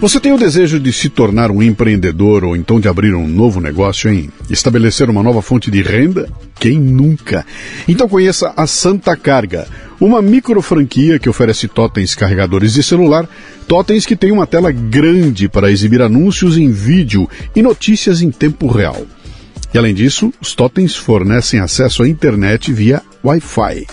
Você tem o desejo de se tornar um empreendedor ou então de abrir um novo negócio, hein? Estabelecer uma nova fonte de renda? Quem nunca? Então conheça a Santa Carga, uma micro franquia que oferece totens carregadores de celular, totens que têm uma tela grande para exibir anúncios em vídeo e notícias em tempo real. E além disso, os totens fornecem acesso à internet via Wi-Fi.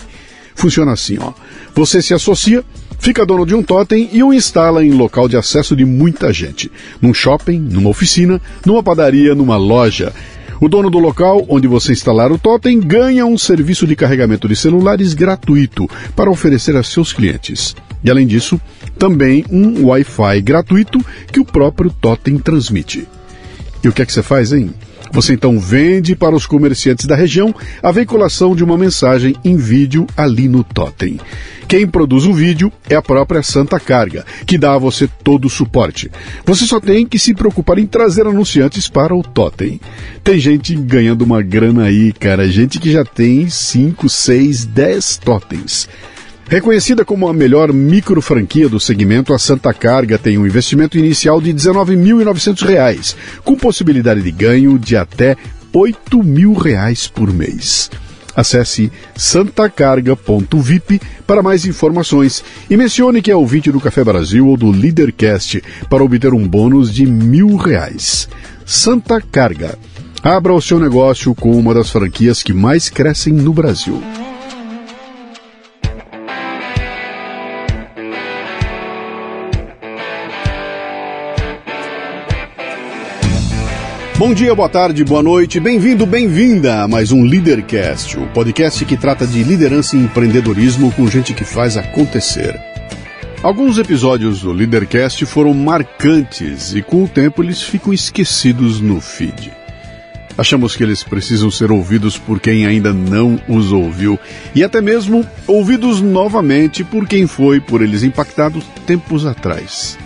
Funciona assim, ó. Você se associa Fica dono de um totem e o instala em local de acesso de muita gente. Num shopping, numa oficina, numa padaria, numa loja. O dono do local onde você instalar o totem ganha um serviço de carregamento de celulares gratuito para oferecer a seus clientes. E além disso, também um Wi-Fi gratuito que o próprio totem transmite. E o que é que você faz, hein? Você então vende para os comerciantes da região a veiculação de uma mensagem em vídeo ali no totem. Quem produz o vídeo é a própria Santa Carga, que dá a você todo o suporte. Você só tem que se preocupar em trazer anunciantes para o totem. Tem gente ganhando uma grana aí, cara, gente que já tem 5, 6, 10 totens. Reconhecida como a melhor micro franquia do segmento, a Santa Carga tem um investimento inicial de R$ 19.900, com possibilidade de ganho de até 8 mil reais por mês. Acesse santacarga.vip para mais informações e mencione que é ouvinte do Café Brasil ou do Leadercast para obter um bônus de mil reais. Santa Carga. Abra o seu negócio com uma das franquias que mais crescem no Brasil. Bom dia, boa tarde, boa noite, bem-vindo, bem-vinda a mais um Leadercast, o podcast que trata de liderança e empreendedorismo com gente que faz acontecer. Alguns episódios do Leadercast foram marcantes e com o tempo eles ficam esquecidos no feed. Achamos que eles precisam ser ouvidos por quem ainda não os ouviu e até mesmo ouvidos novamente por quem foi por eles impactado tempos atrás.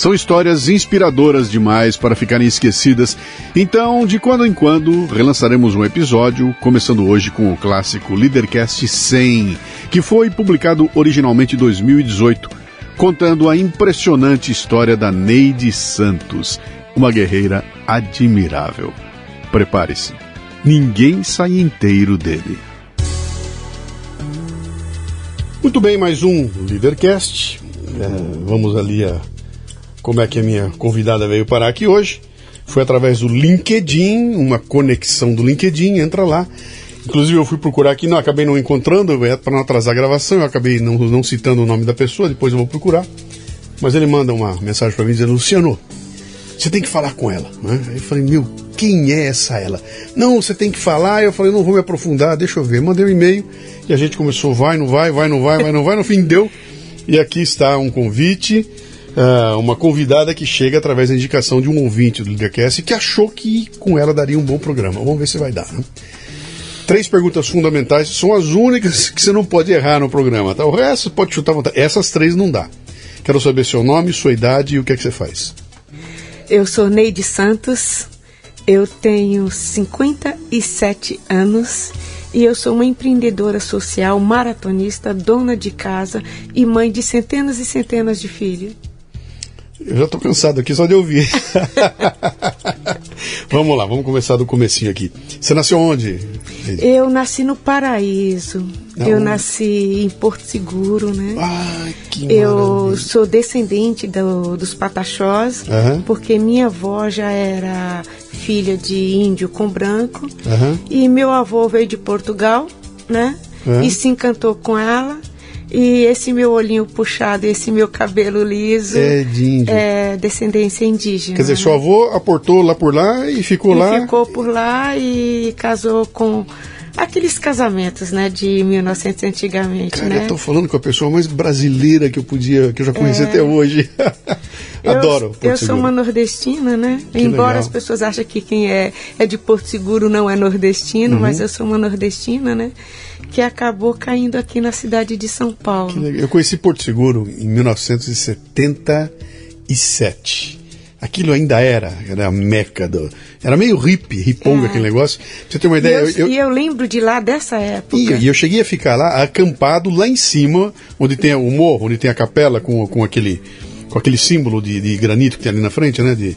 São histórias inspiradoras demais para ficarem esquecidas, então de quando em quando relançaremos um episódio, começando hoje com o clássico Leadercast 100, que foi publicado originalmente em 2018, contando a impressionante história da Neide Santos, uma guerreira admirável. Prepare-se, ninguém sai inteiro dele. Muito bem, mais um Leadercast. É, vamos ali a como é que a minha convidada veio parar aqui hoje. Foi através do LinkedIn, uma conexão do LinkedIn, entra lá. Inclusive eu fui procurar aqui, não, acabei não encontrando, para não atrasar a gravação, eu acabei não, não citando o nome da pessoa, depois eu vou procurar. Mas ele manda uma mensagem para mim dizendo, Luciano, você tem que falar com ela. Né? Aí eu falei, meu, quem é essa ela? Não, você tem que falar. Eu falei, não vou me aprofundar, deixa eu ver. Mandei um e-mail e a gente começou, vai, não vai, vai, não vai, vai, não vai. No fim deu. E aqui está um convite uh, uma convidada que chega através da indicação de um ouvinte do Lidercast que achou que com ela daria um bom programa. Vamos ver se vai dar. Né? Três perguntas fundamentais são as únicas que você não pode errar no programa. Tá? O resto pode chutar à vontade. Essas três não dá. Quero saber seu nome, sua idade e o que é que você faz. Eu sou Neide Santos, eu tenho 57 anos e eu sou uma empreendedora social, maratonista, dona de casa e mãe de centenas e centenas de filhos. Eu já estou cansado aqui só de ouvir. vamos lá, vamos começar do comecinho aqui. Você nasceu onde? Eu nasci no Paraíso. Não. Eu nasci em Porto Seguro, né? Ai, que Eu maravilha. sou descendente do, dos Pataxós, uhum. porque minha avó já era filha de índio com branco. Uhum. E meu avô veio de Portugal, né? Uhum. E se encantou com ela. E esse meu olhinho puxado, esse meu cabelo liso. É de índio. É descendência indígena. Quer dizer, seu avô aportou lá por lá e ficou e lá. Ficou por lá e casou com aqueles casamentos, né, de 1900 antigamente, Cara, né? eu tô falando com a pessoa mais brasileira que eu podia, que eu já conheci é... até hoje. Adoro. Eu, eu sou uma nordestina, né? Que Embora legal. as pessoas achem que quem é, é de Porto Seguro não é nordestino, uhum. mas eu sou uma nordestina, né? que acabou caindo aqui na cidade de São Paulo. Eu conheci Porto Seguro em 1977. Aquilo ainda era, era a meca do. Era meio hippie, riponga é. aquele negócio. Pra você ter uma ideia. E eu, eu, e eu lembro de lá dessa época. E, eu cheguei a ficar lá, acampado lá em cima, onde tem o morro, onde tem a capela com, com aquele com aquele símbolo de, de, granito que tem ali na frente, né? De,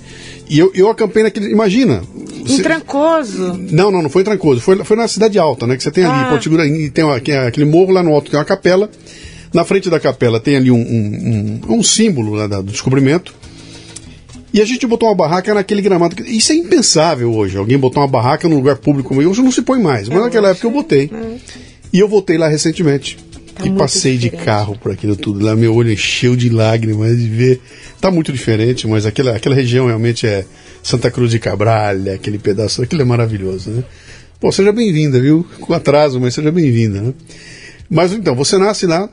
e eu, eu acampei naquele. Imagina. Em Trancoso? Não, não, não foi em Trancoso. Foi, foi na Cidade Alta, né? Que você tem ali, ah. Porto Seguro, e tem uma, aquele morro lá no alto, tem uma capela. Na frente da capela tem ali um, um, um, um símbolo né, do descobrimento. E a gente botou uma barraca naquele gramado. Isso é impensável hoje. Alguém botar uma barraca num lugar público como hoje não se põe mais. Mas é, naquela época eu botei. É. E eu voltei lá recentemente. Tá e passei diferente. de carro por aquilo tudo lá, meu olho encheu de lágrimas de ver. Tá muito diferente, mas aquela, aquela região realmente é Santa Cruz de Cabralha, aquele pedaço, aquilo é maravilhoso, né? Pô, seja bem-vinda, viu? Com atraso, mas seja bem-vinda, né? Mas então, você nasce lá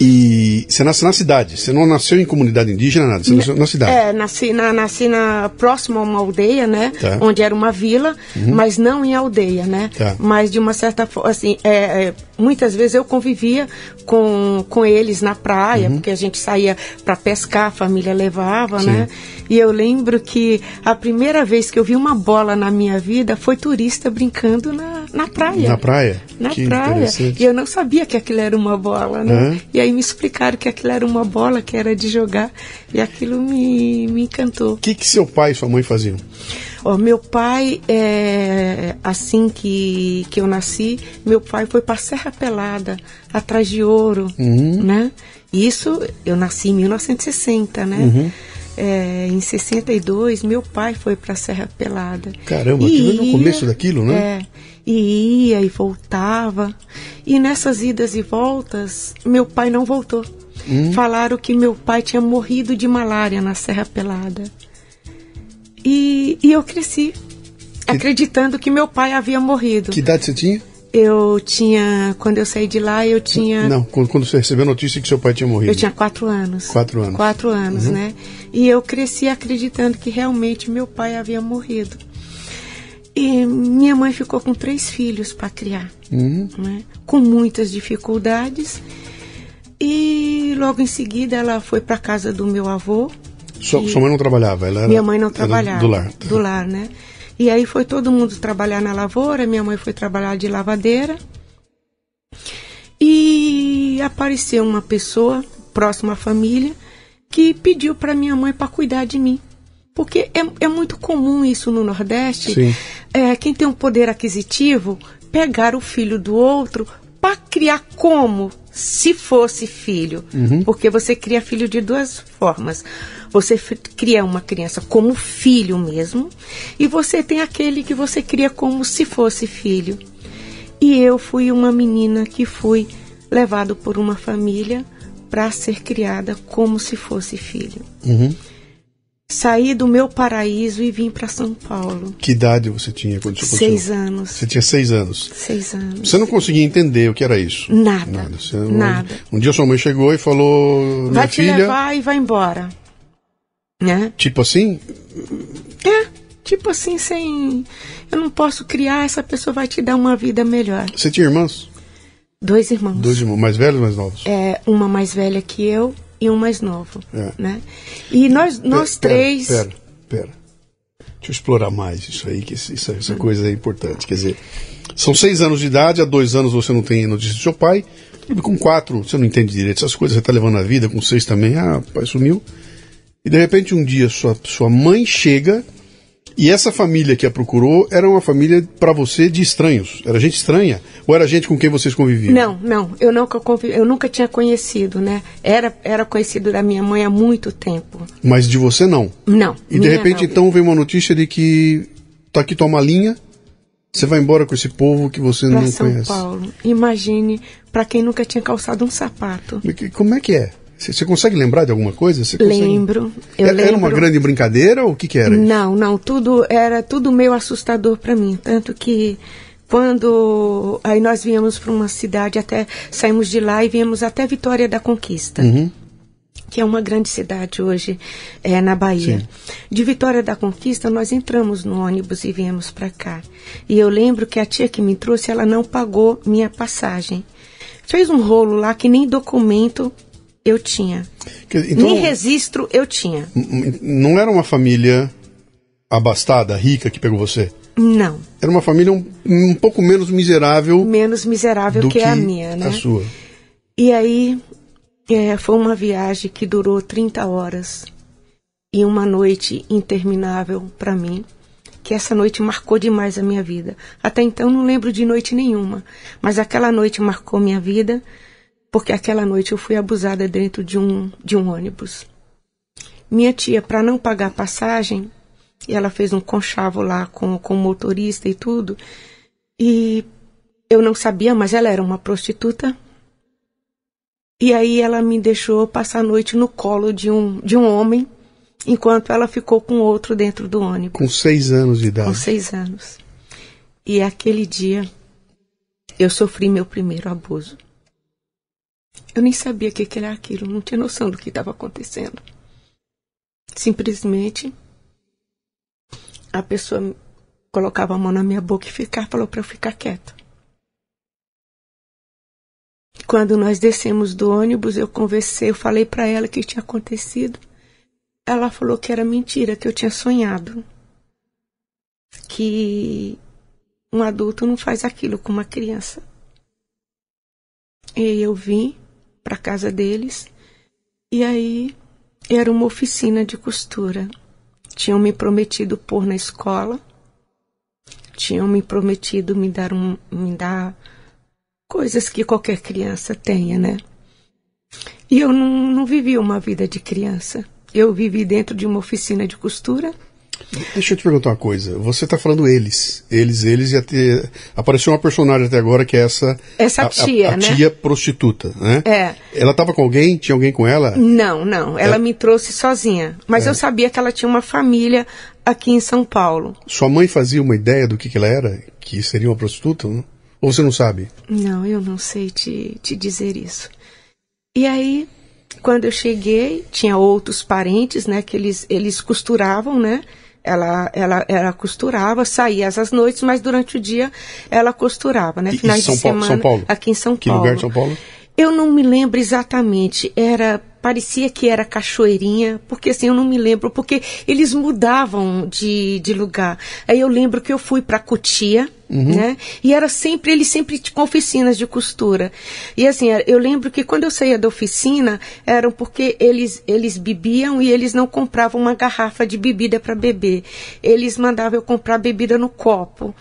e você nasce na cidade, você não nasceu em comunidade indígena, nada, você nasceu na cidade. É, nasci na, nasci na próxima a uma aldeia, né? Tá. Onde era uma vila, uhum. mas não em aldeia, né? Tá. Mas de uma certa forma, assim, é, é, muitas vezes eu convivia com, com eles na praia, uhum. porque a gente saía para pescar, a família levava, Sim. né? E eu lembro que a primeira vez que eu vi uma bola na minha vida foi turista brincando na, na praia. Na praia? Na que praia. E eu não sabia que aquilo era uma bola, né? Uhum. E aí me explicaram que aquilo era uma bola, que era de jogar. E aquilo me, me encantou. O que, que seu pai e sua mãe faziam? Oh, meu pai, é, assim que, que eu nasci, meu pai foi para Serra Pelada, atrás de ouro, uhum. né? Isso, eu nasci em 1960, né? Uhum. É, em 62, meu pai foi para a Serra Pelada. Caramba, aquilo ia, no começo daquilo, né? É, e ia e voltava. E nessas idas e voltas, meu pai não voltou. Hum. Falaram que meu pai tinha morrido de malária na Serra Pelada. E, e eu cresci, que... acreditando que meu pai havia morrido. Que idade você tinha? Eu tinha, quando eu saí de lá, eu tinha. Não, quando, quando você recebeu a notícia que seu pai tinha morrido. Eu tinha quatro anos. Quatro anos. Quatro anos, uhum. né? E eu cresci acreditando que realmente meu pai havia morrido. E minha mãe ficou com três filhos para criar, uhum. né? com muitas dificuldades. E logo em seguida ela foi para casa do meu avô. Sua, sua mãe não trabalhava? Ela era, minha mãe não trabalhava. Do lar. Tá. Do lar, né? E aí foi todo mundo trabalhar na lavoura, minha mãe foi trabalhar de lavadeira. E apareceu uma pessoa próxima à família que pediu para minha mãe para cuidar de mim. Porque é, é muito comum isso no Nordeste. É, quem tem um poder aquisitivo pegar o filho do outro para criar como se fosse filho. Uhum. Porque você cria filho de duas formas. Você cria uma criança como filho mesmo, e você tem aquele que você cria como se fosse filho. E eu fui uma menina que fui levado por uma família para ser criada como se fosse filho. Uhum. Saí do meu paraíso e vim para São Paulo. Que idade você tinha quando você Seis anos. Você tinha seis anos. Seis anos. Você não conseguia entender o que era isso? Nada. Nada. Nada. Um, um dia sua mãe chegou e falou: Vai te filha, levar e vai embora. Né? Tipo assim? É, tipo assim, sem. Eu não posso criar, essa pessoa vai te dar uma vida melhor. Você tinha irmãos? Dois irmãos. Dois irmãos, mais velhos ou mais novos? É, uma mais velha que eu e um mais novo. É. Né? E nós, nós pera, três. Pera, pera. Deixa eu explorar mais isso aí, que isso, essa coisa é importante. Quer dizer, são seis anos de idade, há dois anos você não tem notícia do seu pai, com quatro você não entende direito essas coisas, você está levando a vida, com seis também, ah, o pai sumiu. E de repente um dia sua, sua mãe chega E essa família que a procurou era uma família para você de estranhos? Era gente estranha? Ou era gente com quem vocês conviviam? Não, não. Eu nunca, convivi, eu nunca tinha conhecido, né? Era, era conhecido da minha mãe há muito tempo. Mas de você não? Não. E de repente não. então vem uma notícia de que tá aqui tua malinha, você vai embora com esse povo que você pra não São conhece. São Paulo. Imagine para quem nunca tinha calçado um sapato. Como é que é? Você consegue lembrar de alguma coisa? Lembro. Eu era lembro. uma grande brincadeira ou o que, que era? Não, não. Tudo era tudo meio assustador para mim, tanto que quando aí nós viemos para uma cidade até saímos de lá e viemos até Vitória da Conquista. Uhum. Que é uma grande cidade hoje é, na Bahia. Sim. De Vitória da Conquista, nós entramos no ônibus e viemos para cá. E eu lembro que a tia que me trouxe, ela não pagou minha passagem. Fez um rolo lá que nem documento eu tinha. Então, Nem registro eu tinha. Não era uma família abastada, rica que pegou você? Não. Era uma família um, um pouco menos miserável. Menos miserável que, que, a minha, né? A sua. E aí é, foi uma viagem que durou 30 horas e uma noite interminável para mim. Que essa noite marcou demais a minha vida. Até então não lembro de noite nenhuma, mas aquela noite marcou minha vida porque aquela noite eu fui abusada dentro de um, de um ônibus. Minha tia, para não pagar passagem, ela fez um conchavo lá com, com o motorista e tudo, e eu não sabia, mas ela era uma prostituta. E aí ela me deixou passar a noite no colo de um, de um homem, enquanto ela ficou com outro dentro do ônibus. Com seis anos de idade. Com seis anos. E aquele dia eu sofri meu primeiro abuso. Eu nem sabia o que, que era aquilo, não tinha noção do que estava acontecendo. Simplesmente a pessoa colocava a mão na minha boca e ficava, falou para eu ficar quieta. Quando nós descemos do ônibus, eu conversei, eu falei para ela o que tinha acontecido. Ela falou que era mentira, que eu tinha sonhado. Que um adulto não faz aquilo com uma criança. E eu vim para casa deles e aí era uma oficina de costura. Tinham me prometido pôr na escola, tinham me prometido me dar um, me dar coisas que qualquer criança tenha, né? E eu não, não vivi uma vida de criança. Eu vivi dentro de uma oficina de costura Deixa eu te perguntar uma coisa. Você está falando eles. Eles, eles, e até, apareceu uma personagem até agora que é essa. Essa tia, a, a, a né? tia prostituta, né? É. Ela estava com alguém? Tinha alguém com ela? Não, não. Ela é. me trouxe sozinha. Mas é. eu sabia que ela tinha uma família aqui em São Paulo. Sua mãe fazia uma ideia do que, que ela era? Que seria uma prostituta? Não? Ou você não sabe? Não, eu não sei te, te dizer isso. E aí, quando eu cheguei, tinha outros parentes, né? Que eles, eles costuravam, né? Ela, ela, ela costurava, saía às noites, mas durante o dia ela costurava, né? Finais São de Paulo, semana. São Paulo? Aqui em São que Paulo. Que lugar de São Paulo? Eu não me lembro exatamente. Era parecia que era cachoeirinha, porque assim eu não me lembro, porque eles mudavam de, de lugar. Aí eu lembro que eu fui para Cotia, uhum. né? E era sempre eles sempre com oficinas de costura. E assim eu lembro que quando eu saía da oficina eram porque eles eles bebiam e eles não compravam uma garrafa de bebida para beber. Eles mandavam eu comprar bebida no copo.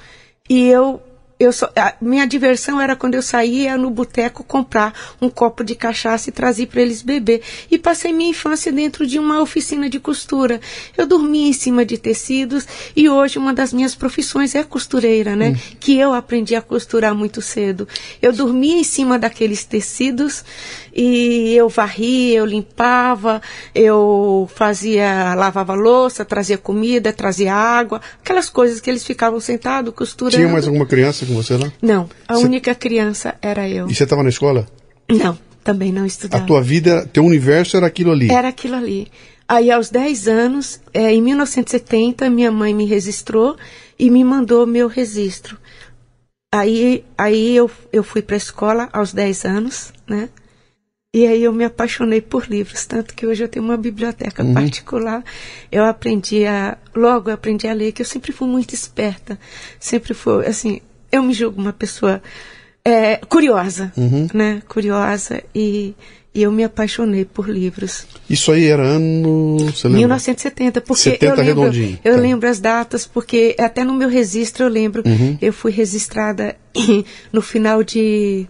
E eu eu só, a minha diversão era quando eu saía no boteco comprar um copo de cachaça e trazer para eles beber. E passei minha infância dentro de uma oficina de costura. Eu dormia em cima de tecidos e hoje uma das minhas profissões é costureira, né? Hum. Que eu aprendi a costurar muito cedo. Eu dormia em cima daqueles tecidos e eu varria, eu limpava, eu fazia, lavava louça, trazia comida, trazia água, aquelas coisas que eles ficavam sentados costurando. Tinha mais alguma criança com você lá? Não, a Você- única criança era eu. E você estava na escola? Não, também não A estudava. tua vida, teu universo era aquilo ali. Era aquilo ali. Aí, aos 10 anos, eh, em 1970, minha mãe me registrou e me mandou meu registro. Aí, aí eu, eu fui para a escola aos 10 anos, né? E aí eu me apaixonei por livros, tanto que hoje eu tenho uma biblioteca Uhum. particular. Eu aprendi a, logo eu aprendi a ler, que eu sempre fui muito esperta. Sempre fui, assim, eu me julgo uma pessoa é, curiosa, uhum. né? Curiosa e, e eu me apaixonei por livros. Isso aí era ano, você lembra? 1970, porque 70 eu lembro, redondinho. eu tá. lembro as datas, porque até no meu registro eu lembro, uhum. eu fui registrada no final de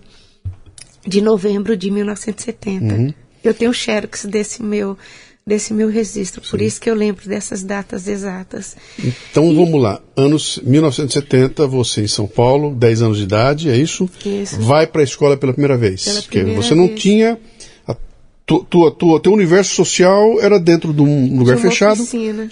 de novembro de 1970. Uhum. Eu tenho xerox desse meu desse meu registro. Sim. Por isso que eu lembro dessas datas exatas. Então e... vamos lá. Anos 1970, você em São Paulo, 10 anos de idade, é isso? Isso. Vai para a escola pela primeira vez. Pela primeira você não vez. tinha. A tua, tua, teu universo social era dentro de um lugar de fechado, oficina.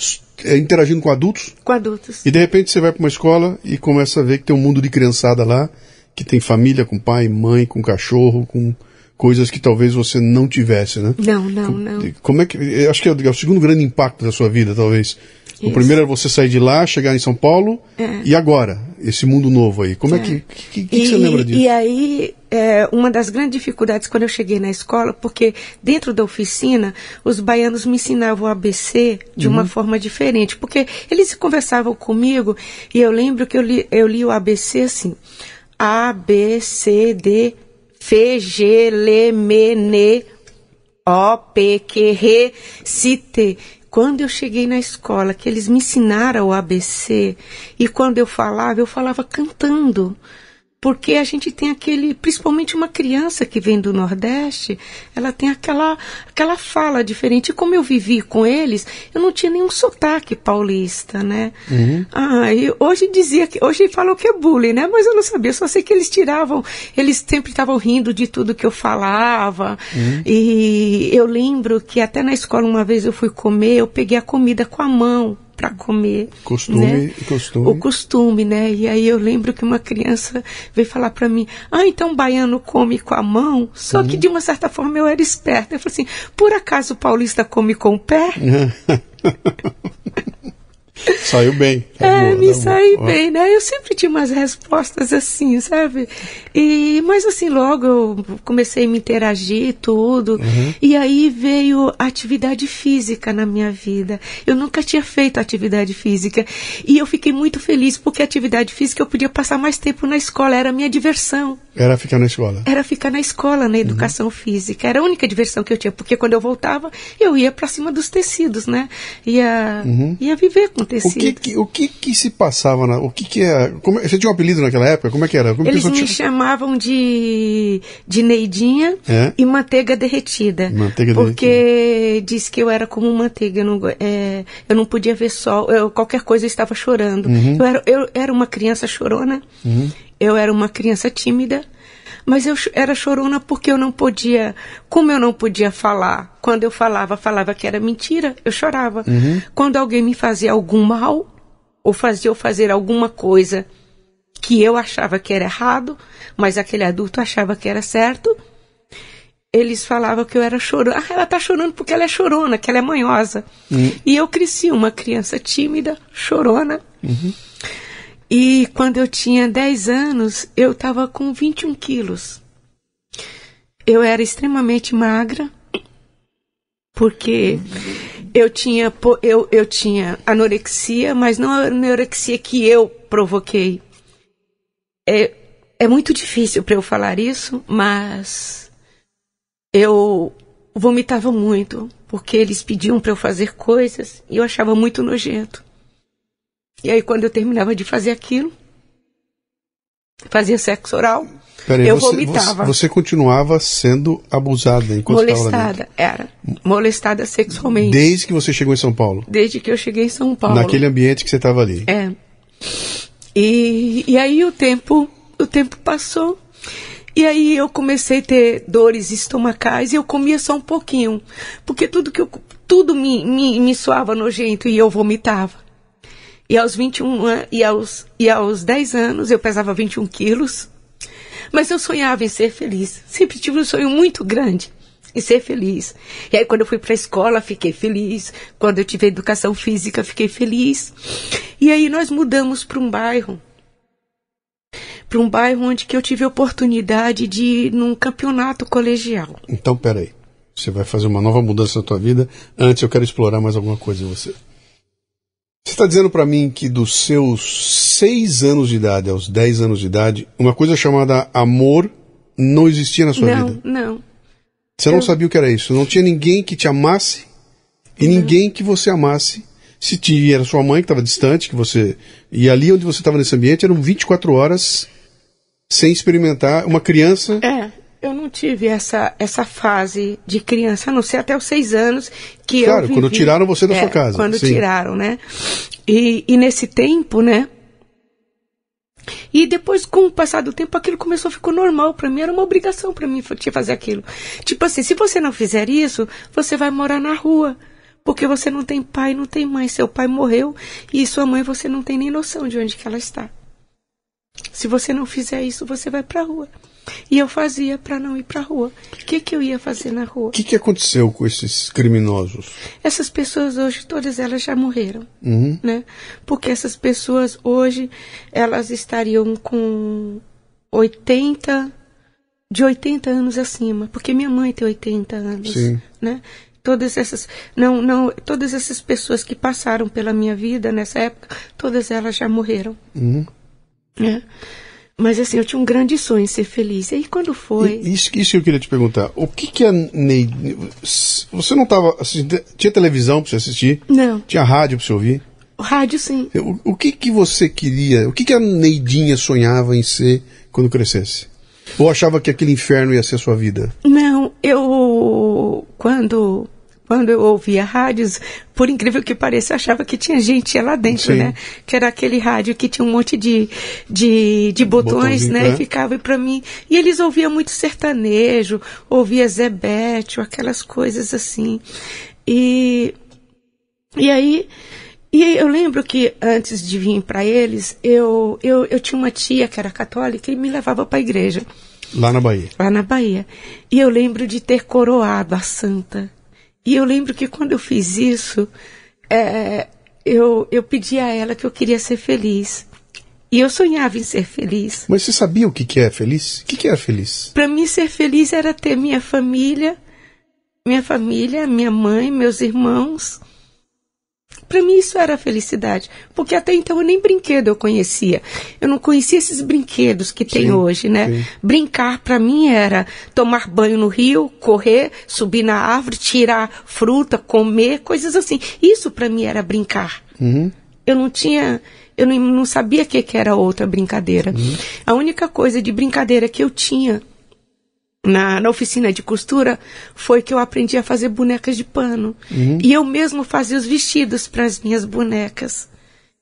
interagindo com adultos. Com adultos. E de repente você vai para uma escola e começa a ver que tem um mundo de criançada lá, que tem família com pai, mãe, com cachorro, com coisas que talvez você não tivesse, né? Não, não, não. Como é que, acho que é o segundo grande impacto da sua vida, talvez. Isso. O primeiro é você sair de lá, chegar em São Paulo, é. e agora, esse mundo novo aí. Como é, é que, que, que, e, você lembra disso? E aí, é, uma das grandes dificuldades quando eu cheguei na escola, porque dentro da oficina, os baianos me ensinavam o ABC de uhum. uma forma diferente, porque eles conversavam comigo, e eu lembro que eu li, eu li o ABC assim, A, B, C, D, F, G, L, M, N, O, P, Q, R, C, T. Quando eu cheguei na escola, que eles me ensinaram o ABC, e quando eu falava, eu falava cantando porque a gente tem aquele, principalmente uma criança que vem do Nordeste, ela tem aquela, aquela fala diferente. E como eu vivi com eles, eu não tinha nenhum sotaque paulista, né? Uhum. Ah, e hoje dizia que, hoje falam que é bullying, né? Mas eu não sabia, só sei que eles tiravam, eles sempre estavam rindo de tudo que eu falava. Uhum. E eu lembro que até na escola uma vez eu fui comer, eu peguei a comida com a mão para comer. Costume, né? costume. O costume, né? E aí eu lembro que uma criança veio falar para mim: ah, então o baiano come com a mão? Só uhum. que de uma certa forma eu era esperta. Eu falei assim: por acaso o paulista come com o pé? Saiu bem. Tá é, boa, me tá saí boa. bem, né? Eu sempre tinha umas respostas assim, sabe? E, mas assim, logo eu comecei a me interagir tudo. Uhum. E aí veio a atividade física na minha vida. Eu nunca tinha feito atividade física. E eu fiquei muito feliz porque atividade física eu podia passar mais tempo na escola, era a minha diversão. Era ficar na escola? Era ficar na escola, na educação uhum. física. Era a única diversão que eu tinha, porque quando eu voltava, eu ia para cima dos tecidos, né? Ia, uhum. ia viver com tecido. O que, que, o que que se passava na, o que que é, como, você tinha um apelido naquela época? Como é que era? Como Eles me tinha... chamavam de de Neidinha é? e manteiga derretida. Manteiga porque derretida. diz que eu era como manteiga, eu não, é, eu não podia ver sol, eu, qualquer coisa eu estava chorando. Uhum. Eu, era, eu era uma criança chorona, uhum. eu era uma criança tímida. Mas eu era chorona porque eu não podia, como eu não podia falar, quando eu falava, falava que era mentira, eu chorava. Uhum. Quando alguém me fazia algum mal, ou fazia eu fazer alguma coisa que eu achava que era errado, mas aquele adulto achava que era certo, eles falavam que eu era chorona. Ah, ela tá chorando porque ela é chorona, que ela é manhosa. Uhum. E eu cresci uma criança tímida, chorona. Uhum. E quando eu tinha 10 anos, eu estava com 21 quilos. Eu era extremamente magra, porque eu tinha, eu, eu tinha anorexia, mas não a anorexia que eu provoquei. É, é muito difícil para eu falar isso, mas eu vomitava muito, porque eles pediam para eu fazer coisas e eu achava muito nojento. E aí, quando eu terminava de fazer aquilo, fazia sexo oral, Peraí, eu você, vomitava. Você, você, continuava sendo abusada enquanto Molestada, era. Molestada sexualmente. Desde que você chegou em São Paulo? Desde que eu cheguei em São Paulo. Naquele ambiente que você estava ali? É. E, e aí o tempo, o tempo passou. E aí eu comecei a ter dores estomacais e eu comia só um pouquinho. Porque tudo que eu, tudo me, me, me soava nojento e eu vomitava. E aos 21 e aos, e aos 10 anos eu pesava 21 quilos. Mas eu sonhava em ser feliz. Sempre tive um sonho muito grande em ser feliz. E aí quando eu fui para a escola, fiquei feliz. Quando eu tive educação física, fiquei feliz. E aí nós mudamos para um bairro para um bairro onde que eu tive a oportunidade de ir num campeonato colegial. Então, peraí. Você vai fazer uma nova mudança na tua vida. Antes eu quero explorar mais alguma coisa em você. Você está dizendo para mim que dos seus seis anos de idade aos dez anos de idade, uma coisa chamada amor não existia na sua não, vida? Não, Você não sabia o que era isso? Não tinha ninguém que te amasse e não. ninguém que você amasse. Se tinha, era sua mãe que estava distante, que você. E ali onde você estava nesse ambiente eram 24 horas sem experimentar. Uma criança. É. Eu não tive essa, essa fase de criança, a não ser até os seis anos que claro, eu Claro, quando tiraram você da é, sua casa. Quando sim. tiraram, né? E, e nesse tempo, né? E depois, com o passar do tempo, aquilo começou a ficar normal para mim. Era uma obrigação para mim fazer aquilo. Tipo assim, se você não fizer isso, você vai morar na rua. Porque você não tem pai, não tem mãe. Seu pai morreu e sua mãe você não tem nem noção de onde que ela está. Se você não fizer isso, você vai para a rua. E eu fazia para não ir para a rua. O que, que eu ia fazer na rua? O que, que aconteceu com esses criminosos? Essas pessoas hoje, todas elas já morreram. Uhum. Né? Porque essas pessoas hoje, elas estariam com 80, de 80 anos acima. Porque minha mãe tem 80 anos. Sim. Né? Todas essas, não, não, todas essas pessoas que passaram pela minha vida nessa época, todas elas já morreram. Uhum. Né? Mas assim, eu tinha um grande sonho em ser feliz. E aí quando foi. Isso, isso que eu queria te perguntar. O que que a Neide. Você não estava assistindo. Tinha televisão para você assistir? Não. Tinha rádio para você ouvir? O rádio, sim. O, o, que que você queria. O que que a Neidinha sonhava em ser quando crescesse? Ou achava que aquele inferno ia ser a sua vida? Não, eu. Quando quando eu ouvia rádios, por incrível que pareça, eu achava que tinha gente lá dentro, Sim. né? Que era aquele rádio que tinha um monte de, de, de botões, né? É. E ficava para mim. E eles ouviam muito sertanejo, ouvia Zé Bétio, aquelas coisas assim. E, e aí. E eu lembro que antes de vir para eles, eu, eu, eu tinha uma tia que era católica e me levava para a igreja. Lá na Bahia. Lá na Bahia. E eu lembro de ter coroado a santa. E eu lembro que quando eu fiz isso, é, eu, eu pedi a ela que eu queria ser feliz. E eu sonhava em ser feliz. Mas você sabia o que, que é feliz? O que, que é feliz? Para mim, ser feliz era ter minha família, minha família, minha mãe, meus irmãos. Para mim isso era felicidade, porque até então eu nem brinquedo eu conhecia. Eu não conhecia esses brinquedos que tem Sim, hoje, né? sim. Brincar para mim era tomar banho no rio, correr, subir na árvore, tirar fruta, comer, coisas assim. Isso para mim era brincar. Uhum. Eu não tinha, eu não, não sabia o que, que era outra brincadeira. A única coisa de brincadeira que eu tinha na, na oficina de costura foi que eu aprendi a fazer bonecas de pano. E eu mesmo fazia os vestidos para as minhas bonecas.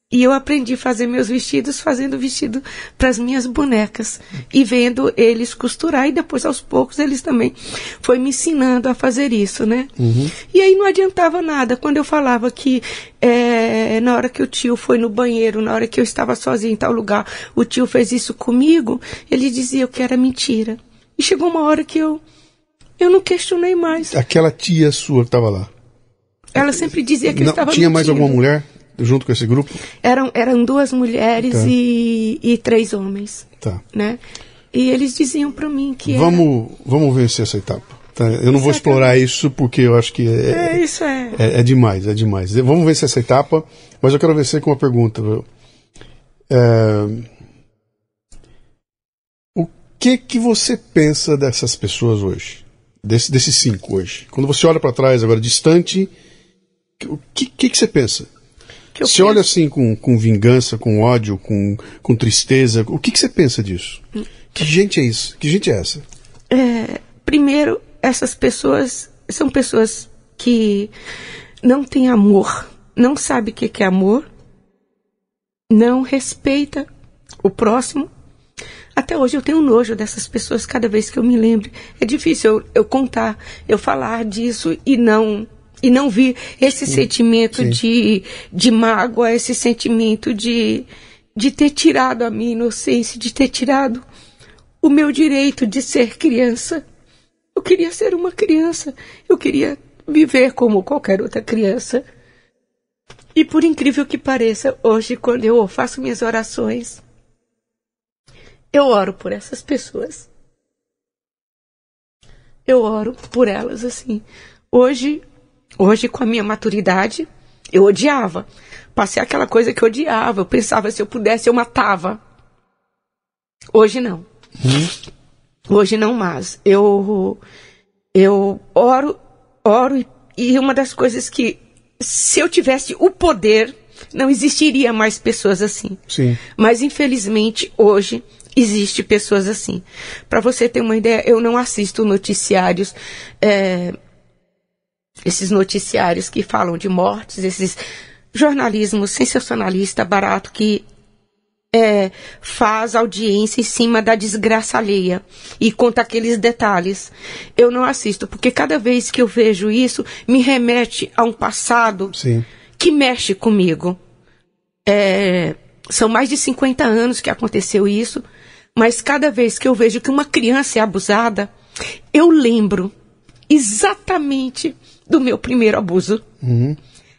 E eu aprendi a fazer meus vestidos fazendo vestido para as minhas bonecas e vendo eles costurar e depois aos poucos eles também foi me ensinando a fazer isso, né? E aí não adiantava nada quando eu falava que é, na hora que o tio foi no banheiro, na hora que eu estava sozinha em tal lugar, o tio fez isso comigo, ele dizia que era mentira. E chegou uma hora que eu eu não questionei mais. Aquela tia sua que estava lá. Ela sempre dizia que eu Não, estava tinha mais mentindo. alguma mulher junto com esse grupo? Eram, eram duas mulheres Tá. e, e três homens, Tá. né? E eles diziam para mim que era- Vamos, vamos vencer essa etapa. tá? Eu não vou Exatamente. explorar isso porque eu acho que é, é isso é. é, é demais, é demais. Vamos vencer essa etapa, mas eu quero vencer com uma pergunta. É, que que você pensa dessas pessoas hoje? Desse, desses cinco hoje? Quando você olha para trás agora, distante, o que, que, que você pensa? Que Você olha assim com, com vingança, com ódio, com, com tristeza, o que, que você pensa disso? Que gente é isso? Que gente é essa? É, primeiro, essas pessoas são pessoas que não têm amor, não sabem o que que é amor, não respeita o próximo. Até hoje eu tenho nojo dessas pessoas cada vez que eu me lembro. É difícil eu, eu contar, eu falar disso e não e não vir esse sentimento sim. de, de mágoa, esse sentimento de, de ter tirado a minha inocência, de ter tirado o meu direito de ser criança. Eu queria ser uma criança. Eu queria viver como qualquer outra criança. E por incrível que pareça, hoje, quando eu faço minhas orações, eu oro por essas pessoas. Eu oro por elas assim. Hoje, hoje com a minha maturidade, Eu odiava. Passei aquela coisa que eu odiava. Eu pensava, se eu pudesse, eu matava. Hoje não. Hum. Hoje não mais. Eu, eu oro, oro e uma das coisas que, se eu tivesse o poder, não existiria mais pessoas assim. Sim. Mas infelizmente hoje existe pessoas assim. Para você ter uma ideia, eu não assisto noticiários, é, esses noticiários que falam de mortes, esses jornalismo sensacionalista barato que é, faz audiência em cima da desgraça alheia e conta aqueles detalhes. Eu não assisto, porque cada vez que eu vejo isso, me remete a um passado Sim. que mexe comigo. É, são mais de 50 anos que aconteceu isso, mas cada vez que eu vejo que uma criança é abusada, eu lembro exatamente do meu primeiro abuso. Uhum.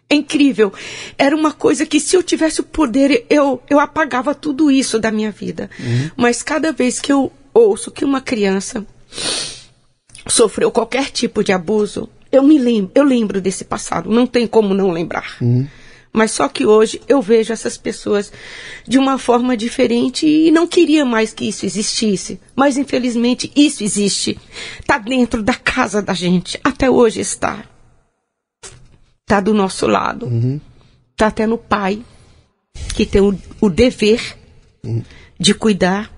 É incrível. Era uma coisa que se eu tivesse o poder, eu, eu apagava tudo isso da minha vida. Uhum. Mas cada vez que eu ouço que uma criança sofreu qualquer tipo de abuso, eu me lembro, eu lembro desse passado. Não tem como não lembrar. Uhum. Mas só que hoje eu vejo essas pessoas de uma forma diferente e não queria mais que isso existisse. Mas infelizmente isso existe. Está dentro da casa da gente. Até hoje está está do nosso lado. Está uhum. até no pai, que tem o, o dever uhum. de cuidar.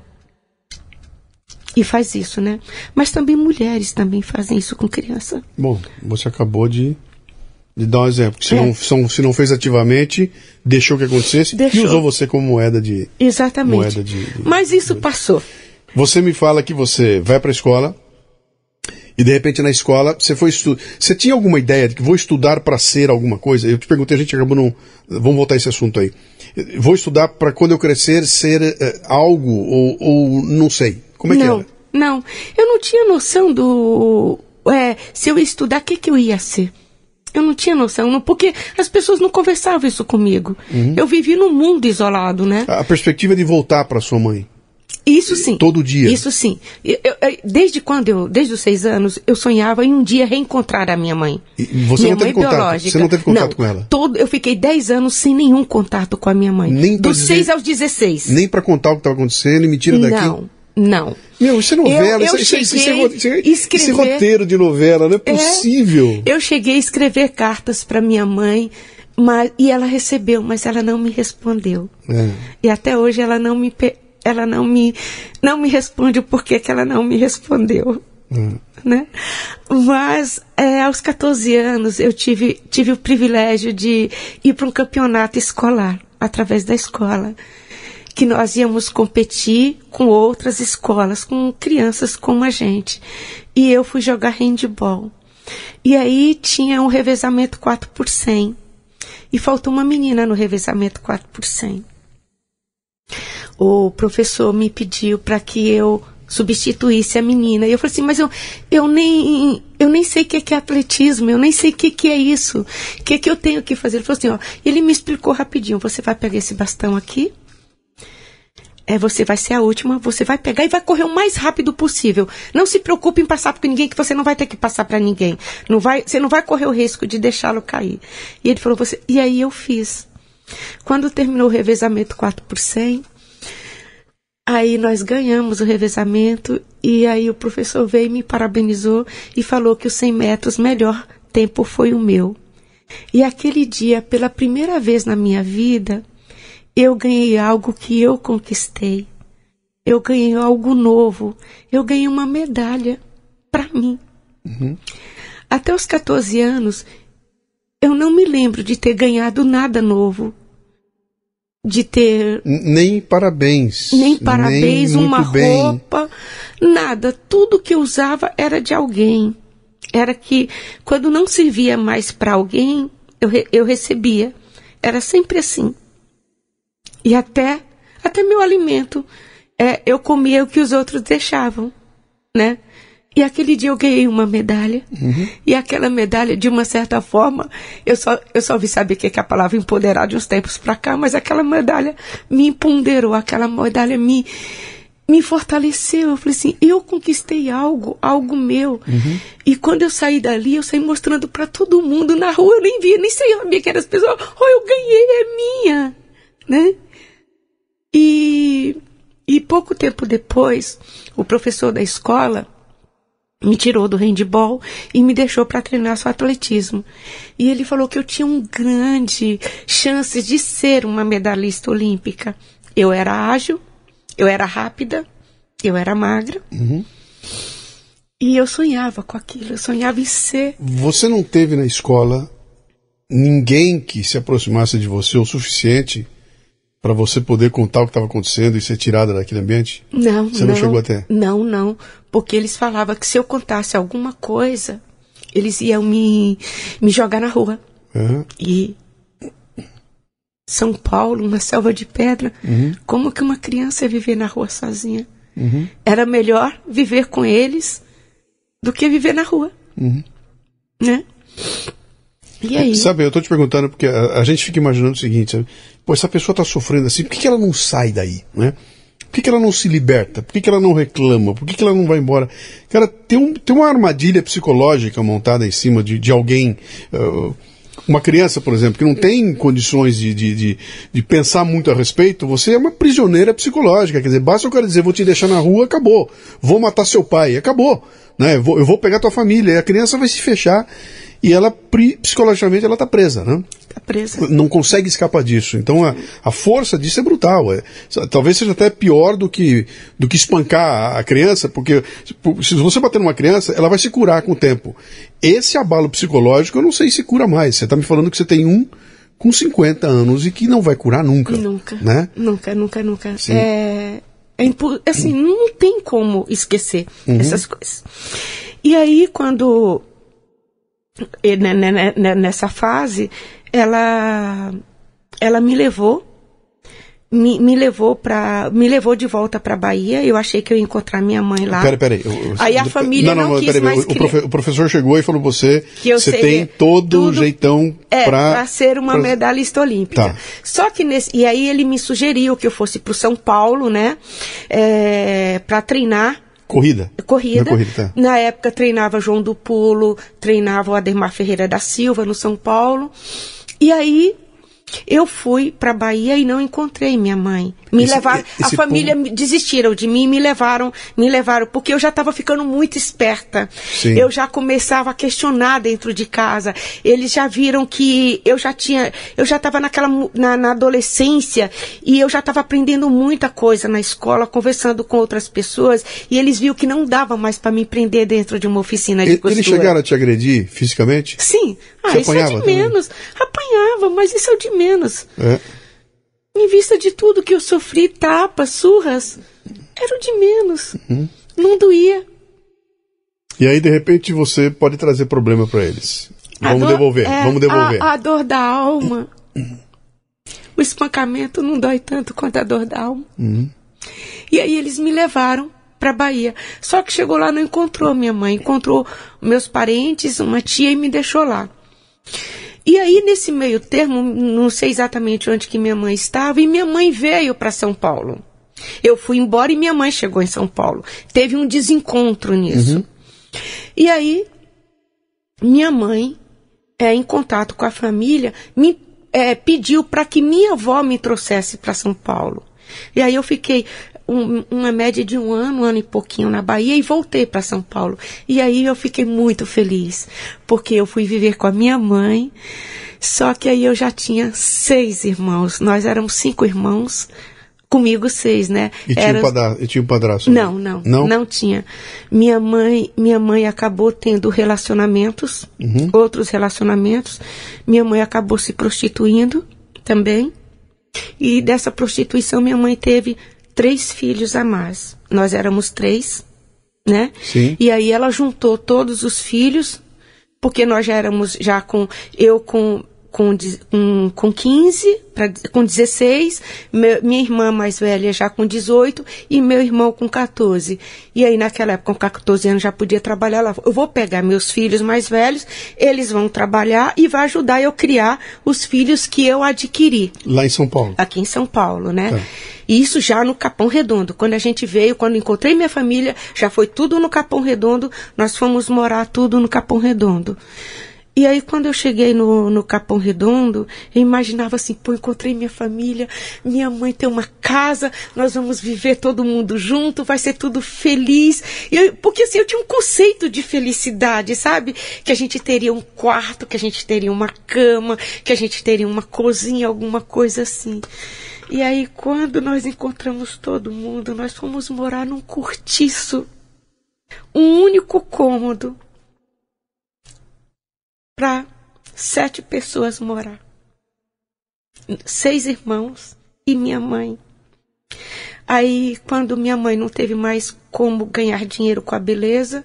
E faz isso, né? Mas também mulheres também fazem isso com criança. Bom, você acabou de, de dar um exemplo. Se, é. não, se não fez ativamente, deixou que acontecesse deixou. e usou você como moeda de. Exatamente. Moeda de, de Mas isso de... passou. Você me fala que você vai para a escola, e de repente na escola você foi estudar. Você tinha alguma ideia de que vou estudar para ser alguma coisa? Eu te perguntei, a gente acabou não. Vamos voltar a esse assunto aí. Vou estudar para quando eu crescer ser uh, algo ou, ou, não sei. Como é não, que era? Não, eu não tinha noção do. É, se eu ia estudar, o que, que eu ia ser? Eu não tinha noção, não, porque as pessoas não conversavam isso comigo. Uhum. Eu vivi num mundo isolado, né? A perspectiva de voltar para sua mãe. Isso sim. Todo dia. Isso sim. Eu, eu, desde quando eu, desde os seis anos, eu sonhava em um dia reencontrar a minha mãe. E você minha não teve contato? Biológica. Você não teve contato não, com ela? Todo, eu fiquei dez anos sem nenhum contato com a minha mãe. Nem Dos dizer, seis aos dezesseis. Nem para contar o que estava acontecendo e me tira daqui? Não. Não. Meu, isso é novela, eu, eu isso, isso, isso, é, isso, é, escrever, é roteiro de novela, não é possível. É, eu cheguei a escrever cartas para minha mãe, mas, e ela recebeu, mas ela não me respondeu. É. E até hoje ela não me ela não me não me responde o porquê que ela não me respondeu. Hum. Né? Mas é, aos 14 anos eu tive, tive o privilégio de ir para um campeonato escolar, através da escola. Que nós íamos competir com outras escolas, com crianças como a gente. E eu fui jogar handball. E aí tinha um revezamento 4 por 100. E faltou uma menina no revezamento 4 por 100 o professor me pediu para que eu substituísse a menina. E eu falei assim, mas eu, eu, nem, eu nem sei o que é atletismo, eu nem sei o que, que é isso. O que, que eu tenho que fazer? Ele falou assim, ó, ele me explicou rapidinho, você vai pegar esse bastão aqui, é, você vai ser a última, você vai pegar e vai correr o mais rápido possível. Não se preocupe em passar por ninguém, que você não vai ter que passar para ninguém. Não vai, você não vai correr o risco de deixá-lo cair. E ele falou, você, e aí eu fiz. Quando terminou o revezamento 4 por 100, Aí nós ganhamos o revezamento e aí o professor veio e me parabenizou e falou que os 100 metros melhor tempo foi o meu. E aquele dia, pela primeira vez na minha vida, eu ganhei algo que eu conquistei. Eu ganhei algo novo. Eu ganhei uma medalha para mim. Uhum. Até os 14 anos, eu não me lembro de ter ganhado nada novo de ter. Nem parabéns. Nem parabéns, nem uma bem. roupa, nada. Tudo que eu usava era de alguém. Era que, quando não servia mais para alguém, eu, eu recebia. Era sempre assim. E até, até meu alimento, é, eu comia o que os outros deixavam, né? E aquele dia eu ganhei uma medalha. Uhum. E aquela medalha, de uma certa forma, eu só, eu só vi saber que é a palavra empoderar de uns tempos para cá, mas aquela medalha me empoderou, aquela medalha me, me fortaleceu. Eu falei assim, eu conquistei algo, algo meu. Uhum. E quando eu saí dali, eu saí mostrando para todo mundo na rua. Eu nem via, nem sabia que eram as pessoas. Oh, eu ganhei, é minha, né? E, e pouco tempo depois, o professor da escola me tirou do handball e me deixou para treinar só atletismo. E ele falou que eu tinha um grande chance de ser uma medalhista olímpica. Eu era ágil, eu era rápida, eu era magra. Uhum. E eu sonhava com aquilo, eu sonhava em ser. Você não teve na escola ninguém que se aproximasse de você o suficiente para você poder contar o que estava acontecendo e ser tirada daquele ambiente? Não, Você não, não chegou até? Não, não. Porque eles falavam que se eu contasse alguma coisa, eles iam me, me jogar na rua. Uhum. E São Paulo, uma selva de pedra, uhum. como que uma criança ia viver na rua sozinha? Uhum. Era melhor viver com eles do que viver na rua. Uhum. Né? E aí? Sabe, eu estou te perguntando porque a, a, gente fica imaginando o seguinte, sabe? Pô, essa pessoa está sofrendo assim, por que, que ela não sai daí, né? Por que, que ela não se liberta? Por que, que ela não reclama? Por que, que ela não vai embora? Cara, tem, um, tem uma armadilha psicológica montada em cima de, de alguém. Uh, uma criança, por exemplo, que não tem condições de, de, de, de, pensar muito a respeito, você é uma prisioneira psicológica. Quer dizer, basta o cara dizer, vou te deixar na rua, acabou. Vou matar seu pai, acabou. Né? Eu, vou, eu vou pegar tua família. E a criança vai se fechar e ela, psicologicamente, ela está presa, né? Está presa. Não consegue escapar disso. Então a, a força disso é brutal. É, talvez seja até pior do que, do que espancar a criança, porque se você bater numa criança, ela vai se curar com o tempo. Esse abalo psicológico, eu não sei se cura mais. Você está me falando que você tem um com 50 anos e que não vai curar nunca. Nunca. Né? Nunca, nunca, nunca. Sim. É, é assim, não tem como esquecer uhum. essas coisas. E aí, quando né, né, né, nessa fase, ela, ela me levou me, me levou para me levou de volta para Bahia. Eu achei que eu ia encontrar minha mãe lá. Peraí, peraí. Aí a família não, não, não quis peraí, mais o, profe, o, professor chegou e falou você que você tem todo o jeitão é, para ser uma pra... medalhista olímpica. Tá. Só que nesse e aí ele me sugeriu que eu fosse para São Paulo, né, é, para treinar Corrida? Corrida. corrida tá. Na época treinava João do Pulo, treinava o Ademar Ferreira da Silva no São Paulo. E aí eu fui para Bahia e não encontrei minha mãe. Me esse, levaram, esse a família ponto... desistiram de mim, me levaram, me levaram porque eu já estava ficando muito esperta. Sim. Eu já começava a questionar dentro de casa. Eles já viram que eu já tinha, eu já estava naquela na, na, adolescência e eu já estava aprendendo muita coisa na escola, conversando com outras pessoas e eles viram que não dava mais para me prender dentro de uma oficina de costura. Eles chegaram a te agredir fisicamente? Sim. Ah, Você isso é de também? menos. Apanhava, mas isso é o de menos. É. Em vista de tudo que eu sofri, tapas, surras, era o de menos. Uhum. Não doía. E aí, de repente, você pode trazer problema para eles. Vamos dor, devolver, é, vamos devolver. A, a, dor da alma. O espancamento não dói tanto quanto a dor da alma. Uhum. E aí eles me levaram para Bahia. Só que chegou lá não encontrou minha mãe, encontrou meus parentes, uma tia e me deixou lá. E aí, nesse meio termo, não sei exatamente onde que minha mãe estava, e minha mãe veio para São Paulo. Eu fui embora e minha mãe chegou em São Paulo. Teve um desencontro nisso. Uhum. E aí, minha mãe, é, em contato com a família, me é, pediu para que minha avó me trouxesse para São Paulo. E aí eu fiquei um, uma média de um ano, um ano e pouquinho na Bahia e voltei para São Paulo. E aí eu fiquei muito feliz, porque eu fui viver com a minha mãe, só que aí eu já tinha seis irmãos. Nós éramos cinco irmãos, comigo seis, né? E tinha, Era... um, padra... e tinha um padrasto? Não, não, não, não tinha. Minha mãe, minha mãe acabou tendo relacionamentos, uhum. outros relacionamentos. Minha mãe acabou se prostituindo também. E dessa prostituição minha mãe teve três filhos a mais. Nós éramos três, né? Sim. E aí ela juntou todos os filhos, porque nós já éramos já com eu com com, com, com 15, pra, com 16, meu, minha irmã mais velha já com 18 e meu irmão com 14. E aí naquela época, com 14 anos, já podia trabalhar lá. Eu vou pegar meus filhos mais velhos, eles vão trabalhar e vai ajudar eu criar os filhos que eu adquiri. Lá em São Paulo? Aqui em São Paulo, né? Tá. E isso já no Capão Redondo. Quando a gente veio, quando encontrei minha família, já foi tudo no Capão Redondo, nós fomos morar tudo no Capão Redondo. E aí, quando eu cheguei no, no Capão Redondo, eu imaginava assim, pô, encontrei minha família, minha mãe tem uma casa, nós vamos viver todo mundo junto, vai ser tudo feliz. Eu, porque assim, eu tinha um conceito de felicidade, sabe? Que a gente teria um quarto, que a gente teria uma cama, que a gente teria uma cozinha, alguma coisa assim. E aí, quando nós encontramos todo mundo, nós fomos morar num cortiço. Um único cômodo para sete pessoas morar. Seis irmãos e minha mãe. Aí, quando minha mãe não teve mais como ganhar dinheiro com a beleza,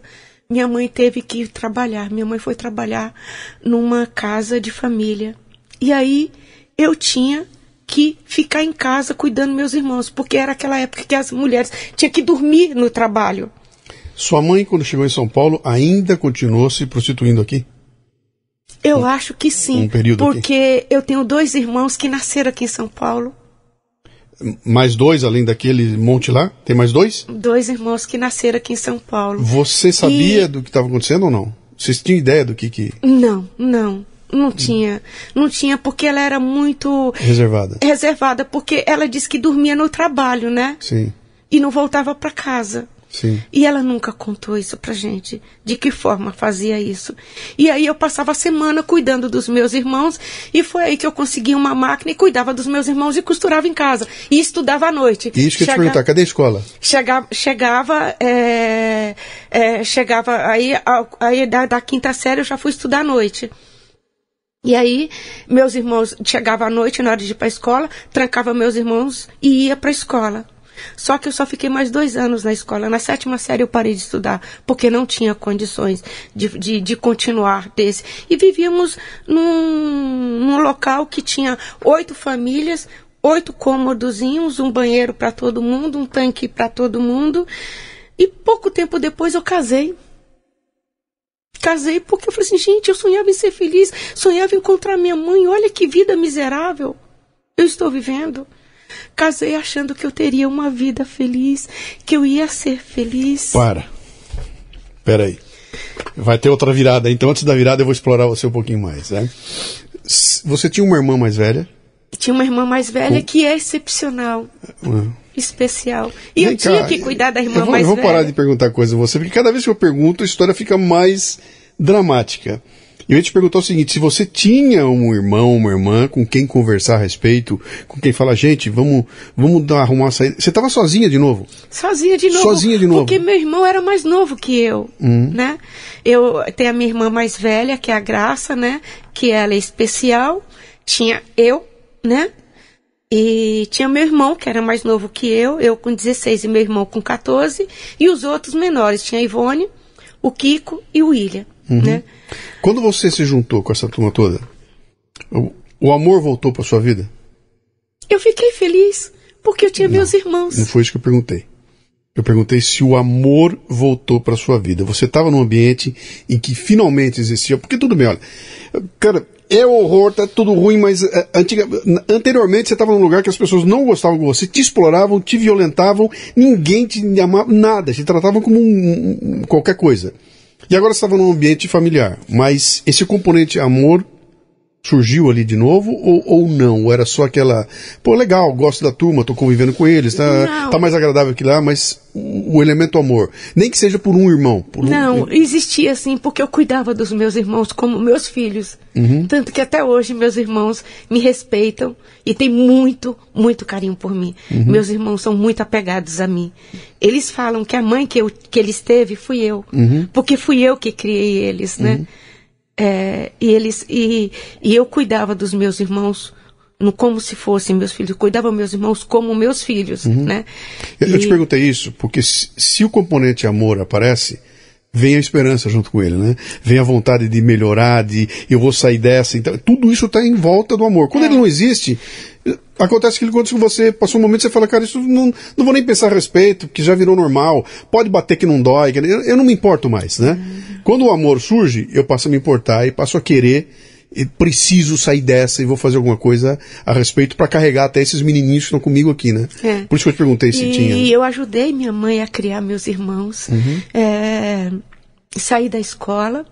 minha mãe teve que ir trabalhar. Minha mãe foi trabalhar numa casa de família. E aí eu tinha que ficar em casa cuidando meus irmãos, porque era aquela época que as mulheres tinham que dormir no trabalho. Sua mãe, quando chegou em São Paulo, ainda continuou se prostituindo aqui? Eu um, acho que sim. Um período porque aqui. eu tenho dois irmãos que nasceram aqui em São Paulo. Mais dois, além daquele monte lá? Tem mais dois? Dois irmãos que nasceram aqui em São Paulo. Você sabia e... do que estava acontecendo ou não? Vocês tinham ideia do que que... Não, não. Não tinha. Não tinha, porque ela era muito. Reservada. Reservada, porque ela disse que dormia no trabalho, né? Sim. E não voltava para casa. Sim. E ela nunca contou isso pra gente, de que forma fazia isso. E aí eu passava a semana cuidando dos meus irmãos, e foi aí que eu consegui uma máquina e cuidava dos meus irmãos e costurava em casa. E estudava à noite. E isso que eu Chega... te perguntar, cadê a escola? Chegava, chegava, é, é, chegava aí, aí da, da quinta série eu já fui estudar à noite. E aí, meus irmãos chegavam à noite, na hora de ir para a escola, trancava meus irmãos e ia para a escola. Só que eu só fiquei mais dois anos na escola. Na sétima série eu parei de estudar, porque não tinha condições de, de, de continuar desse. E vivíamos num, num local que tinha oito famílias, oito cômodozinhos, um banheiro para todo mundo, um tanque para todo mundo. E pouco tempo depois eu casei casei porque eu falei assim, gente, eu sonhava em ser feliz, sonhava em encontrar minha mãe, olha que vida miserável eu estou vivendo. Casei achando que eu teria uma vida feliz, que eu ia ser feliz. Para. Espera aí. Vai ter outra virada, então antes da virada eu vou explorar você um pouquinho mais, né? Você tinha uma irmã mais velha? Tinha uma irmã mais velha que é excepcional. Uhum especial. E Vem eu cá, tinha que cuidar da irmã vou, mais velha. Eu vou parar de perguntar coisa a você, porque cada vez que eu pergunto, a história fica mais dramática. Eu ia te perguntar o seguinte: se você tinha um irmão, uma irmã com quem conversar a respeito, com quem falar, gente, vamos, vamos dar, arrumar uma saída. Você estava sozinha de novo? Sozinha de novo. Sozinha de novo. Porque meu irmão era mais novo que eu, uhum. né? Eu tenho a minha irmã mais velha, que é a Graça, né? Que ela é especial. Tinha eu, né? E tinha meu irmão, que era mais novo que eu, eu com 16 e meu irmão com 14, e os outros menores. Tinha a Ivone, o Kiko e o William. Uhum. Né? Quando você se juntou com essa turma toda, o, o amor voltou para sua vida? Eu fiquei feliz, porque eu tinha não, meus irmãos. Não foi isso que eu perguntei. Eu perguntei se o amor voltou para sua vida. Você estava num ambiente em que finalmente existia. Porque tudo bem, olha. Cara, é horror, tá tudo ruim, mas é, antiga, anteriormente você estava num lugar que as pessoas não gostavam de você, te exploravam, te violentavam, ninguém te amava, nada, te tratavam como um, um, qualquer coisa. E agora estava num ambiente familiar, mas esse componente amor surgiu ali de novo ou, ou não? Ou era só aquela, pô, legal, gosto da turma, tô convivendo com eles, tá, tá mais agradável que lá, mas o, o, elemento amor, nem que seja por um irmão. Por não, um... existia assim, porque eu cuidava dos meus irmãos como meus filhos. Uhum. Tanto que até hoje meus irmãos me respeitam e têm muito, muito carinho por mim. Uhum. Meus irmãos são muito apegados a mim. Eles falam que a mãe que, eu, que eles teve fui eu, uhum. porque fui eu que criei eles, né? É, e eles e, e eu cuidava dos meus irmãos no, como se fossem meus filhos, eu cuidava meus irmãos como meus filhos, uhum. né? Eu, e... eu, te perguntei isso porque se, se, o componente amor aparece, vem a esperança junto com ele, né? Vem a vontade de melhorar, de eu vou sair dessa. Então, tudo isso está em volta do amor. Quando é. ele não existe, acontece que acontece com você. Passou um momento você fala, cara, isso não, não vou nem pensar a respeito, que já virou normal. Pode bater que não dói. Eu, eu não me importo mais, né? Uhum. Quando o amor surge, eu passo a me importar e passo a querer preciso sair dessa e vou fazer alguma coisa a respeito para carregar até esses menininhos que estão comigo aqui, né? É. Por isso que eu te perguntei se e tinha. E eu ajudei minha mãe a criar meus irmãos. Uhum. É, saí da escola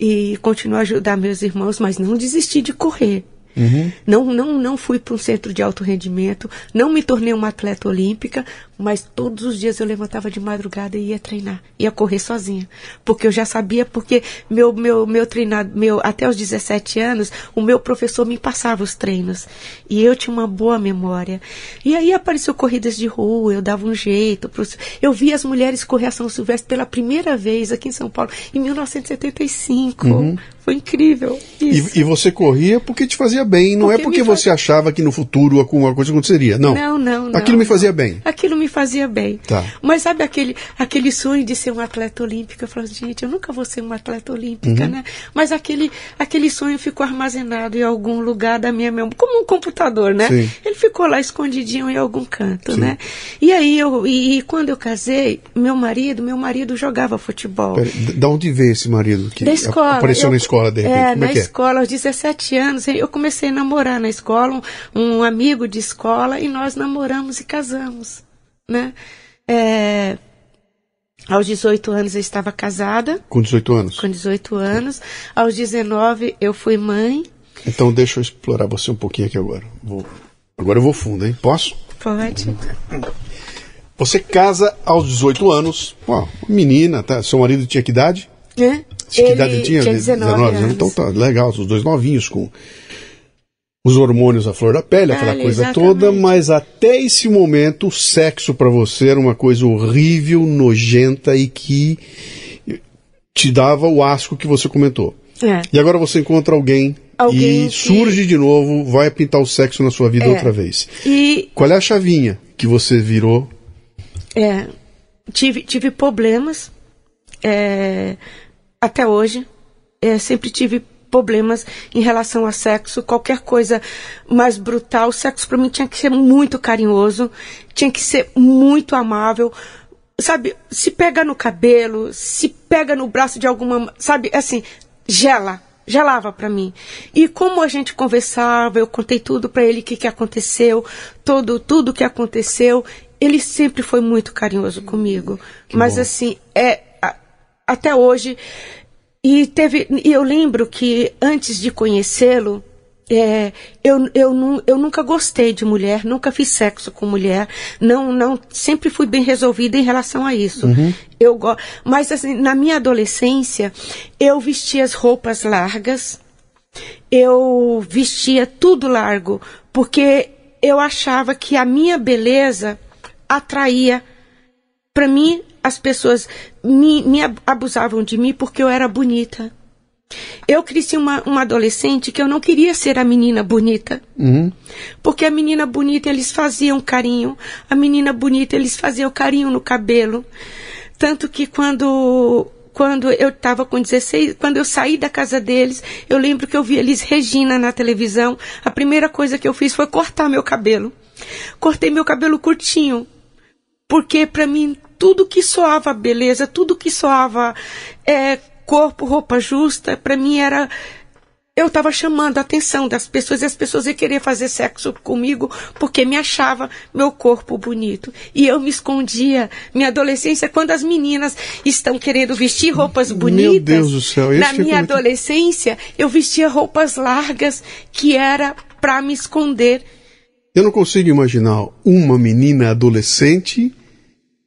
e continuo a ajudar meus irmãos, mas não desisti de correr. Uhum. Não, não, não fui para um centro de alto rendimento, não me tornei uma atleta olímpica, mas todos os dias eu levantava de madrugada e ia treinar, ia correr sozinha, porque eu já sabia, porque meu meu meu treinado, meu até os 17 anos, o meu professor me passava os treinos e eu tinha uma boa memória. E aí apareceu corridas de rua, eu dava um jeito, pros, eu vi as mulheres correr a São Silvestre pela primeira vez aqui em São Paulo em 1975. Uhum. Foi incrível. E, e, você corria porque te fazia bem, não é porque é porque você faz... achava que no futuro alguma coisa aconteceria. Não. Não, não, não. Aquilo me fazia bem. Aquilo me fazia bem. Tá. Mas sabe aquele, aquele sonho de ser um atleta olímpico? Eu falava, gente, eu nunca vou ser uma atleta olímpica, uhum. né? Mas aquele, aquele sonho ficou armazenado em algum lugar da minha memória, como um computador, né? Sim. Ele ficou lá escondidinho em algum canto, Sim. né? E aí eu, e, e, quando eu casei, meu marido, meu marido jogava futebol. Pera, da onde veio esse marido que da escola. apareceu eu, na escola? de repente? É, Como na é que é? escola, aos 17 anos, eu comecei a namorar na escola, um, um amigo de escola, e nós namoramos e casamos, né? É, aos 18 anos eu estava casada. Com 18 anos? Com 18 anos. Aos 19 eu fui mãe. Então deixa eu explorar você um pouquinho aqui agora. Vou... Agora eu vou fundo, hein? Posso? Pode. Você casa aos 18 anos. Ó, menina, tá? Seu marido tinha que idade? É. Que ele idade tinha? tinha 19, 19 anos. Então tá legal, os dois novinhos com os hormônios à flor da pele, aquela ah, coisa exatamente. toda, mas até esse momento o sexo para você era uma coisa horrível, nojenta e que te dava o asco que você comentou. É. E agora você encontra alguém, alguém e que... surge de novo, vai pintar o sexo na sua vida é. outra vez. E... Qual é a chavinha que você virou? É, tive, tive problemas. É, até hoje. É, sempre tive problemas em relação a sexo, qualquer coisa mais brutal. O sexo para mim tinha que ser muito carinhoso, tinha que ser muito amável. Sabe, se pega no cabelo, se pega no braço de alguma, sabe, assim, gela, gelava para mim. E como a gente conversava, eu contei tudo para ele o que, que aconteceu, todo tudo que aconteceu. Ele sempre foi muito carinhoso comigo. Que Mas bom. assim, é até hoje. E teve, e eu lembro que antes de conhecê-lo, é, eu, eu, eu nunca gostei de mulher, nunca fiz sexo com mulher, não, não, sempre fui bem resolvida em relação a isso. Uhum. Eu, mas assim, na minha adolescência, eu vestia as roupas largas, eu vestia tudo largo, porque eu achava que a minha beleza atraía. Para mim, as pessoas me, me abusavam de mim porque eu era bonita. Eu cresci uma, uma adolescente que eu não queria ser a menina bonita. Uhum. Porque a menina bonita eles faziam carinho, a menina bonita eles faziam carinho no cabelo. Tanto que quando quando eu estava com 16, quando eu saí da casa deles, eu lembro que eu vi eles Regina na televisão. A primeira coisa que eu fiz foi cortar meu cabelo. Cortei meu cabelo curtinho, porque para mim tudo que soava beleza, tudo que soava é, corpo, roupa justa, para mim era eu estava chamando a atenção das pessoas e as pessoas iam querer fazer sexo comigo porque me achava meu corpo bonito. E eu me escondia. Minha adolescência, quando as meninas estão querendo vestir roupas bonitas. Meu Deus do céu, Na minha adolescência, eu vestia roupas largas que era para me esconder. Eu não consigo imaginar uma menina adolescente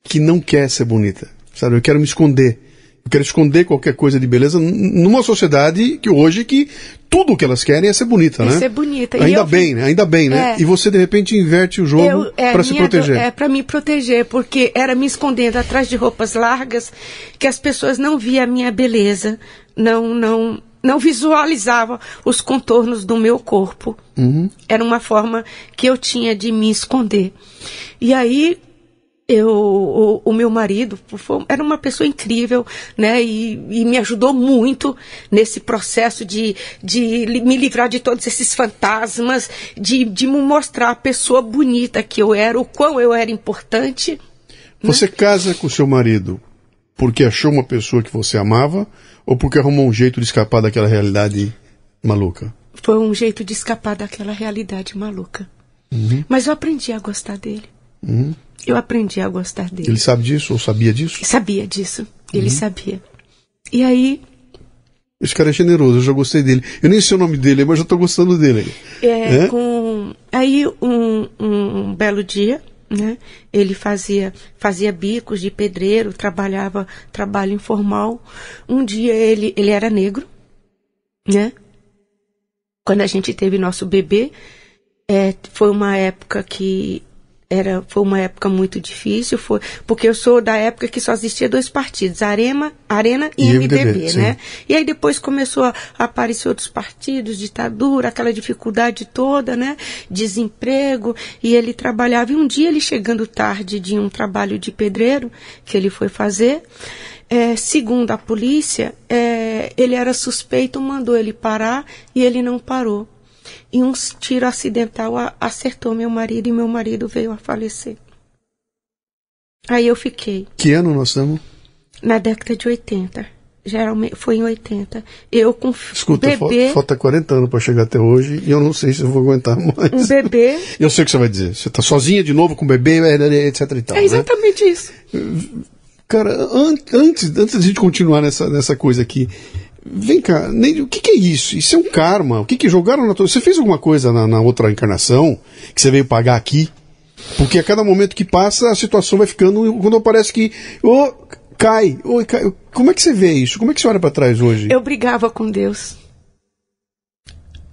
que não quer ser bonita. Sabe? Eu quero me esconder. Eu quero esconder qualquer coisa de beleza numa sociedade que hoje que tudo o que elas querem é ser bonita, é né? Ser bonita. Ainda bem, né? Ainda bem, né? É. E você de repente inverte o jogo é, para se proteger. É para me proteger, porque era me escondendo atrás de roupas largas que as pessoas não viam a minha beleza, não não não visualizavam os contornos do meu corpo. Uhum. Era uma forma que eu tinha de me esconder. E aí eu, o, o, meu marido foi, era uma pessoa incrível, né? E, e, me ajudou muito nesse processo de, de me livrar de todos esses fantasmas, de, de me mostrar a pessoa bonita que eu era, o quão eu era importante. Né? Você né? casa com seu marido porque achou uma pessoa que você amava ou porque arrumou um jeito de escapar daquela realidade maluca? Foi um jeito de escapar daquela realidade maluca. Uhum. Mas eu aprendi a gostar dele. Uhum. Eu aprendi a gostar dele. Ele sabe disso ou sabia disso? Sabia disso. Ele uhum. sabia. E aí. Esse cara é generoso, eu já gostei dele. Eu nem sei o nome dele, mas já estou gostando dele. É, é? Com... Aí, um, um, belo dia, né? Ele fazia, fazia bicos de pedreiro, trabalhava trabalho informal. Um dia ele, ele era negro, né? Quando a gente teve nosso bebê, é, foi uma época que era foi uma época muito difícil, foi porque eu sou da época que só existia dois partidos, Arema, Arena e, e MDB, MDB né? E aí depois começou a aparecer outros partidos, ditadura, aquela dificuldade toda, né? Desemprego, e ele trabalhava e um dia ele chegando tarde de um trabalho de pedreiro que ele foi fazer, é, segundo a polícia, é, ele era suspeito, mandou ele parar e ele não parou e um tiro acidental acertou meu marido e meu marido veio a falecer. Aí eu fiquei. Que ano nós estamos? Na década de 80. Geralmente foi em 80. Eu com Escuta, bebê. falta 40 anos para chegar até hoje e eu não sei se eu vou aguentar mais. Um bebê. Eu sei o que você vai dizer. Você está sozinha de novo com o bebê, etc e tal. É exatamente né? isso. Cara, an antes, antes de a gente continuar nessa, nessa coisa aqui, Vem cá, o que, que, é isso? Isso é um karma. O que, que jogaram na tua. Você fez alguma coisa na, na, outra encarnação que você veio pagar aqui? Porque a cada momento que passa, a situação vai ficando. Quando parece que. Oh, cai, oh, cai. Como é que você vê isso? Como é que você olha para trás hoje? Eu brigava com Deus.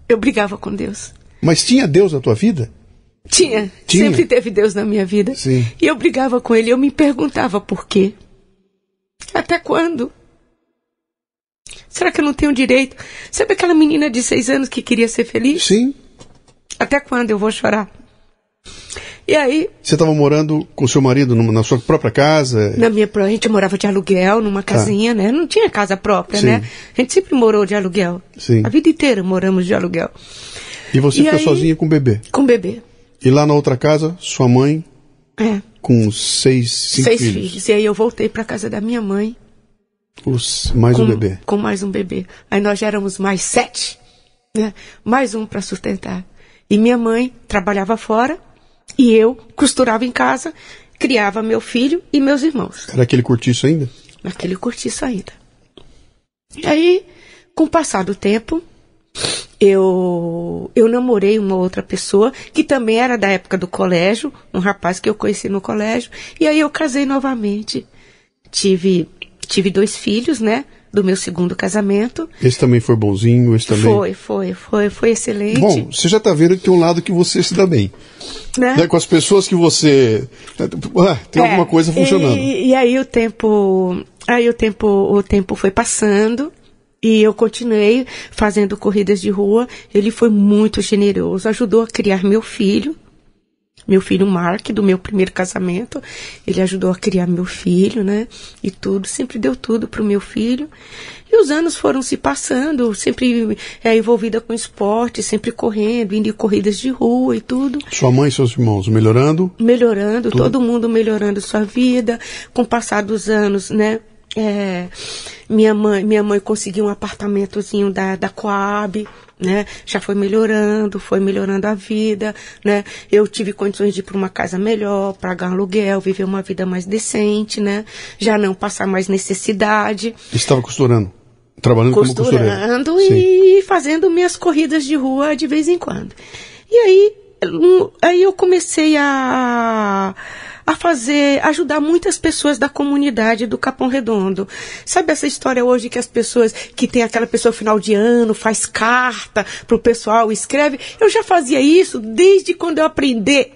Eu brigava com Deus. Mas tinha Deus na tua vida? Tinha. tinha. Sempre teve Deus na minha vida. Sim. E eu brigava com ele. Eu me perguntava por quê. Até quando? Será que eu não tenho direito? Sabe aquela menina de seis anos que queria ser feliz? Sim. Até quando eu vou chorar? E aí. Você estava morando com seu marido na sua própria casa? Na minha a gente morava de aluguel, numa tá. casinha, né? Não tinha casa própria, Sim. né? A gente sempre morou de aluguel. Sim. A vida inteira moramos de aluguel. E você e ficou aí, sozinha com o bebê? Com o bebê. E lá na outra casa, sua mãe? É. Com seis, cinco seis filhos. filhos. E aí eu voltei para casa da minha mãe. Os, mais com, um bebê. Com mais um bebê. Aí nós já éramos mais sete, né? Mais um para sustentar. E minha mãe trabalhava fora e eu costurava em casa, criava meu filho e meus irmãos. Era aquele cortiço ainda? Naquele cortiço ainda. E aí, com o passar do tempo, eu, eu namorei uma outra pessoa que também era da época do colégio, um rapaz que eu conheci no colégio, e aí eu casei novamente. Tive tive dois filhos, né? Do meu segundo casamento. Esse também foi bonzinho, esse também. Foi, foi, foi, foi excelente. Bom, você já está vendo que tem um lado que você se dá bem. Né? né? Com as pessoas que você. Ah, tem é, alguma coisa funcionando. E, e aí o tempo. Aí o tempo, o tempo foi passando. E eu continuei fazendo corridas de rua. Ele foi muito generoso, ajudou a criar meu filho, meu filho Mark, do meu primeiro casamento. Ele ajudou a criar meu filho, né? E tudo, sempre deu tudo pro meu filho. E os anos foram se passando, sempre é, envolvida com esporte, sempre correndo, indo em corridas de rua e tudo. Sua mãe e seus irmãos melhorando? Melhorando, tudo. todo mundo melhorando sua vida. Com o passar dos anos, né? É, minha mãe, minha mãe conseguiu um apartamentozinho da, da Coab, né? Já foi melhorando, foi melhorando a vida, né? Eu tive condições de ir para uma casa melhor, pagar aluguel, viver uma vida mais decente, né? Já não passar mais necessidade. Estava costurando, trabalhando costurando como costureira. e fazendo minhas corridas de rua de vez em quando. E aí, aí eu comecei a a fazer, ajudar muitas pessoas da comunidade do Capão Redondo. Sabe essa história hoje que as pessoas, que tem aquela pessoa final de ano, faz carta pro pessoal, escreve? Eu já fazia isso desde quando eu aprendi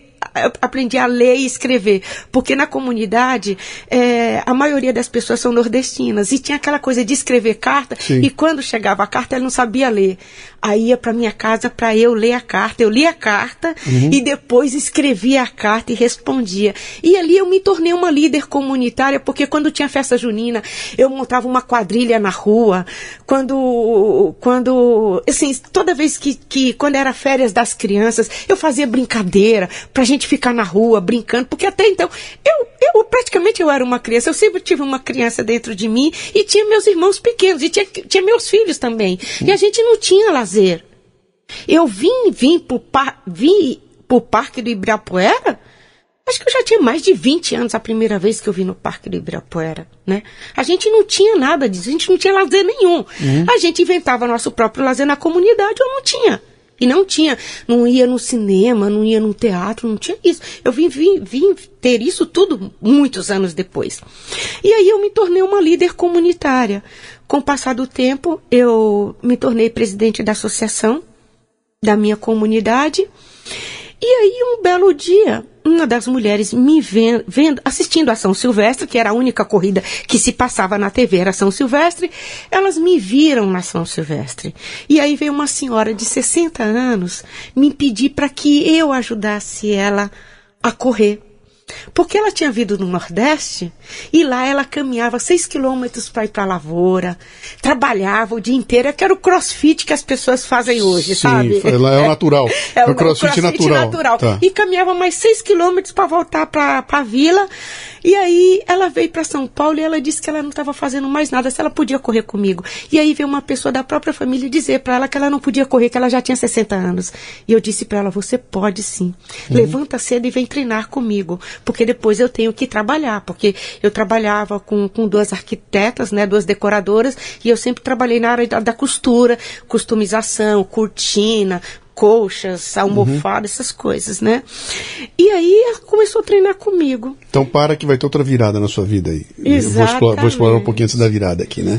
aprendi a ler e escrever, porque na comunidade é, a maioria das pessoas são nordestinas e tinha aquela coisa de escrever carta Sim. e quando chegava a carta ela não sabia ler. Aí ia para minha casa para eu ler a carta. Eu lia a carta uhum. e depois escrevia a carta e respondia. E ali eu me tornei uma líder comunitária, porque quando tinha festa junina, eu montava uma quadrilha na rua. Quando, quando, assim, toda vez que, que quando era férias das crianças, eu fazia brincadeira pra gente ficar na rua brincando, porque até então eu, eu praticamente eu era uma criança. Eu sempre tive uma criança dentro de mim e tinha meus irmãos pequenos e tinha, tinha meus filhos também. E a gente não tinha lazer fazer. Eu vim, vim pro, par, vim pro Parque do Ibirapuera, acho que eu já tinha mais de 20 anos a primeira vez que eu vim no Parque do Ibirapuera, né? A gente não tinha nada disso, a gente não tinha lazer nenhum. Uhum. A gente inventava nosso próprio lazer na comunidade ou não tinha. E não tinha, não ia no cinema, não ia no teatro, não tinha isso. Eu vim, vim, vim ter isso tudo muitos anos depois. E aí eu me tornei uma líder comunitária. Com o passar do tempo, eu me tornei presidente da associação da minha comunidade. E aí, um belo dia, uma das mulheres me vendo, vendo, assistindo a São Silvestre, que era a única corrida que se passava na TV, era São Silvestre, elas me viram na São Silvestre. E aí veio uma senhora de 60 anos me pedir para que eu ajudasse ela a correr. Porque ela tinha vindo no Nordeste e lá ela caminhava seis quilômetros para ir para a lavoura, trabalhava o dia inteiro, é que era o crossfit que as pessoas fazem hoje, Sim, sabe? Lá é o natural. É, o, o crossfit, crossfit natural. natural. Tá. E caminhava mais seis quilômetros para voltar para a vila. E aí ela veio para São Paulo e ela disse que ela não estava fazendo mais nada, se ela podia correr comigo. E aí veio uma pessoa da própria família dizer para ela que ela não podia correr, que ela já tinha 60 anos. E eu disse para ela: você pode sim. Uhum. Levanta cedo e vem treinar comigo porque depois eu tenho que trabalhar, porque eu trabalhava com, com duas arquitetas, né, duas decoradoras, e eu sempre trabalhei na área da, da costura, customização, cortina, colchas, almofadas, uhum. essas coisas, né? E aí ela começou a treinar comigo. Então para que vai ter outra virada na sua vida aí. Exatamente. Vou explorar, vou explorar um pouquinho antes da virada aqui, né?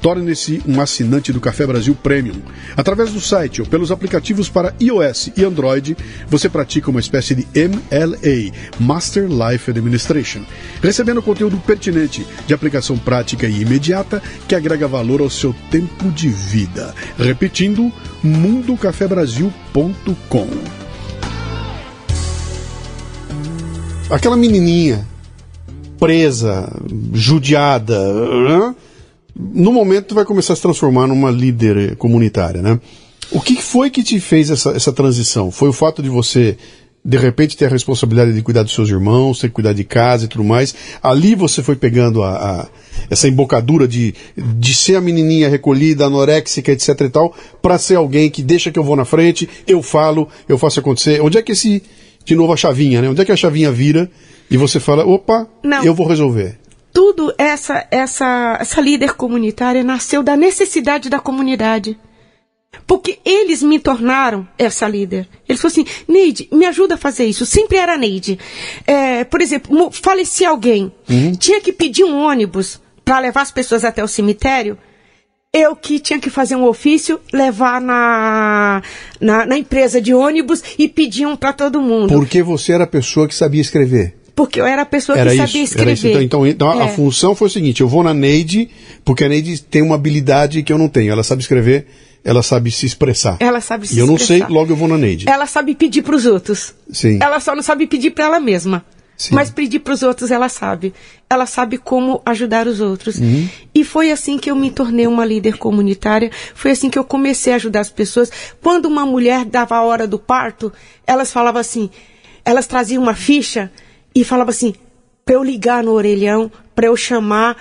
Torne-se um assinante do Café Brasil Premium. Através do site ou pelos aplicativos para iOS e Android, você pratica uma espécie de MLA, Master Life Administration, recebendo conteúdo pertinente, de aplicação prática e imediata que agrega valor ao seu tempo de vida. Repetindo, mundocafebrasil.com. Aquela menininha presa, judiada, no momento tu vai começar a se transformar numa líder comunitária, né? O que foi que te fez essa, essa transição? Foi o fato de você, de repente, ter a responsabilidade de cuidar dos seus irmãos, ter que cuidar de casa e tudo mais. Ali você foi pegando a, a essa embocadura de, de ser a menininha recolhida, anoréxica, etc e tal, para ser alguém que deixa que eu vou na frente, eu falo, eu faço acontecer. Onde é que esse, de novo a chavinha, né? Onde é que a chavinha vira e você fala, opa, Não. eu vou resolver? Tudo essa essa essa líder comunitária nasceu da necessidade da comunidade. Porque eles me tornaram essa líder. Eles falaram assim, Neide, me ajuda a fazer isso. Sempre era Neide. É, por exemplo, falecia alguém. Uhum. Tinha que pedir um ônibus para levar as pessoas até o cemitério. Eu que tinha que fazer um ofício, levar na, na, na empresa de ônibus e pedir um para todo mundo. Porque você era a pessoa que sabia escrever porque eu era a pessoa era que sabia isso, escrever. Então, então, então é. a função foi o seguinte: eu vou na Neide, porque a Neide tem uma habilidade que eu não tenho. Ela sabe escrever, ela sabe se expressar. Ela sabe se E eu não sei, logo eu vou na Neide. Ela sabe pedir para os outros. Sim. Ela só não sabe pedir para ela mesma. Sim. Mas pedir para os outros ela sabe. Ela sabe como ajudar os outros. Uhum. E foi assim que eu me tornei uma líder comunitária. Foi assim que eu comecei a ajudar as pessoas. Quando uma mulher dava a hora do parto, elas falavam assim, elas traziam uma ficha e falava assim, para eu ligar no orelhão, para eu chamar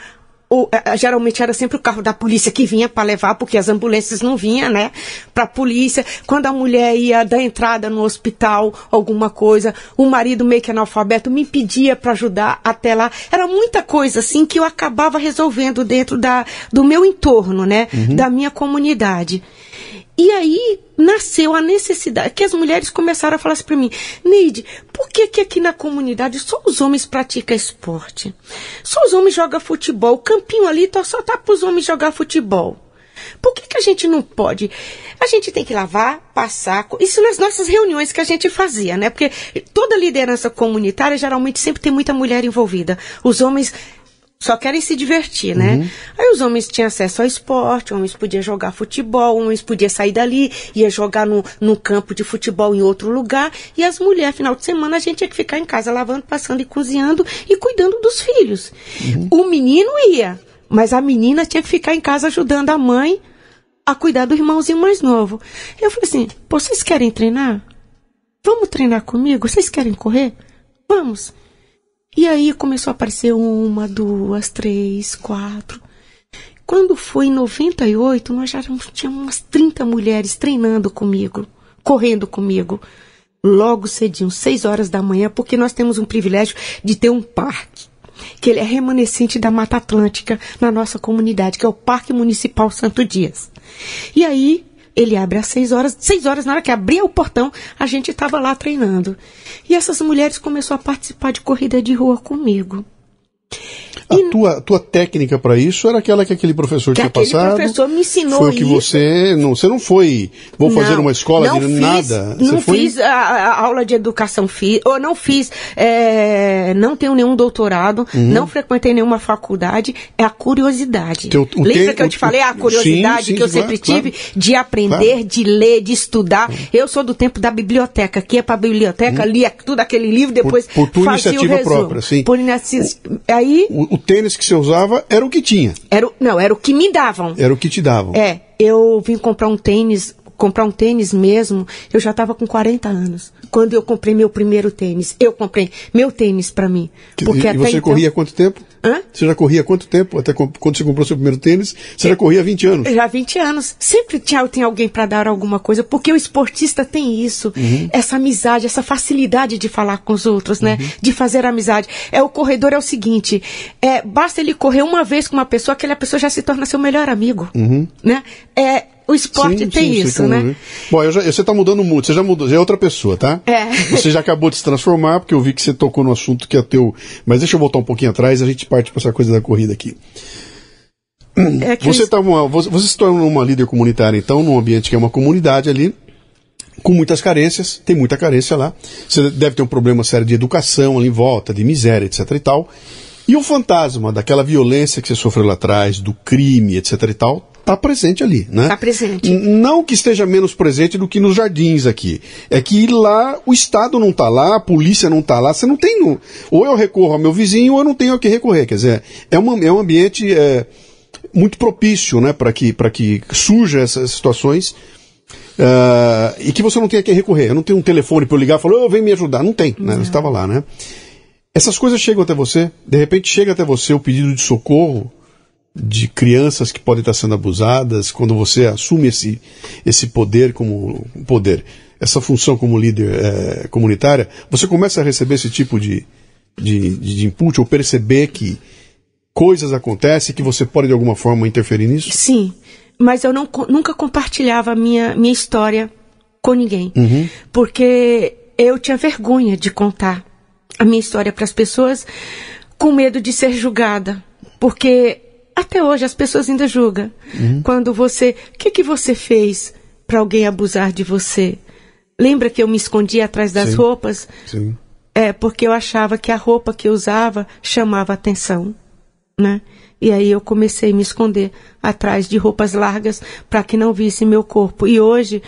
o, geralmente era sempre o carro da polícia que vinha para levar, porque as ambulâncias não vinham, né? Para a polícia. Quando a mulher ia dar entrada no hospital, alguma coisa, o marido meio que analfabeto me pedia para ajudar até lá. Era muita coisa assim que eu acabava resolvendo dentro da, do meu entorno, né? Uhum. Da minha comunidade. E aí nasceu a necessidade, que as mulheres começaram a falar assim para mim, Neide, por que, que aqui na comunidade só os homens praticam esporte? Só os homens jogam futebol, o campinho ali tá, só tá para os homens jogar futebol. Por que, que a gente não pode? A gente tem que lavar, passar. Isso nas nossas reuniões que a gente fazia, né? Porque toda liderança comunitária geralmente sempre tem muita mulher envolvida. Os homens só querem se divertir, né? Uhum. Aí os homens tinham acesso ao esporte, homens podiam jogar futebol, homens podiam sair dali, ia jogar no, no campo de futebol em outro lugar, e as mulheres, final de semana, a gente tinha que ficar em casa lavando, passando e cozinhando e cuidando dos filhos. Uhum. O menino ia, mas a menina tinha que ficar em casa ajudando a mãe a cuidar do irmãozinho mais novo. Eu falei assim: vocês querem treinar? Vamos treinar comigo? Vocês querem correr? Vamos. E aí começou a aparecer uma, duas, três, quatro. Quando foi em 98, nós já tínhamos umas 30 mulheres treinando comigo, correndo comigo. Logo cedinho, seis horas da manhã, porque nós temos um privilégio de ter um parque, que ele é remanescente da Mata Atlântica na nossa comunidade, que é o Parque Municipal Santo Dias. E aí ele abre às seis horas. Seis horas, na hora que abria o portão, a gente estava lá treinando. E essas mulheres começaram a participar de corrida de rua comigo. A e, tua, tua técnica para isso era aquela que aquele professor que tinha passado? O professor me ensinou Foi o que isso. você não, você não foi, vou não, fazer uma escola de fiz, nada. Não foi... fiz a, a, aula de educação física, ou não fiz, é, não tenho nenhum doutorado, uhum. não frequentei nenhuma faculdade, é a curiosidade. Teu, Lembra que eu te falei a curiosidade sim, sim, que eu sempre claro, tive de aprender, claro. de ler, de estudar. Uhum. Eu sou do tempo da biblioteca, que ia para a biblioteca, uhum. lia tudo aquele livro, depois por, por fazia iniciativa o resumo. própria, sim. Por iniciativa. Aí o, o tênis que você usava era o que tinha. Era o, não, era o que me davam. Era o que te davam. É, eu vim comprar um tênis comprar um tênis mesmo, eu já estava com 40 anos. Quando eu comprei meu primeiro tênis, eu comprei meu tênis para mim. Porque e, e você então... corria há quanto tempo? Hã? Você já corria há quanto tempo? Até quando você comprou seu primeiro tênis, você eu, já corria há 20 anos? Já há 20 anos. Sempre tinha, tem alguém para dar alguma coisa, porque o esportista tem isso, uhum. essa amizade, essa facilidade de falar com os outros, né? Uhum. De fazer amizade. É o corredor é o seguinte, é basta ele correr uma vez com uma pessoa, aquela pessoa já se torna seu melhor amigo, uhum. né? É o esporte sim, tem sim, isso, né? Uhum. Bom, já, você está mudando muito, você já mudou, já é outra pessoa, tá? É. Você já acabou de se transformar, porque eu vi que você tocou no assunto que é teu. Mas deixa eu voltar um pouquinho atrás, a gente parte para essa coisa da corrida aqui. É você, tá uma, você, você se torna uma líder comunitária, então, num ambiente que é uma comunidade ali, com muitas carências, tem muita carência lá. Você deve ter um problema sério de educação ali em volta, de miséria, etc e tal. E o fantasma daquela violência que você sofreu lá atrás, do crime, etc e tal, está presente ali, né? Está presente. Não que esteja menos presente do que nos jardins aqui. É que lá o Estado não está lá, a polícia não está lá, você não tem. Ou eu recorro ao meu vizinho ou eu não tenho a que recorrer. Quer dizer, é, uma, é um ambiente é, muito propício né, para que, que surjam essas situações. Uh, e que você não tenha a que recorrer. Eu não tenho um telefone para eu ligar e falar, oh, vem me ajudar. Não tem, né? Não. estava lá, né? Essas coisas chegam até você, de repente chega até você o pedido de socorro de crianças que podem estar sendo abusadas, quando você assume esse, esse poder como poder, essa função como líder é, comunitária, você começa a receber esse tipo de, de, de input ou perceber que coisas acontecem que você pode de alguma forma interferir nisso? Sim, mas eu não, nunca compartilhava a minha, minha história com ninguém, uhum. porque eu tinha vergonha de contar a minha história para as pessoas com medo de ser julgada, porque até hoje as pessoas ainda julgam. Uhum. Quando você. O que, que você fez para alguém abusar de você? Lembra que eu me escondia atrás das Sim. roupas? Sim. É, porque eu achava que a roupa que eu usava chamava atenção, né? E aí eu comecei a me esconder atrás de roupas largas para que não visse meu corpo. E hoje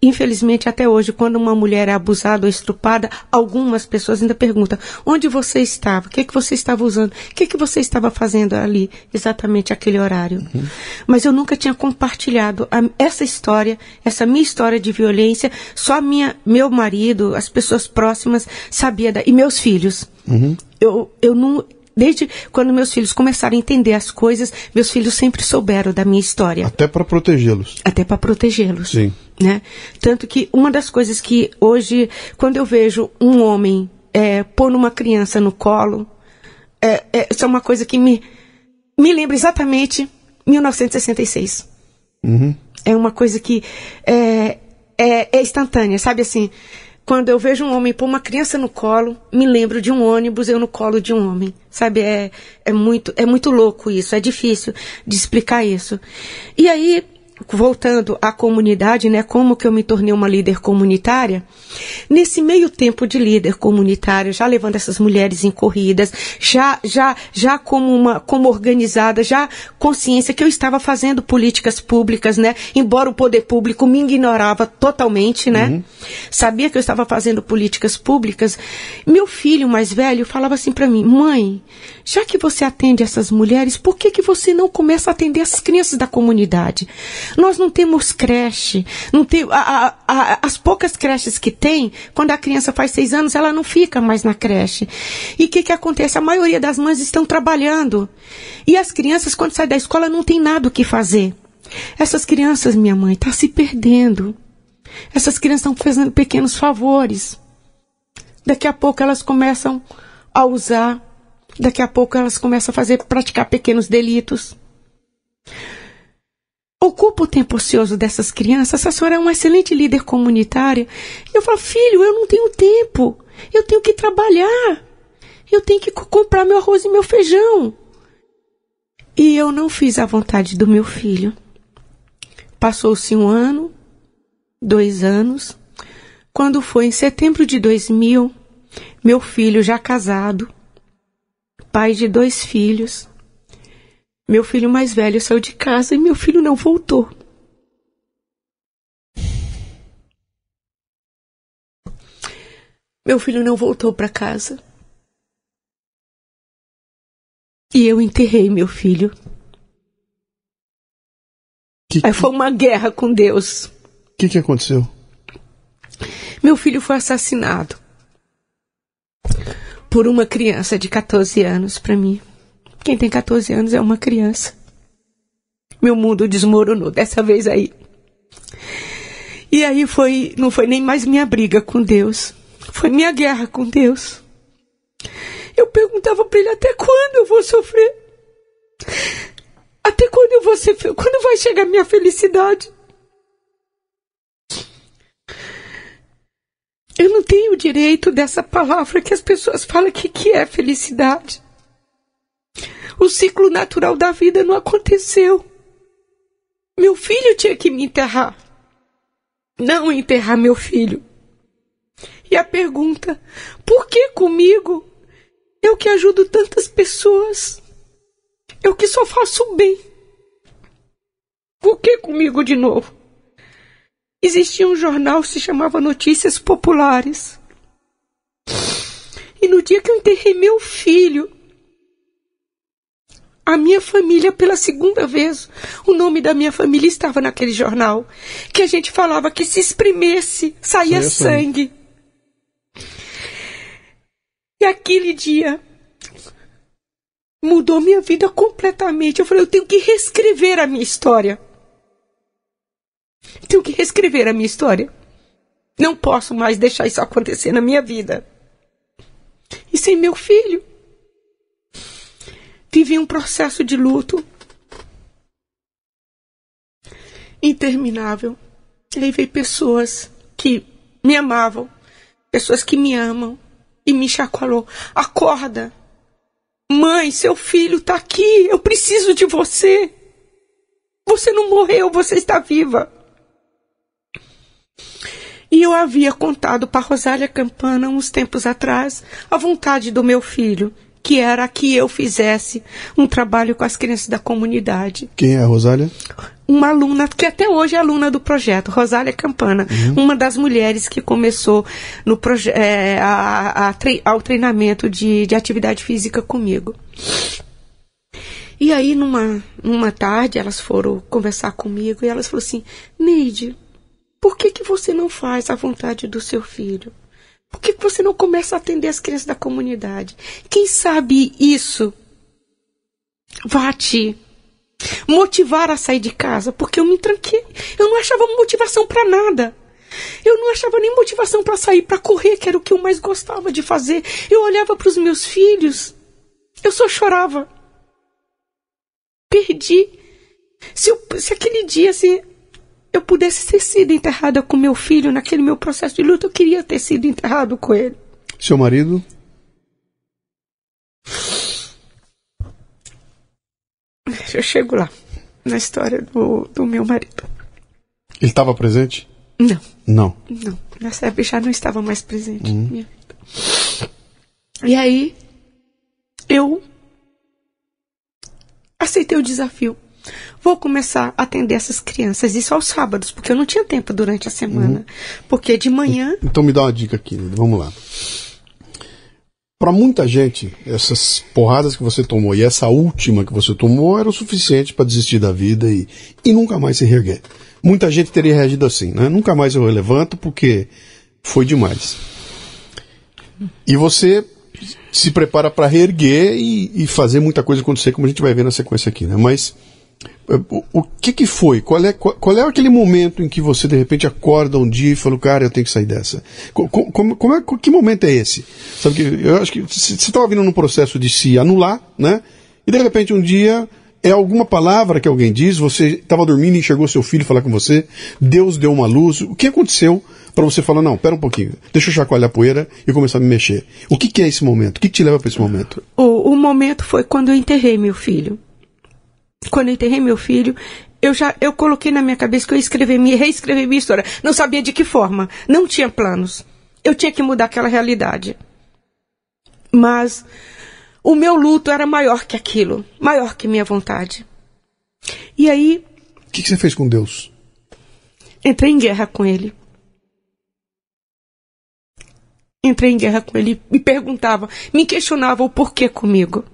Infelizmente, até hoje, quando uma mulher é abusada ou estrupada, algumas pessoas ainda perguntam: onde você estava? O que, é que você estava usando? O que, é que você estava fazendo ali, exatamente aquele horário? Uhum. Mas eu nunca tinha compartilhado a, essa história, essa minha história de violência. Só minha, meu marido, as pessoas próximas sabia da, e meus filhos. Uhum. Eu, eu não Desde quando meus filhos começaram a entender as coisas, meus filhos sempre souberam da minha história. Até para protegê-los. Até para protegê-los. Sim. Né? Tanto que uma das coisas que hoje, quando eu vejo um homem é, pôr uma criança no colo, é, é, isso é uma coisa que me, me lembra exatamente 1966. Uhum. É uma coisa que é, é, é instantânea, sabe assim? Quando eu vejo um homem pôr uma criança no colo, me lembro de um ônibus, eu no colo de um homem. Sabe, é, é, muito, é muito louco isso, é difícil de explicar isso. E aí, voltando à comunidade, né, como que eu me tornei uma líder comunitária, nesse meio tempo de líder comunitário, já levando essas mulheres em corridas, já já já como uma como organizada, já consciência que eu estava fazendo políticas públicas, né, embora o poder público me ignorava totalmente, né? Uhum. Sabia que eu estava fazendo políticas públicas. Meu filho mais velho falava assim para mim: "Mãe, já que você atende essas mulheres, por que que você não começa a atender as crianças da comunidade?" Nós não temos creche, não tem, a, a, a, as poucas creches que tem, quando a criança faz seis anos, ela não fica mais na creche. E o que, que acontece? A maioria das mães estão trabalhando. E as crianças, quando saem da escola, não tem nada o que fazer. Essas crianças, minha mãe, estão tá se perdendo. Essas crianças estão fazendo pequenos favores. Daqui a pouco elas começam a usar. Daqui a pouco elas começam a fazer, praticar pequenos delitos ocupa o tempo ocioso dessas crianças. Essa senhora é uma excelente líder comunitária. Eu falo, filho, eu não tenho tempo. Eu tenho que trabalhar. Eu tenho que comprar meu arroz e meu feijão. E eu não fiz a vontade do meu filho. Passou-se um ano, dois anos. Quando foi em setembro de 2000, meu filho já casado, pai de dois filhos, meu filho mais velho saiu de casa e meu filho não voltou. Meu filho não voltou para casa. E eu enterrei meu filho. Que, Aí foi uma guerra com Deus. O que, que aconteceu? Meu filho foi assassinado por uma criança de 14 anos para mim. Quem tem 14 anos é uma criança. Meu mundo desmoronou dessa vez aí. E aí foi, não foi nem mais minha briga com Deus, foi minha guerra com Deus. Eu perguntava para ele até quando eu vou sofrer? Até quando eu vou ser, quando vai chegar minha felicidade? Eu não tenho o direito dessa palavra que as pessoas falam que, que é felicidade. O ciclo natural da vida não aconteceu. Meu filho tinha que me enterrar. Não enterrar meu filho. E a pergunta: por que comigo? Eu que ajudo tantas pessoas. Eu que só faço bem. Por que comigo de novo? Existia um jornal que se chamava Notícias Populares. E no dia que eu enterrei meu filho, a minha família pela segunda vez. O nome da minha família estava naquele jornal. Que a gente falava que se espremesse, saía sangue. E aquele dia mudou minha vida completamente. Eu falei, eu tenho que reescrever a minha história. Tenho que reescrever a minha história. Não posso mais deixar isso acontecer na minha vida. E sem meu filho vivi um processo de luto interminável. Levei pessoas que me amavam, pessoas que me amam, e me chacoalhou. Acorda! Mãe, seu filho está aqui, eu preciso de você. Você não morreu, você está viva. E eu havia contado para Rosália Campana, uns tempos atrás, a vontade do meu filho que era que eu fizesse um trabalho com as crianças da comunidade. Quem é a Rosália? Uma aluna, que até hoje é aluna do projeto, Rosália Campana, uhum. uma das mulheres que começou no é, a, a tre ao treinamento de, de atividade física comigo. E aí, numa, numa tarde, elas foram conversar comigo e elas falaram assim: Neide, por que, que você não faz a vontade do seu filho? Por que você não começa a atender as crianças da comunidade? Quem sabe isso vai te motivar a sair de casa, porque eu me tranquei. Eu não achava motivação para nada. Eu não achava nem motivação para sair, para correr, que era o que eu mais gostava de fazer. Eu olhava para os meus filhos, eu só chorava. Perdi. Se, eu, se aquele dia, se eu pudesse ter sido enterrada com meu filho naquele meu processo de luta, eu queria ter sido enterrado com ele. Seu marido? Eu chego lá, na história do, do meu marido. Ele estava presente? Não. Não. Não. Nessa época já não estava mais presente minha vida. E aí, eu aceitei o desafio. Vou começar a atender essas crianças, isso aos sábados, porque eu não tinha tempo durante a semana. Uhum. Porque de manhã. Então me dá uma dica aqui, vamos lá. Para muita gente, essas porradas que você tomou e essa última que você tomou era o suficiente para desistir da vida e, e nunca mais se reerguer. Muita gente teria reagido assim, né? Nunca mais eu levanto porque foi demais. E você se prepara para reerguer e, e, fazer muita coisa acontecer, como a gente vai ver na sequência aqui, né? Mas o, que que foi? Qual é, qual, qual, é aquele momento em que você de repente acorda um dia e fala, cara, eu tenho que sair dessa? Como, como, como é, que momento é esse? Sabe que eu acho que você estava vindo num processo de se anular, né? E de repente um dia é alguma palavra que alguém diz, você estava dormindo e enxergou seu filho falar com você, Deus deu uma luz. O que aconteceu para você falar, não, pera um pouquinho, deixa eu chacoalhar a poeira e começar a me mexer? O que, que é esse momento? O que, que te leva para esse momento? O, o momento foi quando eu enterrei meu filho. Quando eu enterrei meu filho, eu já eu coloquei na minha cabeça que eu ia escrever, me reescrever minha história. Não sabia de que forma, não tinha planos. Eu tinha que mudar aquela realidade. Mas o meu luto era maior que aquilo, maior que minha vontade. E aí. O que, que, você fez com Deus? Entrei em guerra com ele. Entrei em guerra com ele, me perguntava, me questionava o porquê comigo.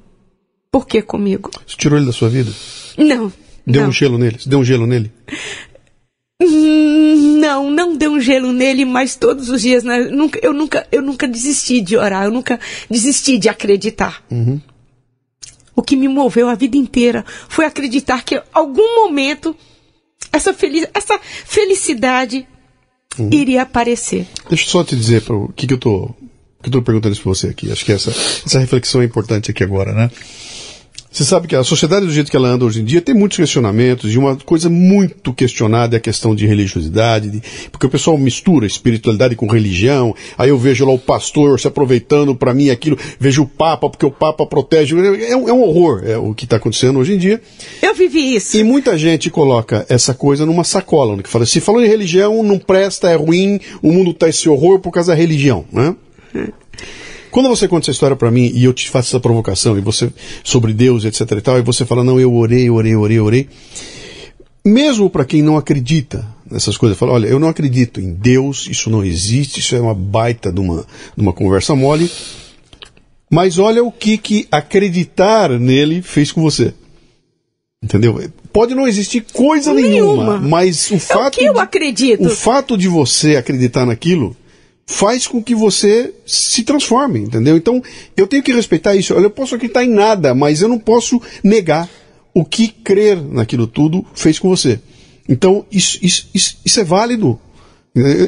Por que comigo? Você tirou ele da sua vida? Não. Deu não. um gelo nele? Você deu um gelo nele? Hum, não, não deu um gelo nele, mas todos os dias, né, nunca, eu, nunca, eu nunca desisti de orar, eu nunca desisti de acreditar. Uhum. O que me moveu a vida inteira foi acreditar que em algum momento essa, feliz, essa felicidade uhum. iria aparecer. Deixa eu só te dizer o que, que eu tô, que eu tô perguntando isso para você aqui. Acho que essa, essa reflexão é importante aqui agora, né? Você sabe que a sociedade do jeito que ela anda hoje em dia tem muitos questionamentos e uma coisa muito questionada é a questão de religiosidade, de, porque o pessoal mistura espiritualidade com religião. Aí eu vejo lá o pastor se aproveitando para mim aquilo, vejo o Papa porque o Papa protege. É um, é um horror é o que está acontecendo hoje em dia. Eu vivi isso. E muita gente coloca essa coisa numa sacola, que fala: se falou em religião, não presta, é ruim, o mundo está esse horror por causa da religião, né? Quando você conta essa história para mim e eu te faço essa provocação e você sobre Deus, etc e tal, e você fala não, eu orei, orei, orei, orei, mesmo para quem não acredita nessas coisas, fala, olha, eu não acredito em Deus, isso não existe, isso é uma baita de uma, de uma conversa mole. Mas olha o que que acreditar nele fez com você. Entendeu? Pode não existir coisa nenhuma, nenhuma mas o fato é o que eu acredito. De, o fato de você acreditar naquilo faz com que você se transforme, entendeu? Então, eu tenho que respeitar isso. Eu posso acreditar em nada, mas eu não posso negar o que crer naquilo tudo fez com você. Então, isso, isso, isso, isso é válido.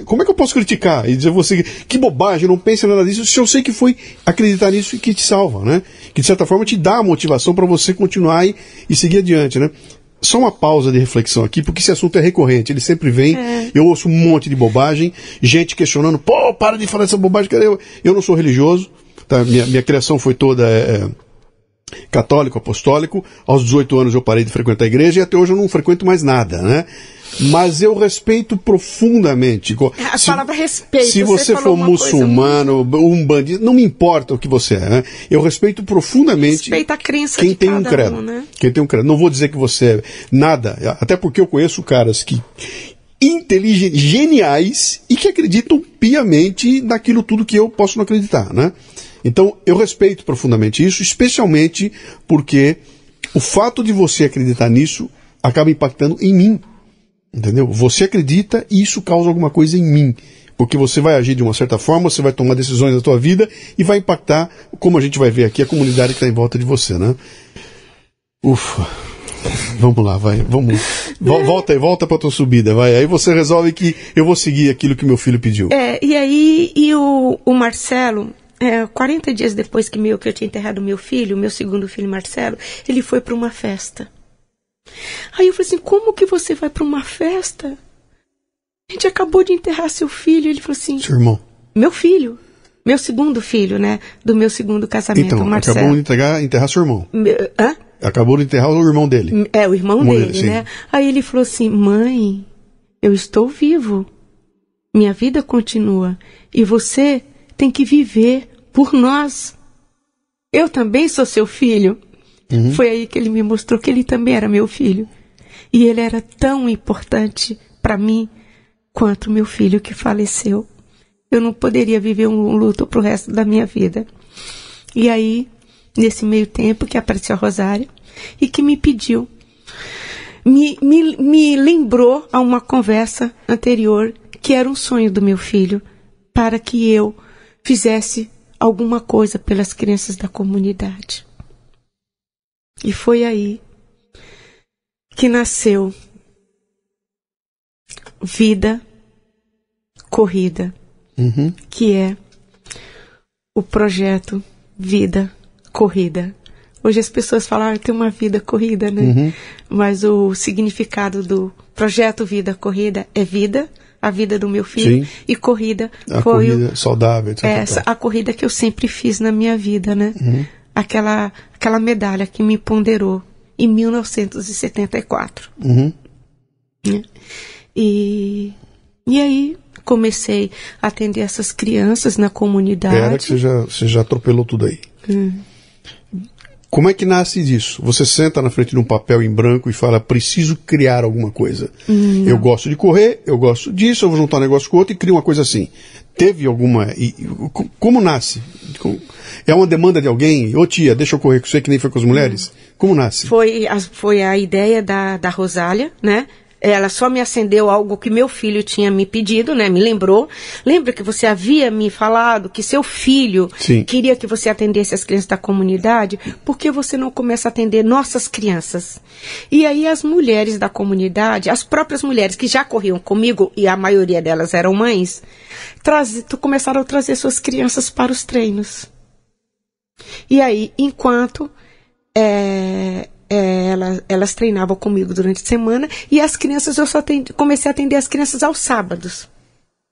Como é que eu posso criticar e dizer você que bobagem, não pense nada disso, se eu sei que foi acreditar nisso que te salva, né? Que de certa forma te dá a motivação para você continuar e, e seguir adiante, né? Só uma pausa de reflexão aqui, porque esse assunto é recorrente, ele sempre vem. É. Eu ouço um monte de bobagem, gente questionando, pô, para de falar essa bobagem, cara. Eu, eu não sou religioso, tá? minha, minha criação foi toda é, é católico, apostólico. Aos 18 anos eu parei de frequentar a igreja e até hoje eu não frequento mais nada, né? mas eu respeito profundamente. A se, palavra respeito. Se você, você for muçulmano, um bandido, não me importa o que você é. Né? Eu respeito profundamente. Respeita a crença quem tem um credo. Um, né? Quem tem um credo. Não vou dizer que você é nada, até porque eu conheço caras que inteligentes, geniais e que acreditam piamente naquilo tudo que eu posso não acreditar, né? Então, eu respeito profundamente isso, especialmente porque o fato de você acreditar nisso acaba impactando em mim. Entendeu? Você acredita e isso causa alguma coisa em mim. Porque você vai agir de uma certa forma, você vai tomar decisões na tua vida e vai impactar, como a gente vai ver aqui, a comunidade que está em volta de você, né? Ufa. Vamos lá, vai. Vamos. Volta aí, volta pra tua subida, vai. Aí você resolve que eu vou seguir aquilo que meu filho pediu. É, e aí, e o, o Marcelo, é, 40 dias depois que, meu, que eu tinha enterrado meu filho, meu segundo filho Marcelo, ele foi para uma festa. Aí eu falei assim: como que você vai para uma festa A gente acabou de enterrar seu filho. Ele falou assim: Seu irmão. Meu filho. Meu segundo filho, né? Do meu segundo casamento, Então, o Marcelo. acabou de enterrar, enterrar seu irmão. Meu- hã? Acabou de enterrar o irmão dele. É, o irmão Irmão dele, dele, né? Aí ele falou assim: Mãe, eu estou vivo. Minha vida continua. E você tem que viver por nós. Eu também sou seu filho. Uhum. Foi aí que ele me mostrou que ele também era meu filho. E ele era tão importante para mim quanto meu filho que faleceu. Eu não poderia viver um luto pro resto da minha vida. E aí, nesse meio tempo que apareceu a Rosária e que me pediu, me, me, me lembrou a uma conversa anterior que era um sonho do meu filho para que eu fizesse alguma coisa pelas crianças da comunidade. E foi aí que nasceu Vida Corrida Uhum. que é o projeto Vida Corrida. Hoje as pessoas falam, ah, tem uma vida corrida, né? Uhum. Mas o significado do projeto Vida Corrida é vida, a vida do meu filho, Sim. e corrida A foi o- corrida saudável, etc. essa, a corrida que eu sempre fiz na minha vida, né? Aquela, aquela medalha que me ponderou em 1974. Uhum. né? E, e aí comecei a atender essas crianças na comunidade. Era que você já, você já atropelou tudo aí. Hum. Como é que nasce disso? Você senta na frente de um papel em branco e fala: preciso criar alguma coisa. Hum, eu gosto de correr, eu gosto disso, eu vou juntar um negócio com outro e crio uma coisa assim. Teve alguma. e- co- como nasce? É uma demanda de alguém? Ô tia, deixa eu correr com você que nem foi com as mulheres? Como nasce? Foi a, foi a ideia da, da Rosália, né? Ela só me acendeu algo que meu filho tinha me pedido, né? Me lembrou. Lembra que você havia me falado que seu filho Sim. queria que você atendesse as crianças da comunidade? Por que você não começa a atender nossas crianças? E aí as mulheres da comunidade, as próprias mulheres que já corriam comigo, e a maioria delas eram mães, traz, começaram a trazer suas crianças para os treinos. E aí, enquanto é, é, elas, elas treinavam comigo durante a semana e as crianças, eu só atendi- comecei a atender as crianças aos sábados,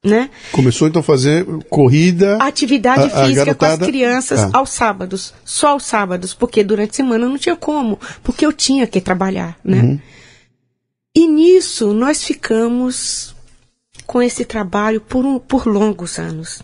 né? Começou então a fazer corrida. Atividade A- a física com as crianças Ah. aos sábados, só aos sábados, porque durante a semana não tinha como, porque eu tinha que trabalhar, né? Uhum. E nisso nós ficamos com esse trabalho por, um- por longos anos.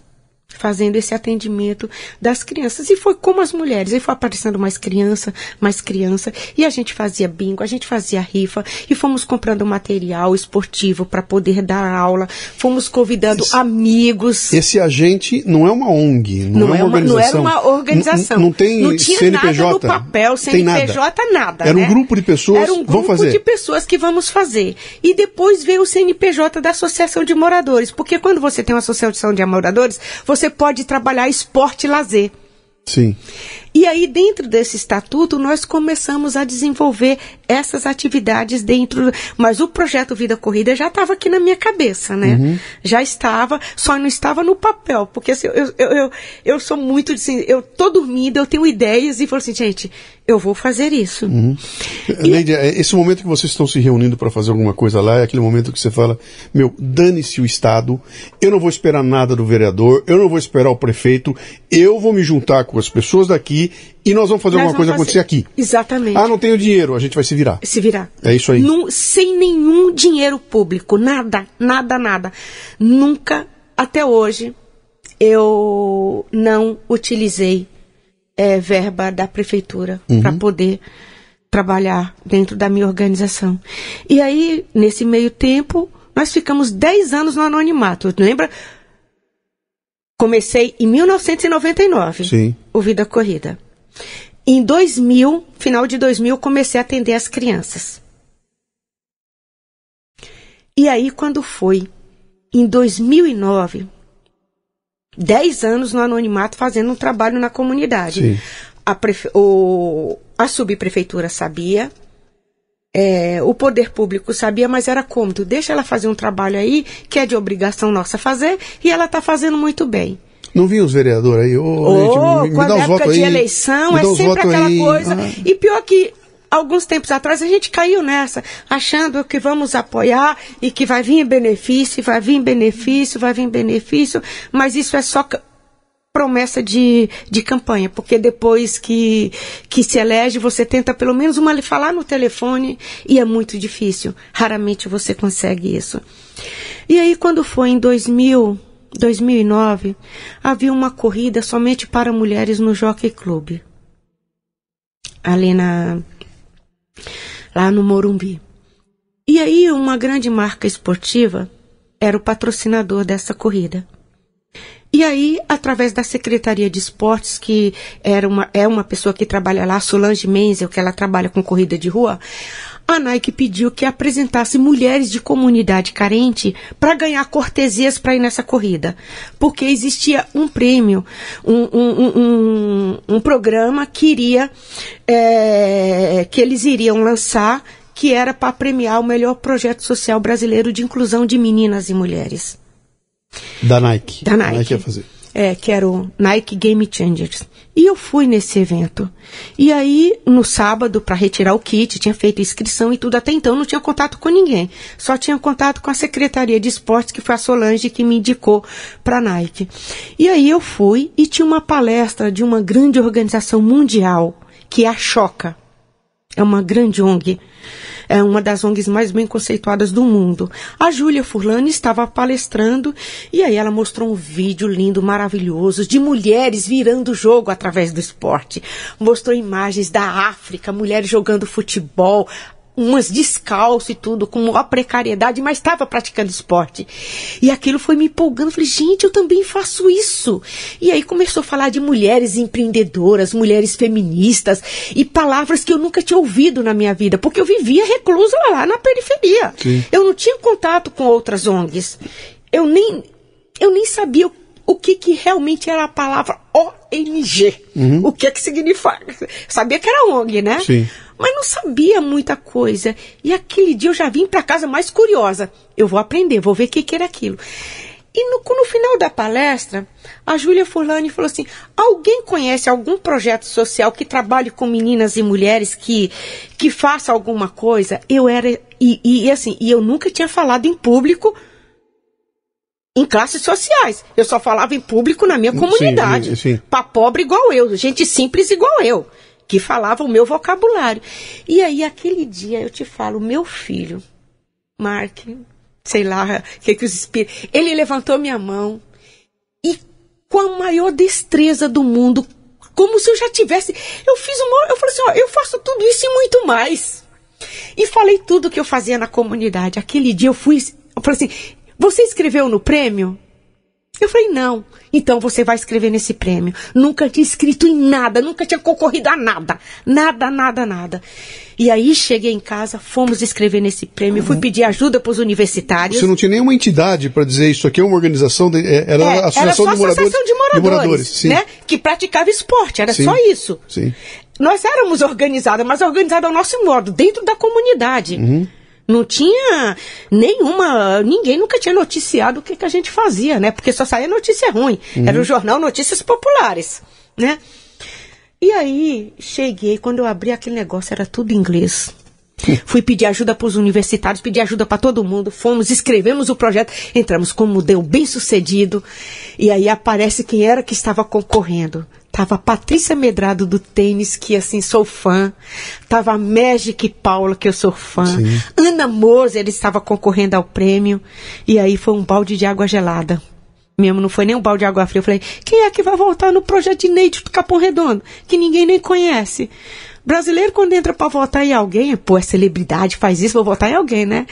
Fazendo esse atendimento das crianças. E foi como as mulheres. E foi aparecendo mais criança, mais criança. E a gente fazia bingo, a gente fazia rifa. E fomos comprando material esportivo para poder dar aula. Fomos convidando Esse- amigos. Esse agente não é uma ONG, não, Não, é é uma uma, não era organização. uma organização. N- Não, tem não tinha CNPJ. nada no papel, tem nada. CNPJ nada. Era um né? grupo de pessoas, Era um grupo de pessoas que vamos fazer. E depois veio o CNPJ da Associação de Moradores. Porque quando você tem uma associação de moradores, você pode trabalhar esporte e lazer. Sim. E aí, dentro desse estatuto, nós começamos a desenvolver essas atividades dentro. Mas o projeto Vida Corrida já estava aqui na minha cabeça, né? Uhum. Já estava, só não estava no papel. Porque assim, eu, eu, eu, eu sou muito assim, eu tô dormindo, eu tenho ideias e falo assim, gente, eu vou fazer isso. Uhum. Neide, é, esse momento que vocês estão se reunindo para fazer alguma coisa lá é aquele momento que você fala: meu, dane-se o Estado, eu não vou esperar nada do vereador, eu não vou esperar o prefeito, eu vou me juntar com as pessoas daqui e nós vamos fazer Nós alguma coisa vamos acontecer aqui. Exatamente. Ah, não tenho dinheiro, a gente vai se virar. se virar. É isso aí. Num- sem nenhum dinheiro público, nada, nada, nada. Nunca, até hoje, eu não utilizei eh, verba da prefeitura para poder trabalhar dentro da minha organização. E aí, nesse meio tempo, nós ficamos 10 anos no anonimato. Lembra? Comecei em 1999 Sim. O Vida Corrida. Em 2000, final de 2000, comecei a atender as crianças. E aí, quando foi em 2009, 10 anos no anonimato fazendo um trabalho na comunidade. Sim. A, prefe- o- a subprefeitura sabia, é, o poder público sabia, mas era como? Tu deixa ela fazer um trabalho aí, que é de obrigação nossa fazer, e ela está fazendo muito bem. Não vinha os vereadores aí? Ô, Ou Neide, me, me quando dá época votos de aí. eleição, me é sempre aquela aí. coisa. Ah. E pior que alguns tempos atrás a gente caiu nessa, achando que vamos apoiar e que vai vir benefício, vai vir benefício, vai vir benefício, mas isso é só promessa de, de campanha, porque depois que, que se elege, você tenta pelo menos uma falar no telefone e é muito difícil. Raramente você consegue isso. E aí, quando foi em 2000, 2009, havia uma corrida somente para mulheres no Jockey Club. Ali na, lá no Morumbi. E aí, uma grande marca esportiva era o patrocinador dessa corrida. E aí, através da Secretaria de Esportes, que era uma, é uma pessoa que trabalha lá, Solange Menzel, que ela trabalha com corrida de rua, a Nike pediu que apresentasse mulheres de comunidade carente para ganhar cortesias para ir nessa corrida. Porque existia um prêmio, um, um, um, um programa que iria, é, que eles iriam lançar, que era para premiar o melhor projeto social brasileiro de inclusão de meninas e mulheres. Da Nike. Da Nike. Nike ia fazer. É, que era o Nike Game Changers. E eu fui nesse evento. E aí, no sábado, para retirar o kit, tinha feito inscrição e tudo. Até então, não tinha contato com ninguém. Só tinha contato com a Secretaria de Esportes, que foi a Solange que me indicou para Nike. E aí eu fui e tinha uma palestra de uma grande organização mundial, que é a Choca. É uma grande ONG é uma das ONGs mais bem conceituadas do mundo. A Júlia Furlani estava palestrando e aí ela mostrou um vídeo lindo, maravilhoso, de mulheres virando jogo através do esporte. Mostrou imagens da África, mulheres jogando futebol, umas descalço e tudo, com uma precariedade, mas estava praticando esporte. E aquilo foi me empolgando. Falei, gente, eu também faço isso. E aí começou a falar de mulheres empreendedoras, mulheres feministas e palavras que eu nunca tinha ouvido na minha vida, porque eu vivia reclusa lá na periferia. Sim. Eu não tinha contato com outras ONGs. Eu nem, eu nem sabia o, o que, que realmente era a palavra ONG. Uhum. O que é que significa. Sabia que era ONG, né? Sim mas não sabia muita coisa. E aquele dia eu já vim para casa mais curiosa. Eu vou aprender, vou ver o que, que era aquilo. E no, no, final da palestra, a Júlia Fulani falou assim: alguém conhece algum projeto social que trabalhe com meninas e mulheres que, que faça alguma coisa? Eu era. E, e assim, e eu nunca tinha falado em público em classes sociais. Eu só falava em público na minha comunidade. Para pobre igual eu, gente simples igual eu que falava o meu vocabulário. E aí, aquele dia, eu te falo, meu filho, Mark, sei lá, que que os espíritos. Ele levantou minha mão e, com a maior destreza do mundo, como se eu já tivesse. Eu fiz uma. Eu falei assim: ó, eu faço tudo isso e muito mais. E falei tudo que eu fazia na comunidade. Aquele dia eu fui. Eu falei assim: você escreveu no prêmio? Eu falei, não. Então você vai escrever nesse prêmio. Nunca tinha escrito em nada, nunca tinha concorrido a nada. Nada, nada, nada. E aí cheguei em casa, fomos escrever nesse prêmio, uhum. fui pedir ajuda para os universitários. Você não tinha nenhuma entidade para dizer isso aqui é uma organização, de, é, era é, a Associação, era de, Moradores, associação de Moradores, de moradores né? que praticava esporte, era sim, só isso. Sim. Nós éramos organizadas, mas organizadas ao nosso modo, dentro da comunidade. Uhum. Não tinha nenhuma. Ninguém nunca tinha noticiado o que, que a gente fazia, né? Porque só saía notícia ruim. Uhum. Era o jornal Notícias Populares, né? E aí, cheguei, quando eu abri aquele negócio, era tudo inglês. Fui pedir ajuda para os universitários, pedir ajuda para todo mundo. Fomos, escrevemos o projeto, entramos como deu bem sucedido. E aí aparece quem era que estava concorrendo. Tava a Patrícia Medrado do tênis, que assim sou fã. Tava a Magic Paula, que eu sou fã. Sim. Ana Moser estava concorrendo ao prêmio. E aí foi um balde de água gelada. Mesmo não foi nem um balde de água fria. Eu falei, quem é que vai voltar no projeto de Neide do Capão Redondo? Que ninguém nem conhece. Brasileiro, quando entra para votar em alguém, pô, é celebridade, faz isso, vou votar em alguém, né?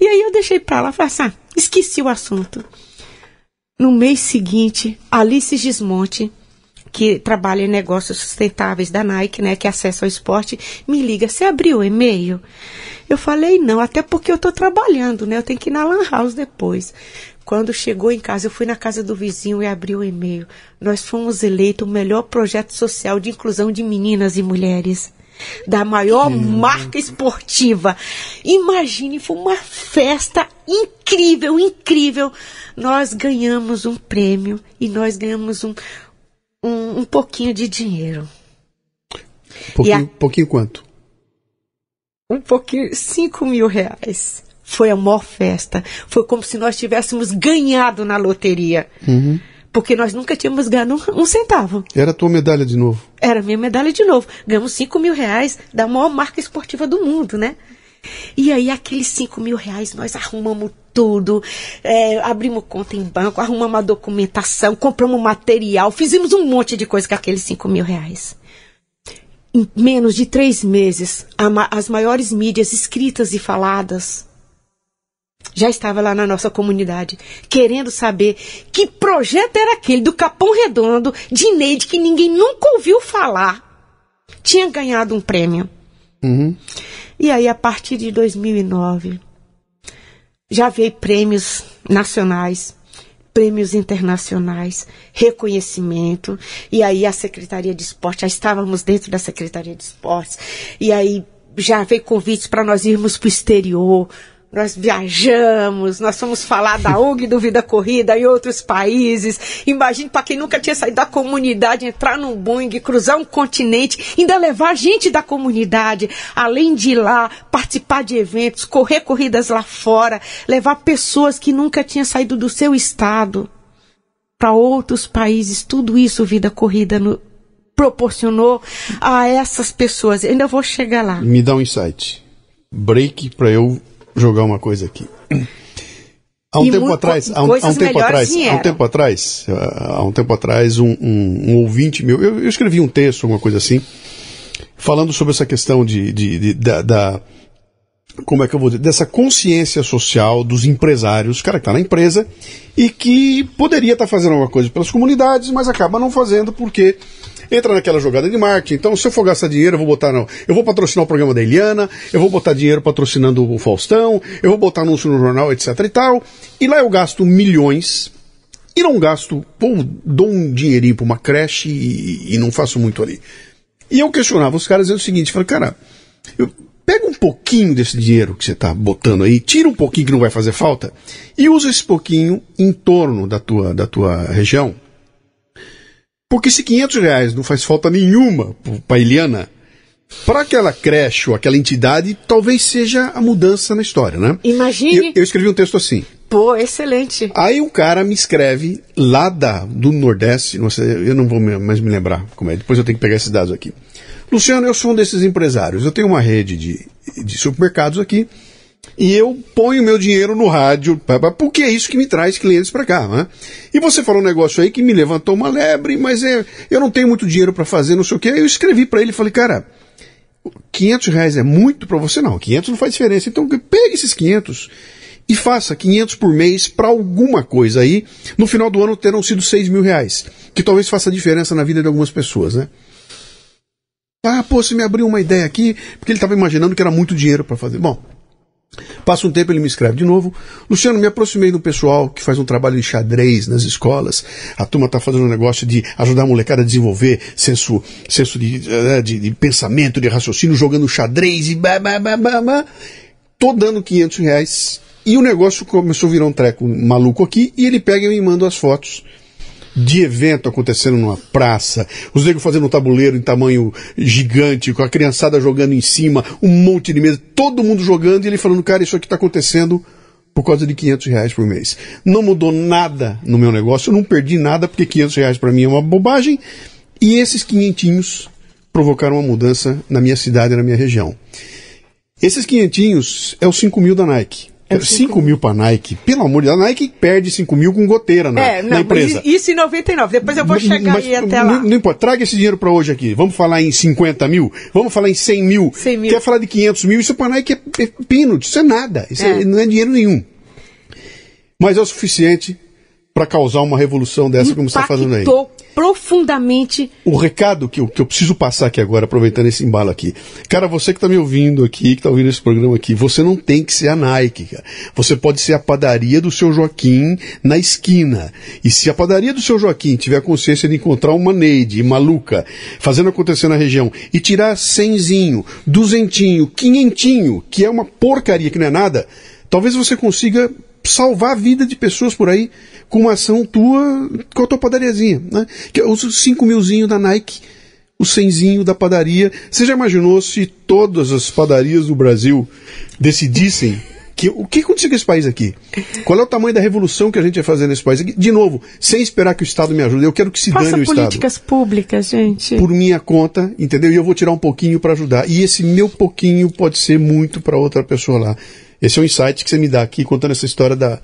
E aí eu deixei pra lá, falei assim, ah, esqueci o assunto. No mês seguinte, Alice Gismonte que trabalha em negócios sustentáveis da Nike, né, que acessa ao esporte, me liga, você abriu o e-mail? Eu falei, não, até porque eu estou trabalhando, né, eu tenho que ir na Lan House depois. Quando chegou em casa, eu fui na casa do vizinho e abri o e-mail. Nós fomos eleitos o melhor projeto social de inclusão de meninas e mulheres da maior marca esportiva. Imagine, foi uma festa incrível, incrível. Nós ganhamos um prêmio e nós ganhamos um, um, um pouquinho de dinheiro. Pouquinho, a, pouquinho quanto? Um pouquinho, 5 mil reais. Foi a maior festa. Foi como se nós tivéssemos ganhado na loteria. Uhum. Porque nós nunca tínhamos ganhado um, um, centavo. Era a tua medalha de novo. Era minha medalha de novo. Ganhamos 5 mil reais da maior marca esportiva do mundo, né? E aí, aqueles 5 mil reais, nós arrumamos tudo, é, abrimos conta em banco, arrumamos a documentação, compramos material, fizemos um monte de coisa com aqueles 5 mil reais. Em menos de três meses, as maiores mídias escritas e faladas já estava lá na nossa comunidade, querendo saber que projeto era aquele do Capão Redondo, de Neide, que ninguém nunca ouviu falar. Tinha ganhado um prêmio. Uhum. E aí, a partir de 2009, já veio prêmios nacionais, prêmios internacionais, reconhecimento. E aí, a Secretaria de Esporte, já estávamos dentro da Secretaria de Esportes. E aí, já veio convites para nós irmos para o exterior, nós viajamos, nós fomos falar da ONG do Vida Corrida em outros países. Imagine para quem nunca tinha saído da comunidade, entrar num Boeing, cruzar um continente, ainda levar gente da comunidade, além de ir lá, participar de eventos, correr corridas lá fora, levar pessoas que nunca tinham saído do seu estado para outros países. Tudo isso Vida Corrida no, proporcionou a essas pessoas. Eu ainda vou chegar lá. Me dá um insight. Break para eu jogar uma coisa aqui. Há um tempo atrás, há um, há um tempo atrás, há um tempo atrás, há um tempo atrás, um, um, um ouvinte meu, eu, eu, escrevi um texto, alguma coisa assim, falando sobre essa questão de, de, de da, da, como é que eu vou dizer, dessa consciência social dos empresários, cara que está na empresa e que poderia estar tá fazendo alguma coisa pelas comunidades, mas acaba não fazendo porque entra naquela jogada de marketing. Então, se eu for gastar dinheiro, eu vou botar não. Eu vou patrocinar o programa da Eliana, eu vou botar dinheiro patrocinando o Faustão, eu vou botar anúncio no jornal, etc e tal. E lá eu gasto milhões e não gasto, pô, dou um dinheirinho para uma creche e, e, não faço muito ali. E eu questionava os caras, é o seguinte, falei, cara, eu, pega um pouquinho desse dinheiro que você está botando aí, tira um pouquinho que não vai fazer falta e usa esse pouquinho em torno da tua, da tua região porque se 500 reais não faz falta nenhuma para Eliana, para aquela creche ou aquela entidade, talvez seja a mudança na história, né? Imagine. Eu, eu escrevi um texto assim. Pô, excelente. Aí um cara me escreve lá da, do Nordeste, não sei, eu não vou mais me lembrar como é, depois eu tenho que pegar esses dados aqui. Luciano, eu sou um desses empresários. Eu tenho uma rede de, de supermercados aqui e eu ponho meu dinheiro no rádio, porque é isso que me traz clientes para cá. Né? E você falou um negócio aí que me levantou uma lebre, mas é, eu não tenho muito dinheiro para fazer, não sei o que. Eu escrevi para ele falei, cara, 500 reais é muito para você? Não, 500 não faz diferença. Então pegue esses 500 e faça 500 por mês para alguma coisa aí. No final do ano terão sido 6 mil reais, que talvez faça diferença na vida de algumas pessoas, né? Ah, pô, você me abriu uma ideia aqui, porque ele estava imaginando que era muito dinheiro para fazer. Bom, Passa um tempo, ele me escreve de novo. Luciano, me aproximei do pessoal que faz um trabalho de xadrez nas escolas. A turma está fazendo um negócio de ajudar a molecada a desenvolver senso, senso de, eh, de, de pensamento, de raciocínio, jogando xadrez e bah, bah, bah, bah, bah. Tô dando 500 reais. E o negócio começou a virar um treco maluco aqui. E ele pega e me manda as fotos de evento acontecendo numa praça, os negros fazendo um tabuleiro em tamanho gigante, com a criançada jogando em cima, um monte de mesa, todo mundo jogando e ele falando, cara, isso aqui está acontecendo por causa de 500 reais por mês. Não mudou nada no meu negócio, eu não perdi nada porque 500 reais para mim é uma bobagem e esses quinhentinhos provocaram uma mudança na minha cidade, na minha região. Esses quinhentinhos é os 5 mil da Nike. 5 mil para Nike. Pelo amor de Deus, a Nike perde 5 mil com goteira na, é, não, na empresa. Isso em 99. Depois eu vou chegar mas, aí até lá. Não, não importa. Traga esse dinheiro para hoje aqui. Vamos falar em 50 mil? Vamos falar em 100 mil? 100 mil. Quer falar de 500 mil? Isso para Nike é, é pino. Isso é nada. Isso é. É, não é dinheiro nenhum. Mas é o suficiente para causar uma revolução dessa como você está fazendo aí profundamente. O recado que eu, que eu preciso passar aqui agora, aproveitando esse embalo aqui. Cara, você que está me ouvindo aqui, que está ouvindo esse programa aqui, você não tem que ser a Nike, cara. Você pode ser a padaria do seu Joaquim na esquina. E se a padaria do seu Joaquim tiver a consciência de encontrar uma Neide maluca, fazendo acontecer na região, e tirar cenzinho, duzentinho, quinhentinho, que é uma porcaria que não é nada, talvez você consiga salvar a vida de pessoas por aí com uma ação tua, com a tua padariazinha, né? Que é os 5 milzinho da Nike, o senzinho da padaria. Você já imaginou se todas as padarias do Brasil decidissem que, o que aconteceu com esse país aqui? Qual é o tamanho da revolução que a gente vai fazer nesse país aqui? De novo, sem esperar que o Estado me ajude. Eu quero que se Faça dane o Estado. políticas públicas, gente. Por minha conta, entendeu? E eu vou tirar um pouquinho para ajudar. E esse meu pouquinho pode ser muito para outra pessoa lá. Esse é o insight que você me dá aqui contando essa história da,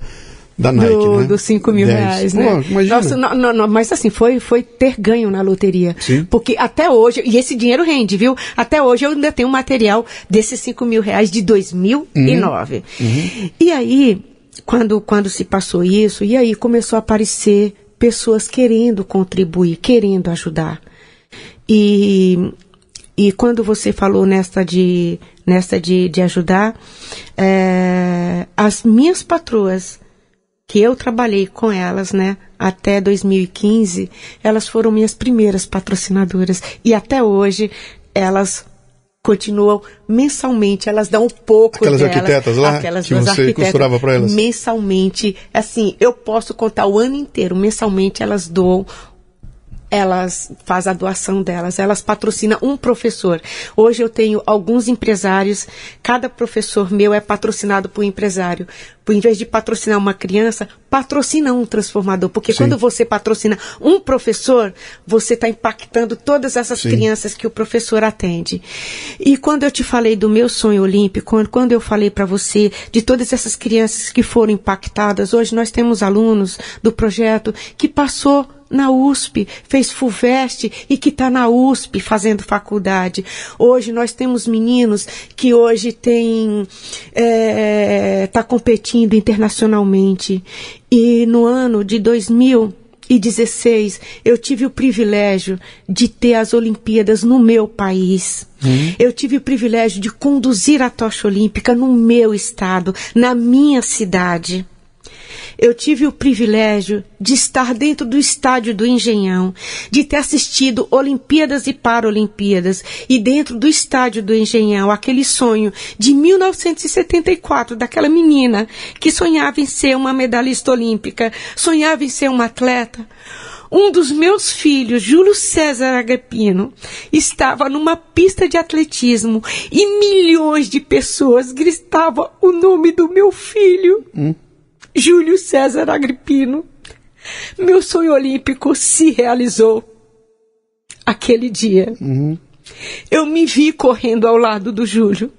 da Nike, do, né? dos 5 mil 10. reais, Pô, né? imagina. Nossa, não, não, mas assim, foi, foi ter ganho na loteria. Sim. Porque até hoje, e esse dinheiro rende, viu? Até hoje eu ainda tenho material desses 5 mil reais de 2009. Uhum. E aí, quando, quando se passou isso, e aí começou a aparecer pessoas querendo contribuir, querendo ajudar. E, e quando você falou nesta de, nesta de, de ajudar, é, as minhas patroas, que eu trabalhei com elas, né, até 2015, elas foram minhas primeiras patrocinadoras. E até hoje, elas continuam mensalmente, elas dão um pouco Aquelas delas, arquitetas lá, aquelas que você costurava pra elas? mensalmente, assim, eu posso contar o ano inteiro, mensalmente elas doam elas fazem a doação delas, elas patrocinam um professor. Hoje eu tenho alguns empresários, cada professor meu é patrocinado por um empresário. Por em vez de patrocinar uma criança, patrocina um transformador. Porque Sim. quando você patrocina um professor, você está impactando todas essas Sim. crianças que o professor atende. E quando eu te falei do meu sonho olímpico, quando eu falei para você de todas essas crianças que foram impactadas, hoje nós temos alunos do projeto que passou na USP, fez FUVEST e que está na USP fazendo faculdade. Hoje nós temos meninos que hoje têm está competindo internacionalmente. E no ano de 2016 eu tive o privilégio de ter as Olimpíadas no meu país. Eu tive o privilégio de conduzir a tocha olímpica no meu estado, na minha cidade. Eu tive o privilégio de estar dentro do estádio do Engenhão, de ter assistido Olimpíadas e Paralimpíadas, e dentro do estádio do Engenhão, aquele sonho de 1974 daquela menina que sonhava em ser uma medalhista olímpica, sonhava em ser uma atleta. Um dos meus filhos, Júlio César Agapino, estava numa pista de atletismo e milhões de pessoas gritavam o nome do meu filho. Júlio César Agripino. Meu sonho olímpico se realizou aquele dia. Eu me vi correndo ao lado do Júlio.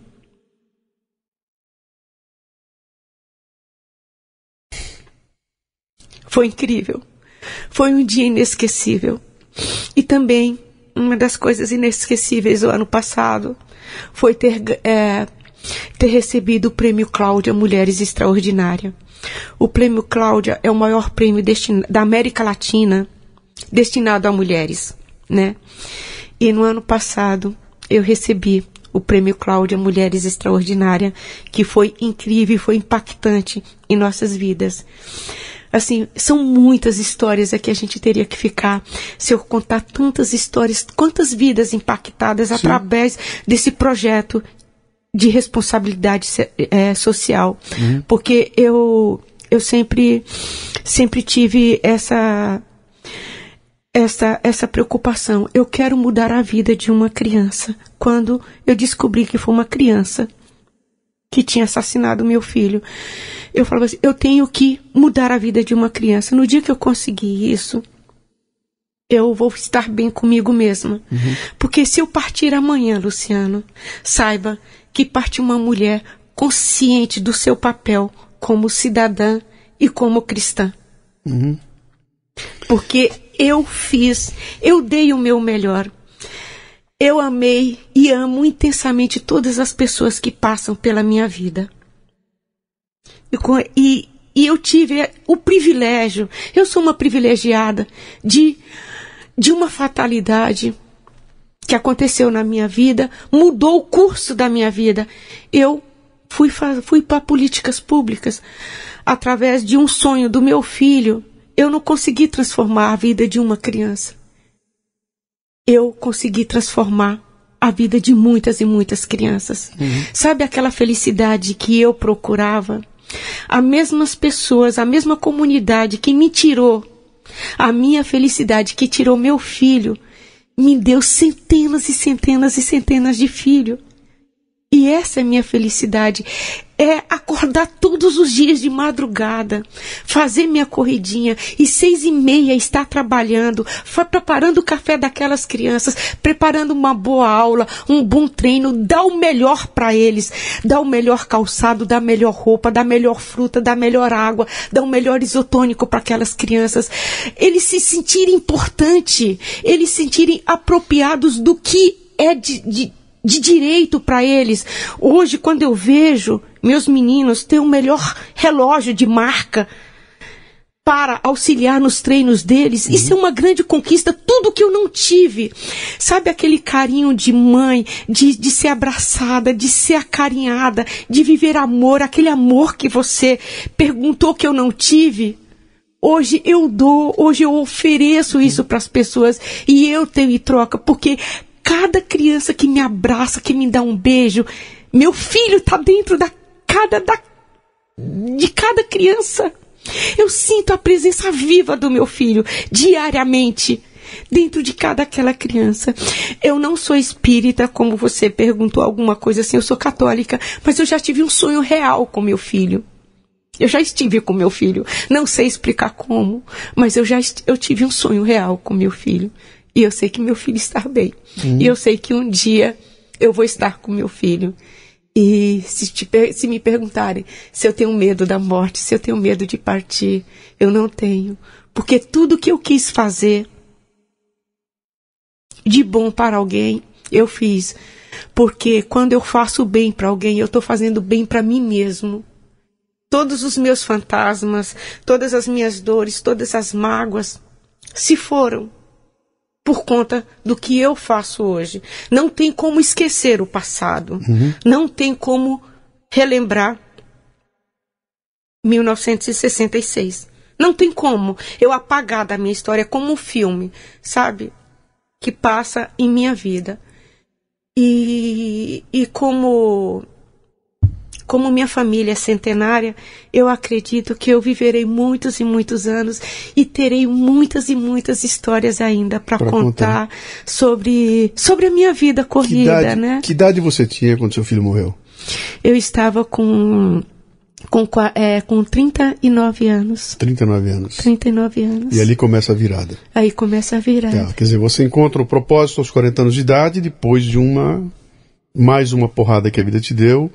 Foi incrível. Foi um dia inesquecível. E também, uma das coisas inesquecíveis do ano passado foi ter, é, ter recebido o prêmio Cláudia Mulheres Extraordinária. O prêmio Cláudia é o maior prêmio da América Latina destinado a mulheres, né? E no ano passado eu recebi o prêmio Cláudia Mulheres Extraordinária, que foi incrível foi impactante em nossas vidas. Assim, são muitas histórias aqui a gente teria que ficar se eu contar tantas histórias, quantas vidas impactadas através desse projeto de responsabilidade eh, social, porque eu eu sempre sempre tive essa essa essa preocupação. Eu quero mudar a vida de uma criança. Quando eu descobri que foi uma criança que tinha assassinado meu filho, eu falava assim: eu tenho que mudar a vida de uma criança. No dia que eu conseguir isso, eu vou estar bem comigo mesma. Porque se eu partir amanhã, Luciano, saiba que parte uma mulher consciente do seu papel como cidadã e como cristã. Porque eu fiz, eu dei o meu melhor. Eu amei e amo intensamente todas as pessoas que passam pela minha vida. E, e- e eu tive o privilégio, eu sou uma privilegiada de, de uma fatalidade que aconteceu na minha vida, mudou o curso da minha vida. Eu fui, fui para políticas públicas através de um sonho do meu filho. Eu não consegui transformar a vida de uma criança. Eu consegui transformar a vida de muitas e muitas crianças. Sabe aquela felicidade que eu procurava? As mesmas pessoas, a mesma comunidade que me tirou a minha felicidade, que tirou meu filho, me deu centenas e centenas e centenas de filhos. E essa é minha felicidade. É acordar todos os dias de madrugada, fazer minha corridinha e seis e meia estar trabalhando, preparando o café daquelas crianças, preparando uma boa aula, um bom treino, dar o melhor para eles, dar o melhor calçado, dar a melhor roupa, dar a melhor fruta, dar a melhor água, dar o melhor isotônico para aquelas crianças. Eles se sentirem importantes, eles se sentirem apropriados do que é de, de de direito para eles. Hoje, quando eu vejo meus meninos ter o um melhor relógio de marca para auxiliar nos treinos deles, uhum. isso é uma grande conquista, tudo que eu não tive. Sabe aquele carinho de mãe, de, de ser abraçada, de ser acarinhada, de viver amor, aquele amor que você perguntou que eu não tive? Hoje eu dou, hoje eu ofereço isso para as pessoas e eu tenho em troca, porque cada criança que me abraça, que me dá um beijo, meu filho está dentro da cada da, de cada criança. Eu sinto a presença viva do meu filho diariamente dentro de cada aquela criança. Eu não sou espírita, como você perguntou alguma coisa assim, eu sou católica, mas eu já tive um sonho real com meu filho. Eu já estive com meu filho. Não sei explicar como, mas eu já eu tive um sonho real com meu filho. E eu sei que meu filho está bem. Uhum. E eu sei que um dia eu vou estar com meu filho. E se, te, se me perguntarem se eu tenho medo da morte, se eu tenho medo de partir, eu não tenho. Porque tudo que eu quis fazer de bom para alguém, eu fiz. Porque quando eu faço bem para alguém, eu estou fazendo bem para mim mesmo. Todos os meus fantasmas, todas as minhas dores, todas as mágoas se foram por conta do que eu faço hoje. Não tem como esquecer o passado. Uhum. Não tem como relembrar 1966. Não tem como eu apagar da minha história como um filme, sabe? Que passa em minha vida. E, e como como minha família é centenária, eu acredito que eu viverei muitos e muitos anos e terei muitas e muitas histórias ainda para contar, contar, sobre sobre a minha vida corrida, que idade, né? Que idade você tinha quando seu filho morreu? Eu estava com com, é, com 39 anos. 39 anos. 39 anos. E ali começa a virada. Aí começa a virada. É, quer dizer, você encontra o propósito aos 40 anos de idade, depois de uma. mais uma porrada que a vida te deu,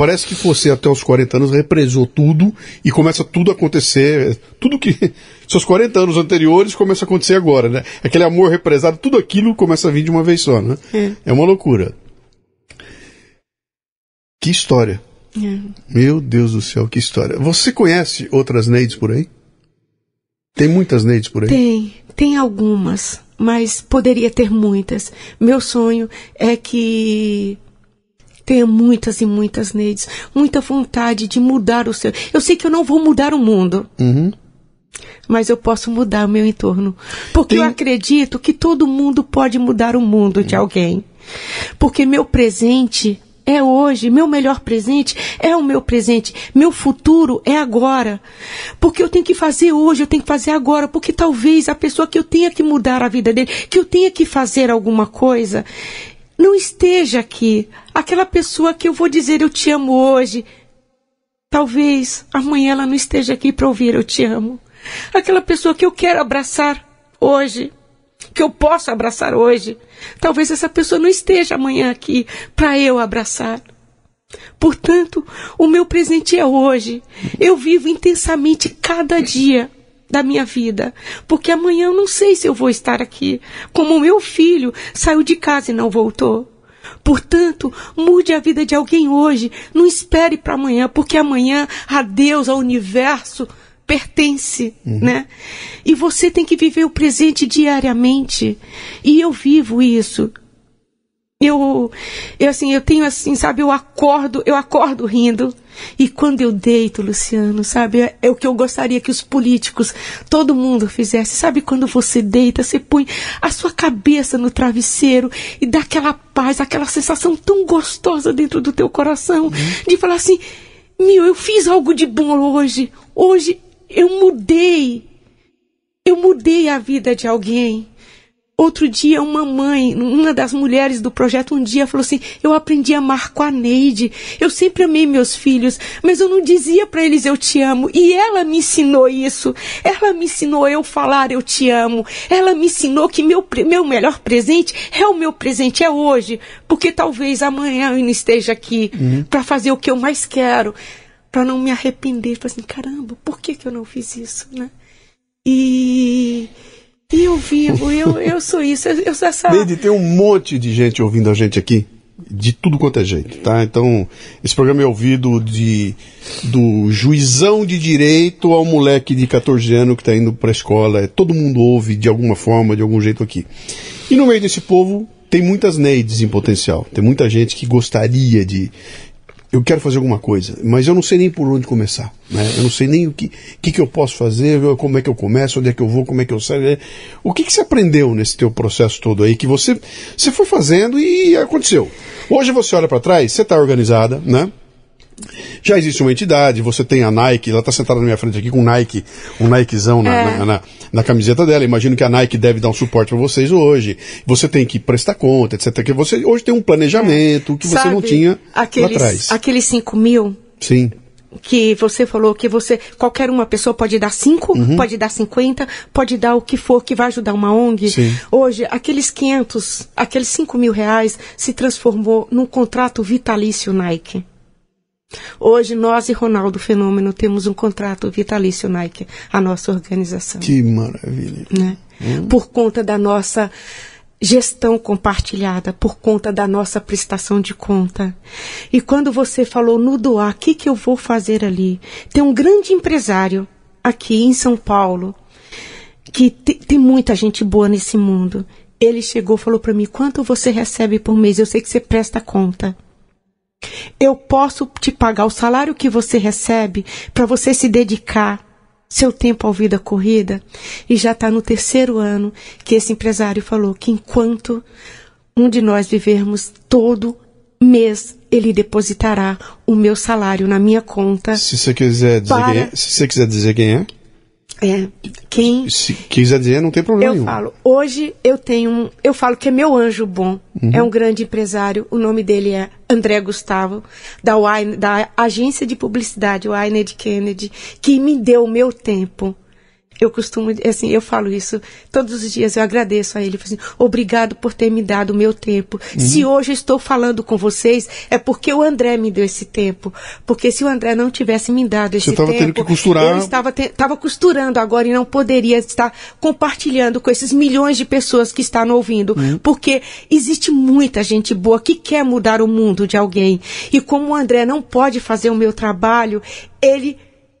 Parece que você até os 40 anos represou tudo e começa tudo a acontecer, tudo que seus 40 anos anteriores começa a acontecer agora, né? Aquele amor represado, tudo aquilo começa a vir de uma vez só, né? É, é uma loucura. Que história. É. Meu Deus do céu, que história. Você conhece outras Neides por aí? Tem muitas Neides por aí? Tem, tem algumas, mas poderia ter muitas. Meu sonho é que tenha muitas e muitas needs, muita vontade de mudar o seu. Eu sei que eu não vou mudar o mundo. Uhum. Mas eu posso mudar o meu entorno. Porque Tem... eu acredito que todo mundo pode mudar o mundo de alguém. Porque meu presente é hoje, meu melhor presente é o meu presente, meu futuro é agora. Porque eu tenho que fazer hoje, eu tenho que fazer agora, porque talvez a pessoa que eu tenha que mudar a vida dele, que eu tenha que fazer alguma coisa, não esteja aqui. Aquela pessoa que eu vou dizer eu te amo hoje, talvez amanhã ela não esteja aqui para ouvir eu te amo. Aquela pessoa que eu quero abraçar hoje, que eu posso abraçar hoje, talvez essa pessoa não esteja amanhã aqui para eu abraçar. Portanto, o meu presente é hoje. Eu vivo intensamente cada dia da minha vida, porque amanhã eu não sei se eu vou estar aqui, como o meu filho saiu de casa e não voltou. Portanto, mude a vida de alguém hoje, não espere para amanhã, porque amanhã a Deus, ao universo, pertence, uhum. né? E você tem que viver o presente diariamente. E eu vivo isso. Eu, eu assim, eu tenho assim, sabe, eu acordo, eu acordo rindo. E quando eu deito, Luciano, sabe, é, é, o que eu gostaria que os políticos, todo mundo fizesse. Sabe quando você deita, você põe a sua cabeça no travesseiro e dá aquela paz, aquela sensação tão gostosa dentro do teu coração, uhum. de falar assim, meu, eu fiz algo de bom hoje. Hoje eu mudei. Eu mudei a vida de alguém. Outro dia, uma mãe, uma das mulheres do projeto, um dia falou assim: Eu aprendi a amar com a Neide. Eu sempre amei meus filhos, mas eu não dizia para eles eu te amo. E ela me ensinou isso. Ela me ensinou eu falar eu te amo. Ela me ensinou que meu, meu melhor presente é o meu presente, é hoje. Porque talvez amanhã eu não esteja aqui uhum. para fazer o que eu mais quero. Para não me arrepender. Falei assim: caramba, por que, que eu não fiz isso, né? E e eu vivo, eu, eu sou isso, eu sou essa. Neide, tem um monte de gente ouvindo a gente aqui, de tudo quanto é jeito, tá? Então, esse programa é ouvido de, do juizão de direito ao moleque de 14 anos que está indo para a escola. Todo mundo ouve de alguma forma, de algum jeito aqui. E no meio desse povo, tem muitas Neides em potencial. Tem muita gente que gostaria de, eu quero fazer alguma coisa, mas eu não sei nem por onde começar. Né? Eu não sei nem o que, que, que eu posso fazer, como é que eu começo, onde é que eu vou, como é que eu saio. Né? O que, que você aprendeu nesse teu processo todo aí, que você, você foi fazendo e aconteceu. Hoje você olha para trás, você está organizada, né? Já existe uma entidade, você tem a Nike, ela está sentada na minha frente aqui com um Nike, um Nikezão na, é. na, na, na, camiseta dela. Imagino que a Nike deve dar um suporte para vocês hoje. Você tem que prestar conta, etc. Que você hoje tem um planejamento é. que Sabe, você não tinha aqueles, lá atrás. Aqueles 5 mil. Sim que você falou que você qualquer uma pessoa pode dar 5, uhum. pode dar 50, pode dar o que for que vai ajudar uma ONG. Sim. Hoje, aqueles 500, aqueles 5 mil reais se transformou num contrato vitalício Nike. Hoje, nós e Ronaldo Fenômeno temos um contrato vitalício Nike, a nossa organização. Que maravilha. Né? Hum. Por conta da nossa gestão compartilhada, por conta da nossa prestação de conta. E quando você falou no doar, o que, que eu vou fazer ali? Tem um grande empresário aqui em São Paulo, que tem muita gente boa nesse mundo. Ele chegou e falou para mim: quanto você recebe por mês? Eu sei que você presta conta. Eu posso te pagar o salário que você recebe para você se dedicar seu tempo ao vida corrida. E já está no terceiro ano que esse empresário falou que enquanto um de nós vivermos todo mês, ele depositará o meu salário na minha conta. Se você quiser dizer, para... quem, é, se você quiser dizer quem é. É, quem. Se quiser dizer, não tem problema. Eu nenhum. falo, hoje eu tenho um. Eu falo que é meu anjo bom. Uhum. É um grande empresário. O nome dele é André Gustavo, da, Wine, da agência de publicidade Wyned Kennedy, que me deu o meu tempo eu costumo, assim, eu falo isso todos os dias, eu agradeço a ele. Assim, Obrigado por ter me dado o meu tempo. Uhum. Se hoje estou falando com vocês, é porque o André me deu esse tempo. Porque se o André não tivesse me dado esse Você tempo. tendo que costurar. Eu estava, te, estava costurando agora e não poderia estar compartilhando com esses milhões de pessoas que estão ouvindo. Uhum. Porque existe muita gente boa que quer mudar o mundo de alguém. E como o André não pode fazer o meu trabalho, ele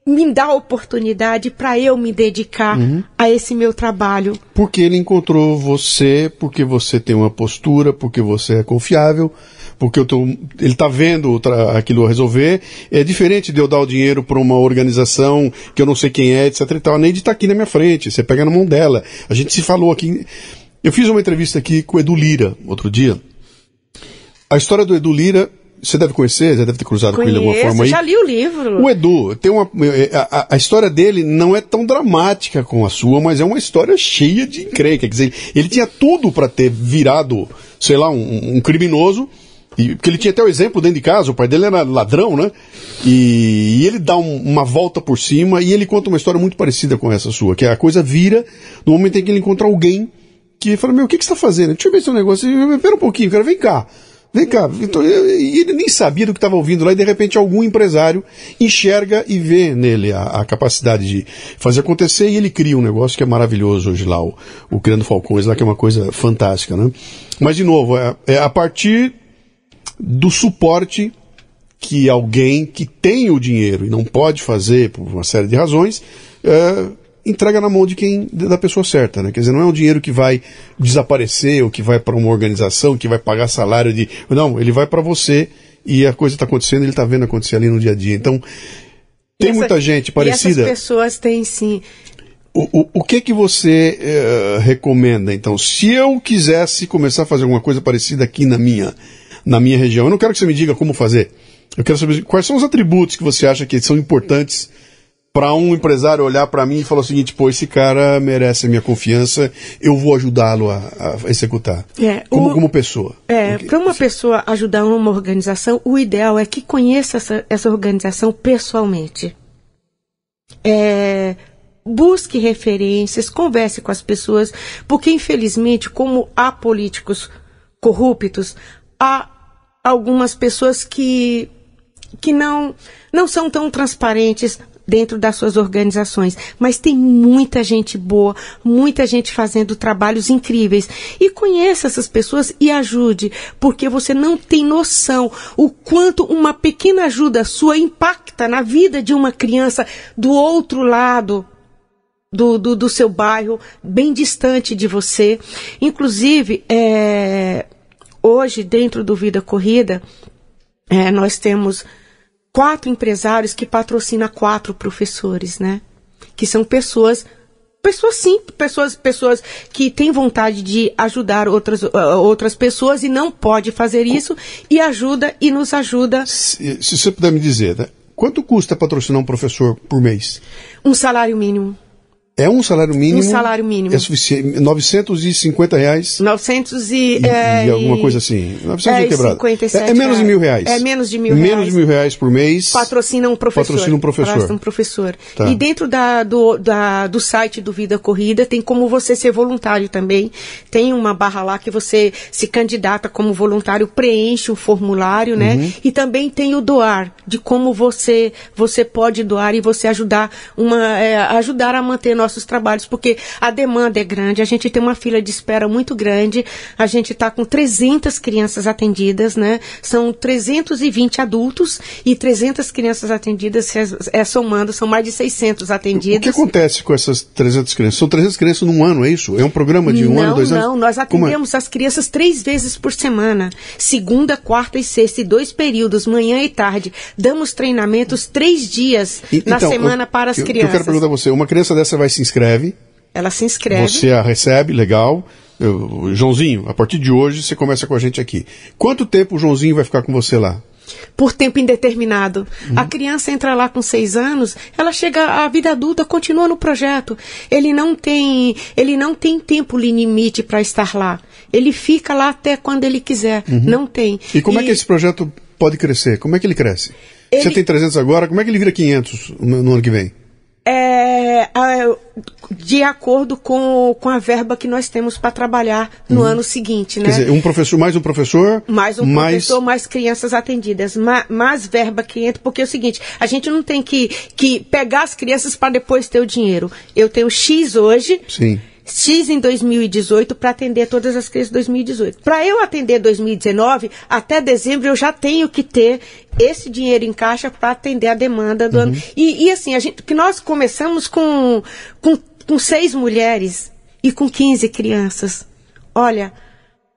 me dá a oportunidade para eu me dedicar uhum. a esse meu trabalho. Porque ele encontrou você, porque você tem uma postura, porque você é confiável, porque tô, ele está vendo aquilo resolver. É diferente de eu dar o dinheiro para uma organização que eu não sei quem é, etc. E tal. A Neide está aqui na minha frente, você pega na mão dela. A gente se falou aqui. Eu fiz uma entrevista aqui com o Edu Lira outro dia. A história do Edu Lira você deve conhecer, já deve ter cruzado Conheço, com ele de alguma forma aí. já li o livro. O Edu, tem uma, é, a, a, história dele não é tão dramática com a sua, mas é uma história cheia de encrenca. Quer dizer, ele tinha tudo para ter virado, sei lá, um, um criminoso, e, porque ele tinha até o exemplo dentro de casa, o pai dele era ladrão, né? E, e ele dá um, uma volta por cima e ele conta uma história muito parecida com essa sua, que a coisa vira no momento em que ele encontra alguém que fala, meu, o que, que você está fazendo? Deixa eu ver seu negócio. Espera um pouquinho, cara, vem cá. Vem cá, então, e ele nem sabia do que estava ouvindo lá, e de repente algum empresário enxerga e vê nele a, a, capacidade de fazer acontecer, e ele cria um negócio que é maravilhoso hoje lá, o, o Criando Falcões lá, que é uma coisa fantástica, né? Mas, de novo, é, é a partir do suporte que alguém que tem o dinheiro e não pode fazer por uma série de razões, é, entrega na mão de quem da pessoa certa, né? Quer dizer, não é um dinheiro que vai desaparecer ou que vai para uma organização que vai pagar salário de, não, ele vai para você e a coisa está acontecendo, ele está vendo acontecer ali no dia a dia. Então tem essa, muita gente parecida. E essas pessoas têm sim. O, o, o que que você uh, recomenda? Então, se eu quisesse começar a fazer alguma coisa parecida aqui na minha na minha região, eu não quero que você me diga como fazer. Eu quero saber quais são os atributos que você acha que são importantes para um empresário olhar para mim e falar o seguinte, pô, esse cara merece a minha confiança, eu vou ajudá-lo a, a, executar. É, como, o, como pessoa. É, para uma pessoa ajudar uma organização, o ideal é que conheça essa, essa organização pessoalmente. É, busque referências, converse com as pessoas, porque infelizmente, como há políticos corruptos, há algumas pessoas que que não não são tão transparentes, dentro das suas organizações. Mas tem muita gente boa, muita gente fazendo trabalhos incríveis. E conheça essas pessoas e ajude, porque você não tem noção o quanto uma pequena ajuda sua impacta na vida de uma criança do outro lado. Do, do, do seu bairro, bem distante de você. Inclusive, é, hoje, dentro do Vida Corrida, é, nós temos quatro empresários que patrocinam quatro professores, né? Que são pessoas pessoas sim, pessoas, pessoas que têm vontade de ajudar outras, uh, outras pessoas e não pode fazer isso e ajuda e nos ajuda. Se, se você puder me dizer, né? quanto custa patrocinar um professor por mês? Um salário mínimo. É um salário mínimo. Um salário mínimo. É suficiente. 950 reais. 900 e, e, é, e alguma coisa assim. 900 é, quebrado. 57 é, é menos de mil reais. É menos de mil menos reais. Menos de mil reais por mês. Patrocina um professor. Patrocina um professor. Patrocina um professor. Tá. E dentro da, do, da, do site do Vida Corrida tem como você ser voluntário também. Tem uma barra lá que você se candidata como voluntário, preenche o formulário, né? Uhum. E também tem o doar, de como você você pode doar e você ajudar uma é, ajudar a manter nosso nossos trabalhos, porque a demanda é grande, a gente tem uma fila de espera muito grande, a gente está com 300 crianças atendidas, né? São 320 adultos e 300 crianças atendidas, é, somando, são mais de 600 atendidas. O que acontece com essas 300 crianças? São 300 crianças num ano, é isso? É um programa de um não, ano, dois anos? Não, não, nós é? atendemos é? as crianças três vezes por semana, segunda, quarta e sexta, e dois períodos, manhã e tarde. Damos treinamentos três dias e, na então, semana eu, para as eu, crianças. Eu quero perguntar a você, uma criança dessa vai se inscreve. Ela se inscreve. Você a recebe, legal. Eu, Joãozinho, a partir de hoje você começa com a gente aqui. Quanto tempo o Joãozinho vai ficar com você lá? Por tempo indeterminado. Uhum. A criança entra lá com seis anos, ela chega à vida adulta, continua no projeto. Ele não tem, ele não tem tempo limite para estar lá. Ele fica lá até quando ele quiser. Uhum. Não tem. E como e... é que esse projeto pode crescer? Como é que ele cresce? Ele... Você tem 300 agora, como é que ele vira 500 no, no ano que vem? É, de acordo com, com a verba que nós temos para trabalhar no uhum. ano seguinte, né? Quer dizer, um professor, mais um professor? Mais um mais... professor, mais crianças atendidas, mais, mais verba que entra, porque é o seguinte, a gente não tem que, que pegar as crianças para depois ter o dinheiro. Eu tenho X hoje. Sim. X em 2018 para atender todas as crianças de 2018. Para eu atender 2019, até dezembro eu já tenho que ter esse dinheiro em caixa para atender a demanda do uhum. ano. E, e, assim, a gente, que nós começamos com, com, com seis mulheres e com 15 crianças. Olha,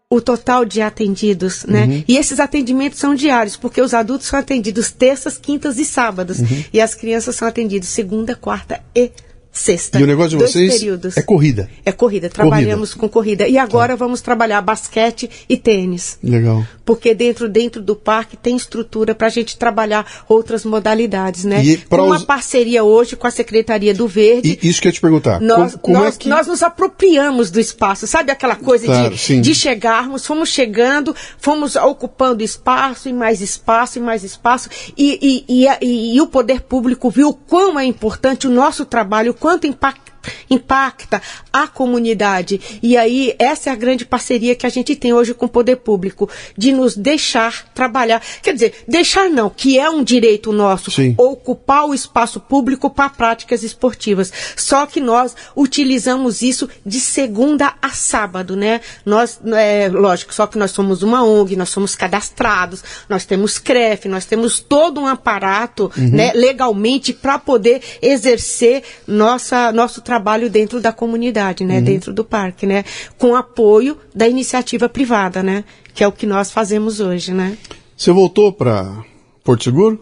o total de atendidos, né? Uhum. E esses atendimentos são diários, porque os adultos são atendidos terças, quintas e sábados. Uhum. E as crianças são atendidas segunda, quarta e sexta. E o negócio de vocês períodos. é corrida. É corrida. Trabalhamos corrida. com corrida. E agora tá. vamos trabalhar basquete e tênis. Legal. Porque dentro, dentro do parque tem estrutura para a gente trabalhar outras modalidades, né? E com uma parceria hoje com a Secretaria do Verde. E isso que eu ia te perguntar. Nós, como, como nós, é que... nós nos apropriamos do espaço. Sabe aquela coisa claro, de, de chegarmos, fomos chegando, fomos ocupando espaço e mais espaço e mais espaço. E, e, e, e o poder público viu o quão é importante o nosso trabalho, quanto impacta impacta a comunidade. E aí, essa é a grande parceria que a gente tem hoje com o poder público, de nos deixar trabalhar. Quer dizer, deixar não, que é um direito nosso, Sim. ocupar o espaço público para práticas esportivas. Só que nós utilizamos isso de segunda a sábado, né? Nós, é, lógico, só que nós somos uma ONG, nós somos cadastrados, nós temos CREF, nós temos todo um aparato, uhum. né, legalmente para poder exercer nossa, nosso trabalho trabalho dentro da comunidade, né? Uhum. Dentro do parque, né? Com apoio da iniciativa privada, né? Que é o que nós fazemos hoje, né? Você voltou para Porto Seguro?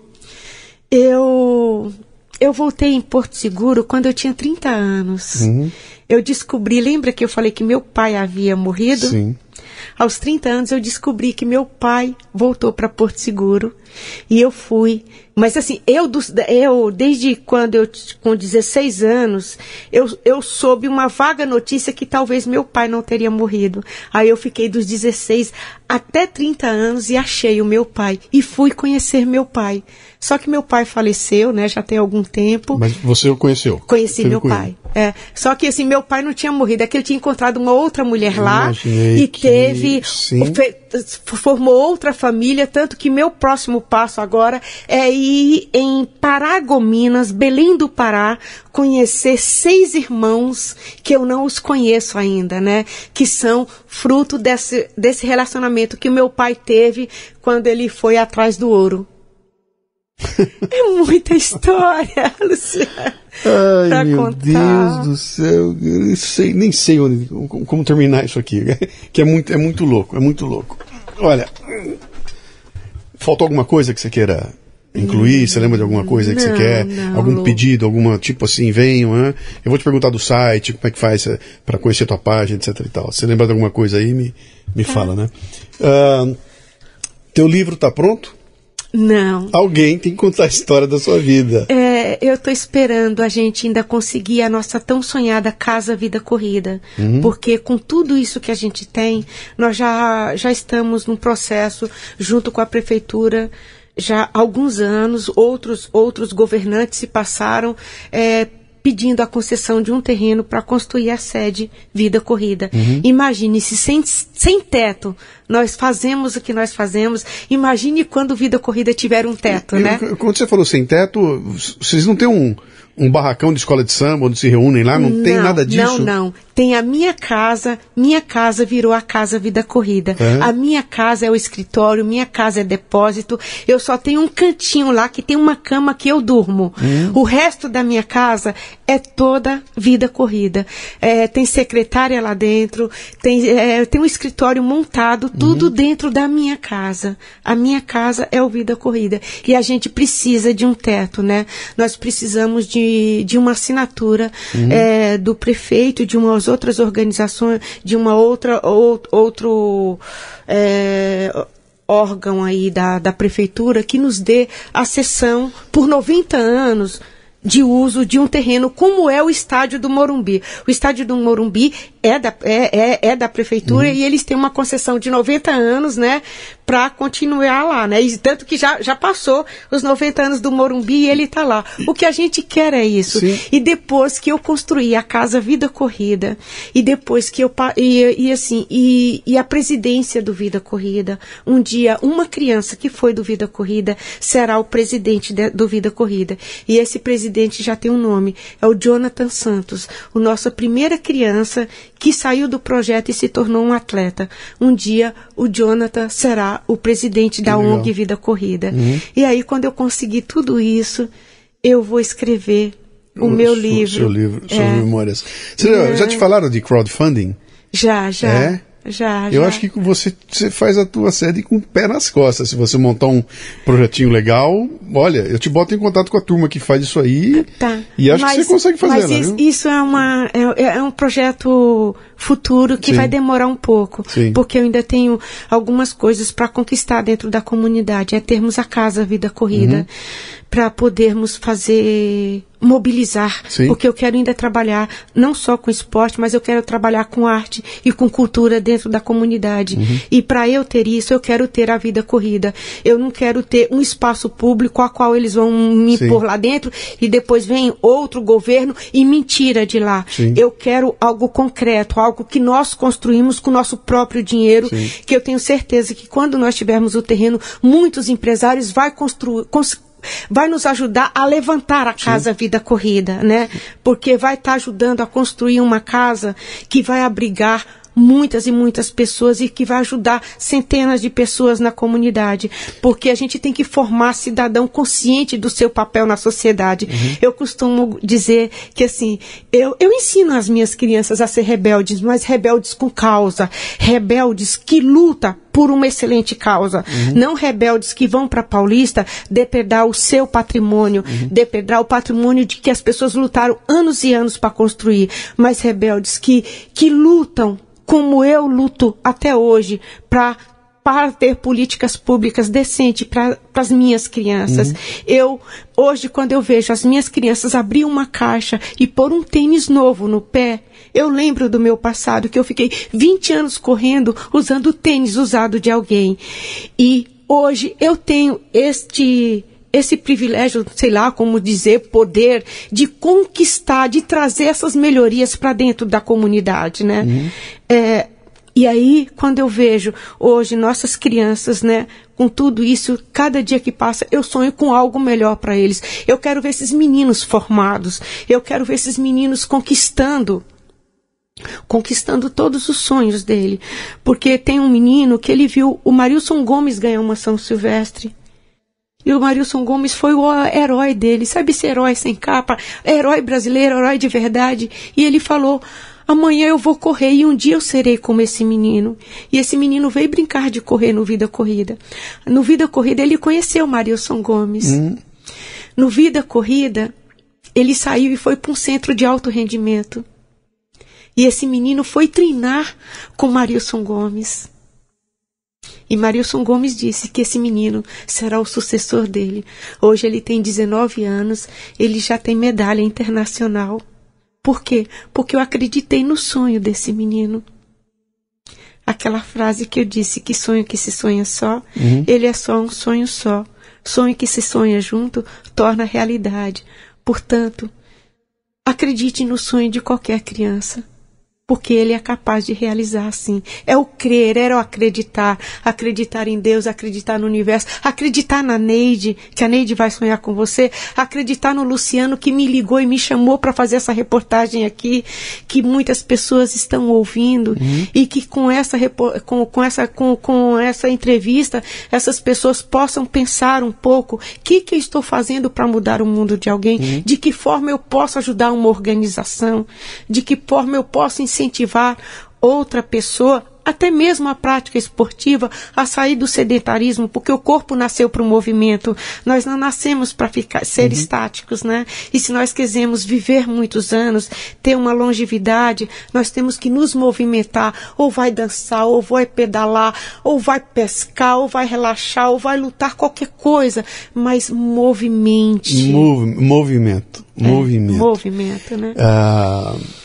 Eu eu voltei em Porto Seguro quando eu tinha 30 anos. Uhum. Eu descobri, lembra que eu falei que meu pai havia morrido? Sim. Aos 30 anos eu descobri que meu pai voltou para Porto Seguro e eu fui Mas assim, eu, eu desde quando eu, com 16 anos, eu, eu soube uma vaga notícia que talvez meu pai não teria morrido. Aí eu fiquei dos 16 até 30 anos e achei o meu pai. E fui conhecer meu pai. Só que meu pai faleceu, né? Já tem algum tempo. Mas você o conheceu? Conheci meu pai. É. Só que assim, meu pai não tinha morrido, é que ele tinha encontrado uma outra mulher lá e teve. formou outra família, tanto que meu próximo passo agora é ir em Paragominas, Belém do Pará, conhecer seis irmãos que eu não os conheço ainda, né? Que são fruto desse, desse relacionamento que meu pai teve quando ele foi atrás do ouro. É muita história, Luciano. Ai, meu contar. Deus do céu. Eu sei, nem sei onde, como terminar isso aqui. Que é muito, é muito louco, é muito louco. Olha, faltou alguma coisa que você queira incluir? Você lembra de alguma coisa que não, você quer? Não, Algum pedido, alguma tipo assim, venham, hein? eu vou te perguntar do site, como é que faz eh, para conhecer tua página, etc e tal. Você lembra de alguma coisa aí, me, me tá. fala, né? Uh, teu livro está pronto? Não. Alguém tem que contar a história da sua vida. É, eu estou esperando a gente ainda conseguir a nossa tão sonhada Casa Vida Corrida. Uhum. Porque com tudo isso que a gente tem, nós já, já estamos num processo junto com a prefeitura já há alguns anos, outros, outros governantes se passaram é, pedindo a concessão de um terreno para construir a sede Vida Corrida. Uhum. Imagine se sem, sem teto nós fazemos o que nós fazemos. Imagine quando Vida Corrida tiver um teto, né? Quando você falou sem teto, vocês não têm um, um barracão de escola de samba onde se reúnem lá? Não, não tem nada disso? Não, não. Tem a minha casa, minha casa virou a casa Vida Corrida. É. A minha casa é o escritório, minha casa é depósito. Eu só tenho um cantinho lá que tem uma cama que eu durmo. Hum. O resto da minha casa é toda Vida Corrida. É, tem secretária lá dentro, tem, é, tem um escritório montado, tudo uhum. dentro da minha casa. A minha casa é o Vida Corrida. E a gente precisa de um teto, né? Nós precisamos de de, uma assinatura uhum. é, do prefeito, de umas outras organizações, de uma outra, ou, outro é, órgão aí da, da prefeitura que nos dê a sessão por 90 anos de uso de um terreno como é o estádio do Morumbi. O estádio do Morumbi é da, é, é, é da prefeitura uhum. e eles têm uma concessão de 90 anos, né, para continuar lá, né? E tanto que já, já passou os 90 anos do Morumbi e ele está lá. O que a gente quer é isso. Sim. E depois que eu construí a casa Vida Corrida e depois que eu e, e assim e, e a presidência do Vida Corrida, um dia uma criança que foi do Vida Corrida será o presidente de, do Vida Corrida e esse presidente já tem um nome, é o Jonathan Santos, o nossa primeira criança que saiu do projeto e se tornou um atleta. Um dia o Jonathan será o presidente da legal. ONG Vida Corrida. Uhum. E aí, quando eu conseguir tudo isso, eu vou escrever o, o meu livro. Seu livro, é. suas memórias. Você, é. Já te falaram de crowdfunding? Já, já. É? Já, Eu acho que você, você faz a tua sede com o pé nas costas. Se você montar um projetinho legal, olha, eu te boto em contato com a turma que faz isso aí. Tá. E acho mas, que você consegue fazer. Mas isso, isso, é, uma, é, é, um projeto futuro que Sim. vai demorar um pouco. Sim. Porque eu ainda tenho algumas coisas para conquistar dentro da comunidade. É termos a casa Vida Corrida. Uhum. Para podermos fazer mobilizar, Sim. porque eu quero ainda trabalhar não só com esporte, mas eu quero trabalhar com arte e com cultura dentro da comunidade. Uhum. E para eu ter isso, eu quero ter a vida corrida. Eu não quero ter um espaço público a qual eles vão me Sim. pôr lá dentro e depois vem outro governo e me tira de lá. Sim. Eu quero algo concreto, algo que nós construímos com o nosso próprio dinheiro, que eu tenho certeza que quando nós tivermos o terreno, muitos empresários vai construir vai nos ajudar a levantar a casa Sim. Vida Corrida, né? Porque vai estar tá ajudando a construir uma casa que vai abrigar muitas e muitas pessoas e que vai ajudar centenas de pessoas na comunidade, porque a gente tem que formar cidadão consciente do seu papel na sociedade. Uhum. Eu costumo dizer que assim, eu, eu ensino as minhas crianças a ser rebeldes, mas rebeldes com causa, rebeldes que lutam por uma excelente causa. Uhum. Não rebeldes que vão para Paulista depredar o seu patrimônio, uhum. depredar o patrimônio de que as pessoas lutaram anos e anos para construir, mas rebeldes que, que lutam como eu luto até hoje para para ter políticas públicas decentes para as minhas crianças. Uhum. Eu, hoje, quando eu vejo as minhas crianças abrir uma caixa e pôr um tênis novo no pé, eu lembro do meu passado, que eu fiquei 20 anos correndo usando tênis usado de alguém. E hoje eu tenho este esse privilégio, sei lá como dizer, poder de conquistar, de trazer essas melhorias para dentro da comunidade, né? Uhum. É, e aí, quando eu vejo hoje nossas crianças, né, com tudo isso, cada dia que passa, eu sonho com algo melhor para eles. Eu quero ver esses meninos formados, eu quero ver esses meninos conquistando conquistando todos os sonhos dele. Porque tem um menino que ele viu o Marilson Gomes ganhar uma São Silvestre. E o Marilson Gomes foi o herói dele, sabe esse herói sem capa, herói brasileiro, herói de verdade. E ele falou: amanhã eu vou correr e um dia eu serei como esse menino. E esse menino veio brincar de correr no Vida Corrida. No Vida Corrida ele conheceu o Marilson Gomes. Hum. No Vida Corrida ele saiu e foi para um centro de alto rendimento. E esse menino foi treinar com Marilson Gomes. E Marilson Gomes disse que esse menino será o sucessor dele. Hoje ele tem 19 anos, ele já tem medalha internacional. Por quê? Porque eu acreditei no sonho desse menino. Aquela frase que eu disse que sonho que se sonha só, uhum. ele é só um sonho só. Sonho que se sonha junto torna realidade. Portanto, acredite no sonho de qualquer criança porque ele é capaz de realizar assim. É o crer, é o acreditar, acreditar em Deus, acreditar no universo, acreditar na Neide, que a Neide vai sonhar com você, acreditar no Luciano que me ligou e me chamou para fazer essa reportagem aqui, que muitas pessoas estão ouvindo uhum. e que com essa com, com essa com, com essa entrevista essas pessoas possam pensar um pouco o que que eu estou fazendo para mudar o mundo de alguém, uhum. de que forma eu posso ajudar uma organização, de que forma eu posso ensinar incentivar outra pessoa até mesmo a prática esportiva, a sair do sedentarismo, porque o corpo nasceu para o movimento. Nós não nascemos para ficar ser uhum. estáticos, né? E se nós quisermos viver muitos anos, ter uma longevidade, nós temos que nos movimentar. Ou vai dançar, ou vai pedalar, ou vai pescar, ou vai relaxar, ou vai lutar qualquer coisa, mas movimente. Mov movimento, é, movimento. Movimento, né? Uh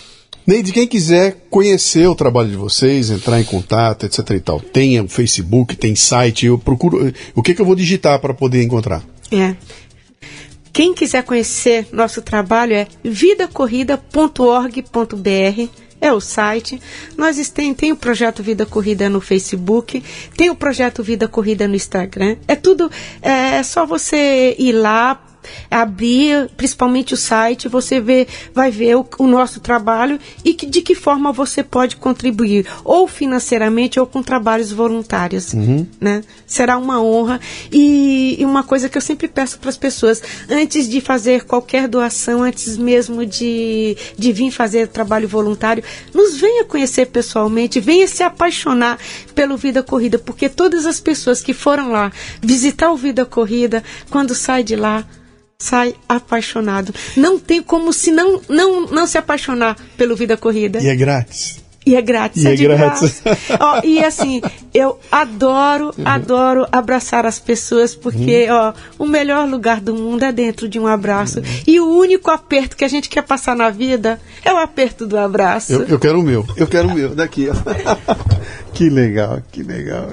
Neide, quem quiser conhecer o trabalho de vocês, entrar em contato, etc e tal, tem o Facebook, tem site, eu procuro. O que, que eu vou digitar para poder encontrar? É. Quem quiser conhecer nosso trabalho é vidacorrida.org.br é o site. Nós tem, tem o projeto Vida Corrida no Facebook, tem o projeto Vida Corrida no Instagram. É tudo, é, é só você ir lá, abrir principalmente o site, você vê, vai ver o, o nosso trabalho e que, de que forma você pode contribuir, ou financeiramente ou com trabalhos voluntários. Uhum. Né? Será uma honra. E, e uma coisa que eu sempre peço para as pessoas, antes de fazer qualquer doação, antes mesmo de, de vir fazer trabalho voluntário, nos venha conhecer pessoalmente, venha se apaixonar pelo Vida Corrida, porque todas as pessoas que foram lá visitar o Vida Corrida, quando sai de lá, sai apaixonado. Não tem como se não, não, não se apaixonar pelo Vida Corrida. E é grátis. E é grátis. E é, é grátis. ó, e assim, eu adoro, uhum. adoro abraçar as pessoas, porque uhum. ó, o melhor lugar do mundo é dentro de um abraço. Uhum. E o único aperto que a gente quer passar na vida é o aperto do abraço. Eu, eu quero o meu. Eu quero o meu. Daqui, ó. que legal, que legal.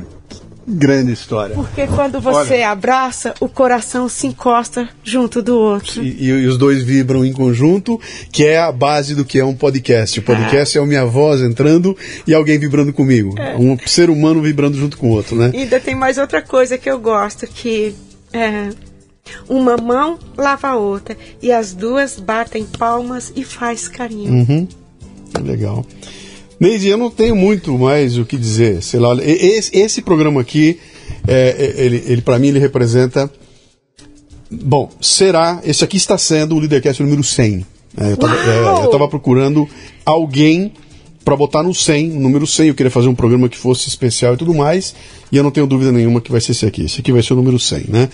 Grande história. Porque quando você Olha, abraça, o coração se encosta junto do outro. E, e, os dois vibram em conjunto, que é a base do que é um podcast. O podcast é, é a minha voz entrando e alguém vibrando comigo. É. Um ser humano vibrando junto com o outro, né? E ainda tem mais outra coisa que eu gosto, que é, uma mão lava a outra e as duas batem palmas e faz carinho. Uhum. Legal. Neide, eu não tenho muito mais o que dizer. Sei lá, esse, esse programa aqui, é, é ele, ele para mim, ele representa. Bom, será. Esse aqui está sendo o Leadercast número 100. É, eu estava procurando alguém para botar no 100, número 100. Eu queria fazer um programa que fosse especial e tudo mais. E eu não tenho dúvida nenhuma que vai ser esse aqui. Esse aqui vai ser o número 100, né?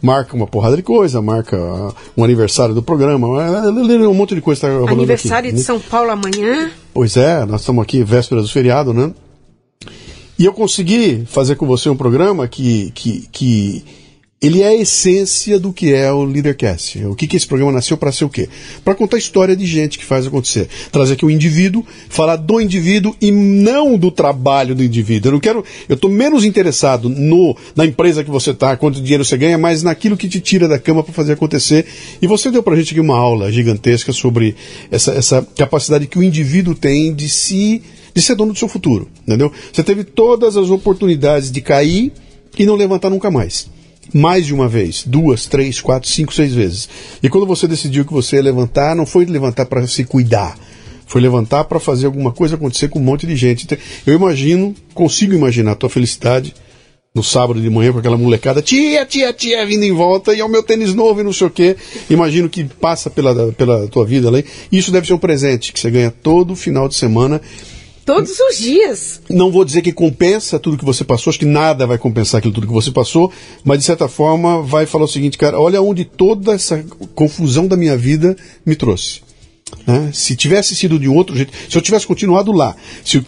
Marca uma porrada de coisa, marca um aniversário do programa, um monte de coisa tá rolando Aniversário aqui. de São Paulo amanhã. Pois é, nós estamos aqui véspera do feriado, né? E eu consegui fazer com você um programa que, que, que ele é a essência do que é o Leadercast. O que, que esse programa nasceu para ser o quê? Para contar a história de gente que faz acontecer. Trazer aqui o indivíduo, falar do indivíduo e não do trabalho do indivíduo. Eu não quero, eu estou menos interessado no na empresa que você está, quanto dinheiro você ganha, mas naquilo que te tira da cama para fazer acontecer. E você deu para a gente aqui uma aula gigantesca sobre essa, essa capacidade que o indivíduo tem de se de ser dono do seu futuro, entendeu? Você teve todas as oportunidades de cair e não levantar nunca mais mais de uma vez, duas, três, quatro, cinco, seis vezes. E quando você decidiu que você ia levantar, não foi levantar para se cuidar, foi levantar para fazer alguma coisa acontecer com um monte de gente. Então, eu imagino, consigo imaginar a tua felicidade no sábado de manhã com aquela molecada, tia, tia, tia, vindo em volta, e é o meu tênis novo e não sei o quê. Imagino que passa pela, pela tua vida ali. Isso deve ser um presente que você ganha todo final de semana Todos os dias. Não vou dizer que compensa tudo que você passou, acho que nada vai compensar aquilo tudo que você passou, mas de certa forma vai falar o seguinte, cara, olha onde toda essa confusão da minha vida me trouxe. Né? Se tivesse sido de outro jeito, se eu tivesse continuado lá, se,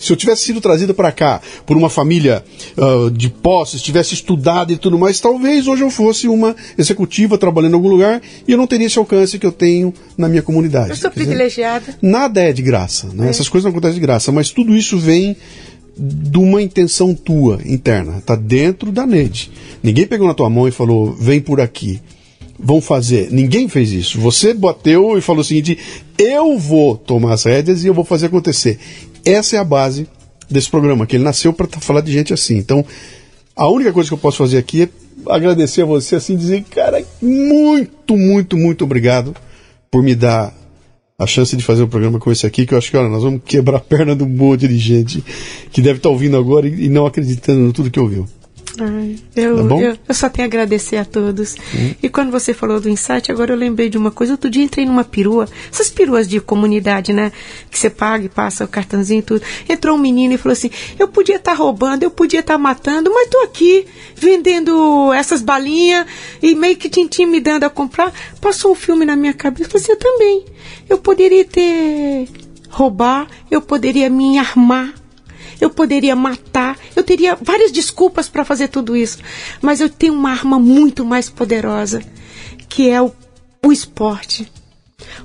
se eu tivesse sido trazido para cá por uma família uh, de posses, tivesse estudado e tudo mais, talvez hoje eu fosse uma executiva trabalhando em algum lugar e eu não teria esse alcance que eu tenho na minha comunidade. Eu sou privilegiada. Nada é de graça, né? É. essas coisas não acontecem de graça, mas tudo isso vem de uma intenção tua interna, está dentro da NED. Ninguém pegou na tua mão e falou, vem por aqui vão fazer. Ninguém fez isso. Você bateu e falou o seguinte: eu vou tomar as rédeas e eu vou fazer acontecer. Essa é a base desse programa, que ele nasceu para falar de gente assim. Então, a única coisa que eu posso fazer aqui é agradecer a você, assim, dizer, cara, muito, muito, muito obrigado por me dar a chance de fazer um programa como esse aqui, que eu acho que, olha, nós vamos quebrar a perna do monte de gente que deve estar ouvindo agora e, não acreditando no tudo que ouviu. Ai, eu, tá eu, eu, só tenho a agradecer a todos. E quando você falou do insight, agora eu lembrei de uma coisa. Outro dia entrei numa perua, essas peruas de comunidade, né? Que você paga e passa o cartãozinho e tudo. Entrou um menino e falou assim: Eu podia estar tá roubando, eu podia estar tá matando, mas tô aqui vendendo essas balinhas e meio que te intimidando a comprar. Passou um filme na minha cabeça. Eu falei assim: Eu também. Eu poderia ter roubar, eu poderia me armar eu poderia matar, eu teria várias desculpas para fazer tudo isso, mas eu tenho uma arma muito mais poderosa, que é o, o esporte.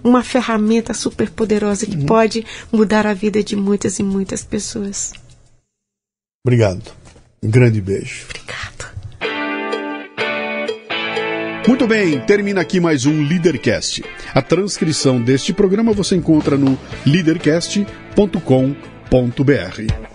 Uma ferramenta super poderosa que uhum. pode mudar a vida de muitas e muitas pessoas. Obrigado. Um grande beijo. Obrigado. Muito bem, termina aqui mais um Leadercast. A transcrição deste programa você encontra no leadercast.com.br.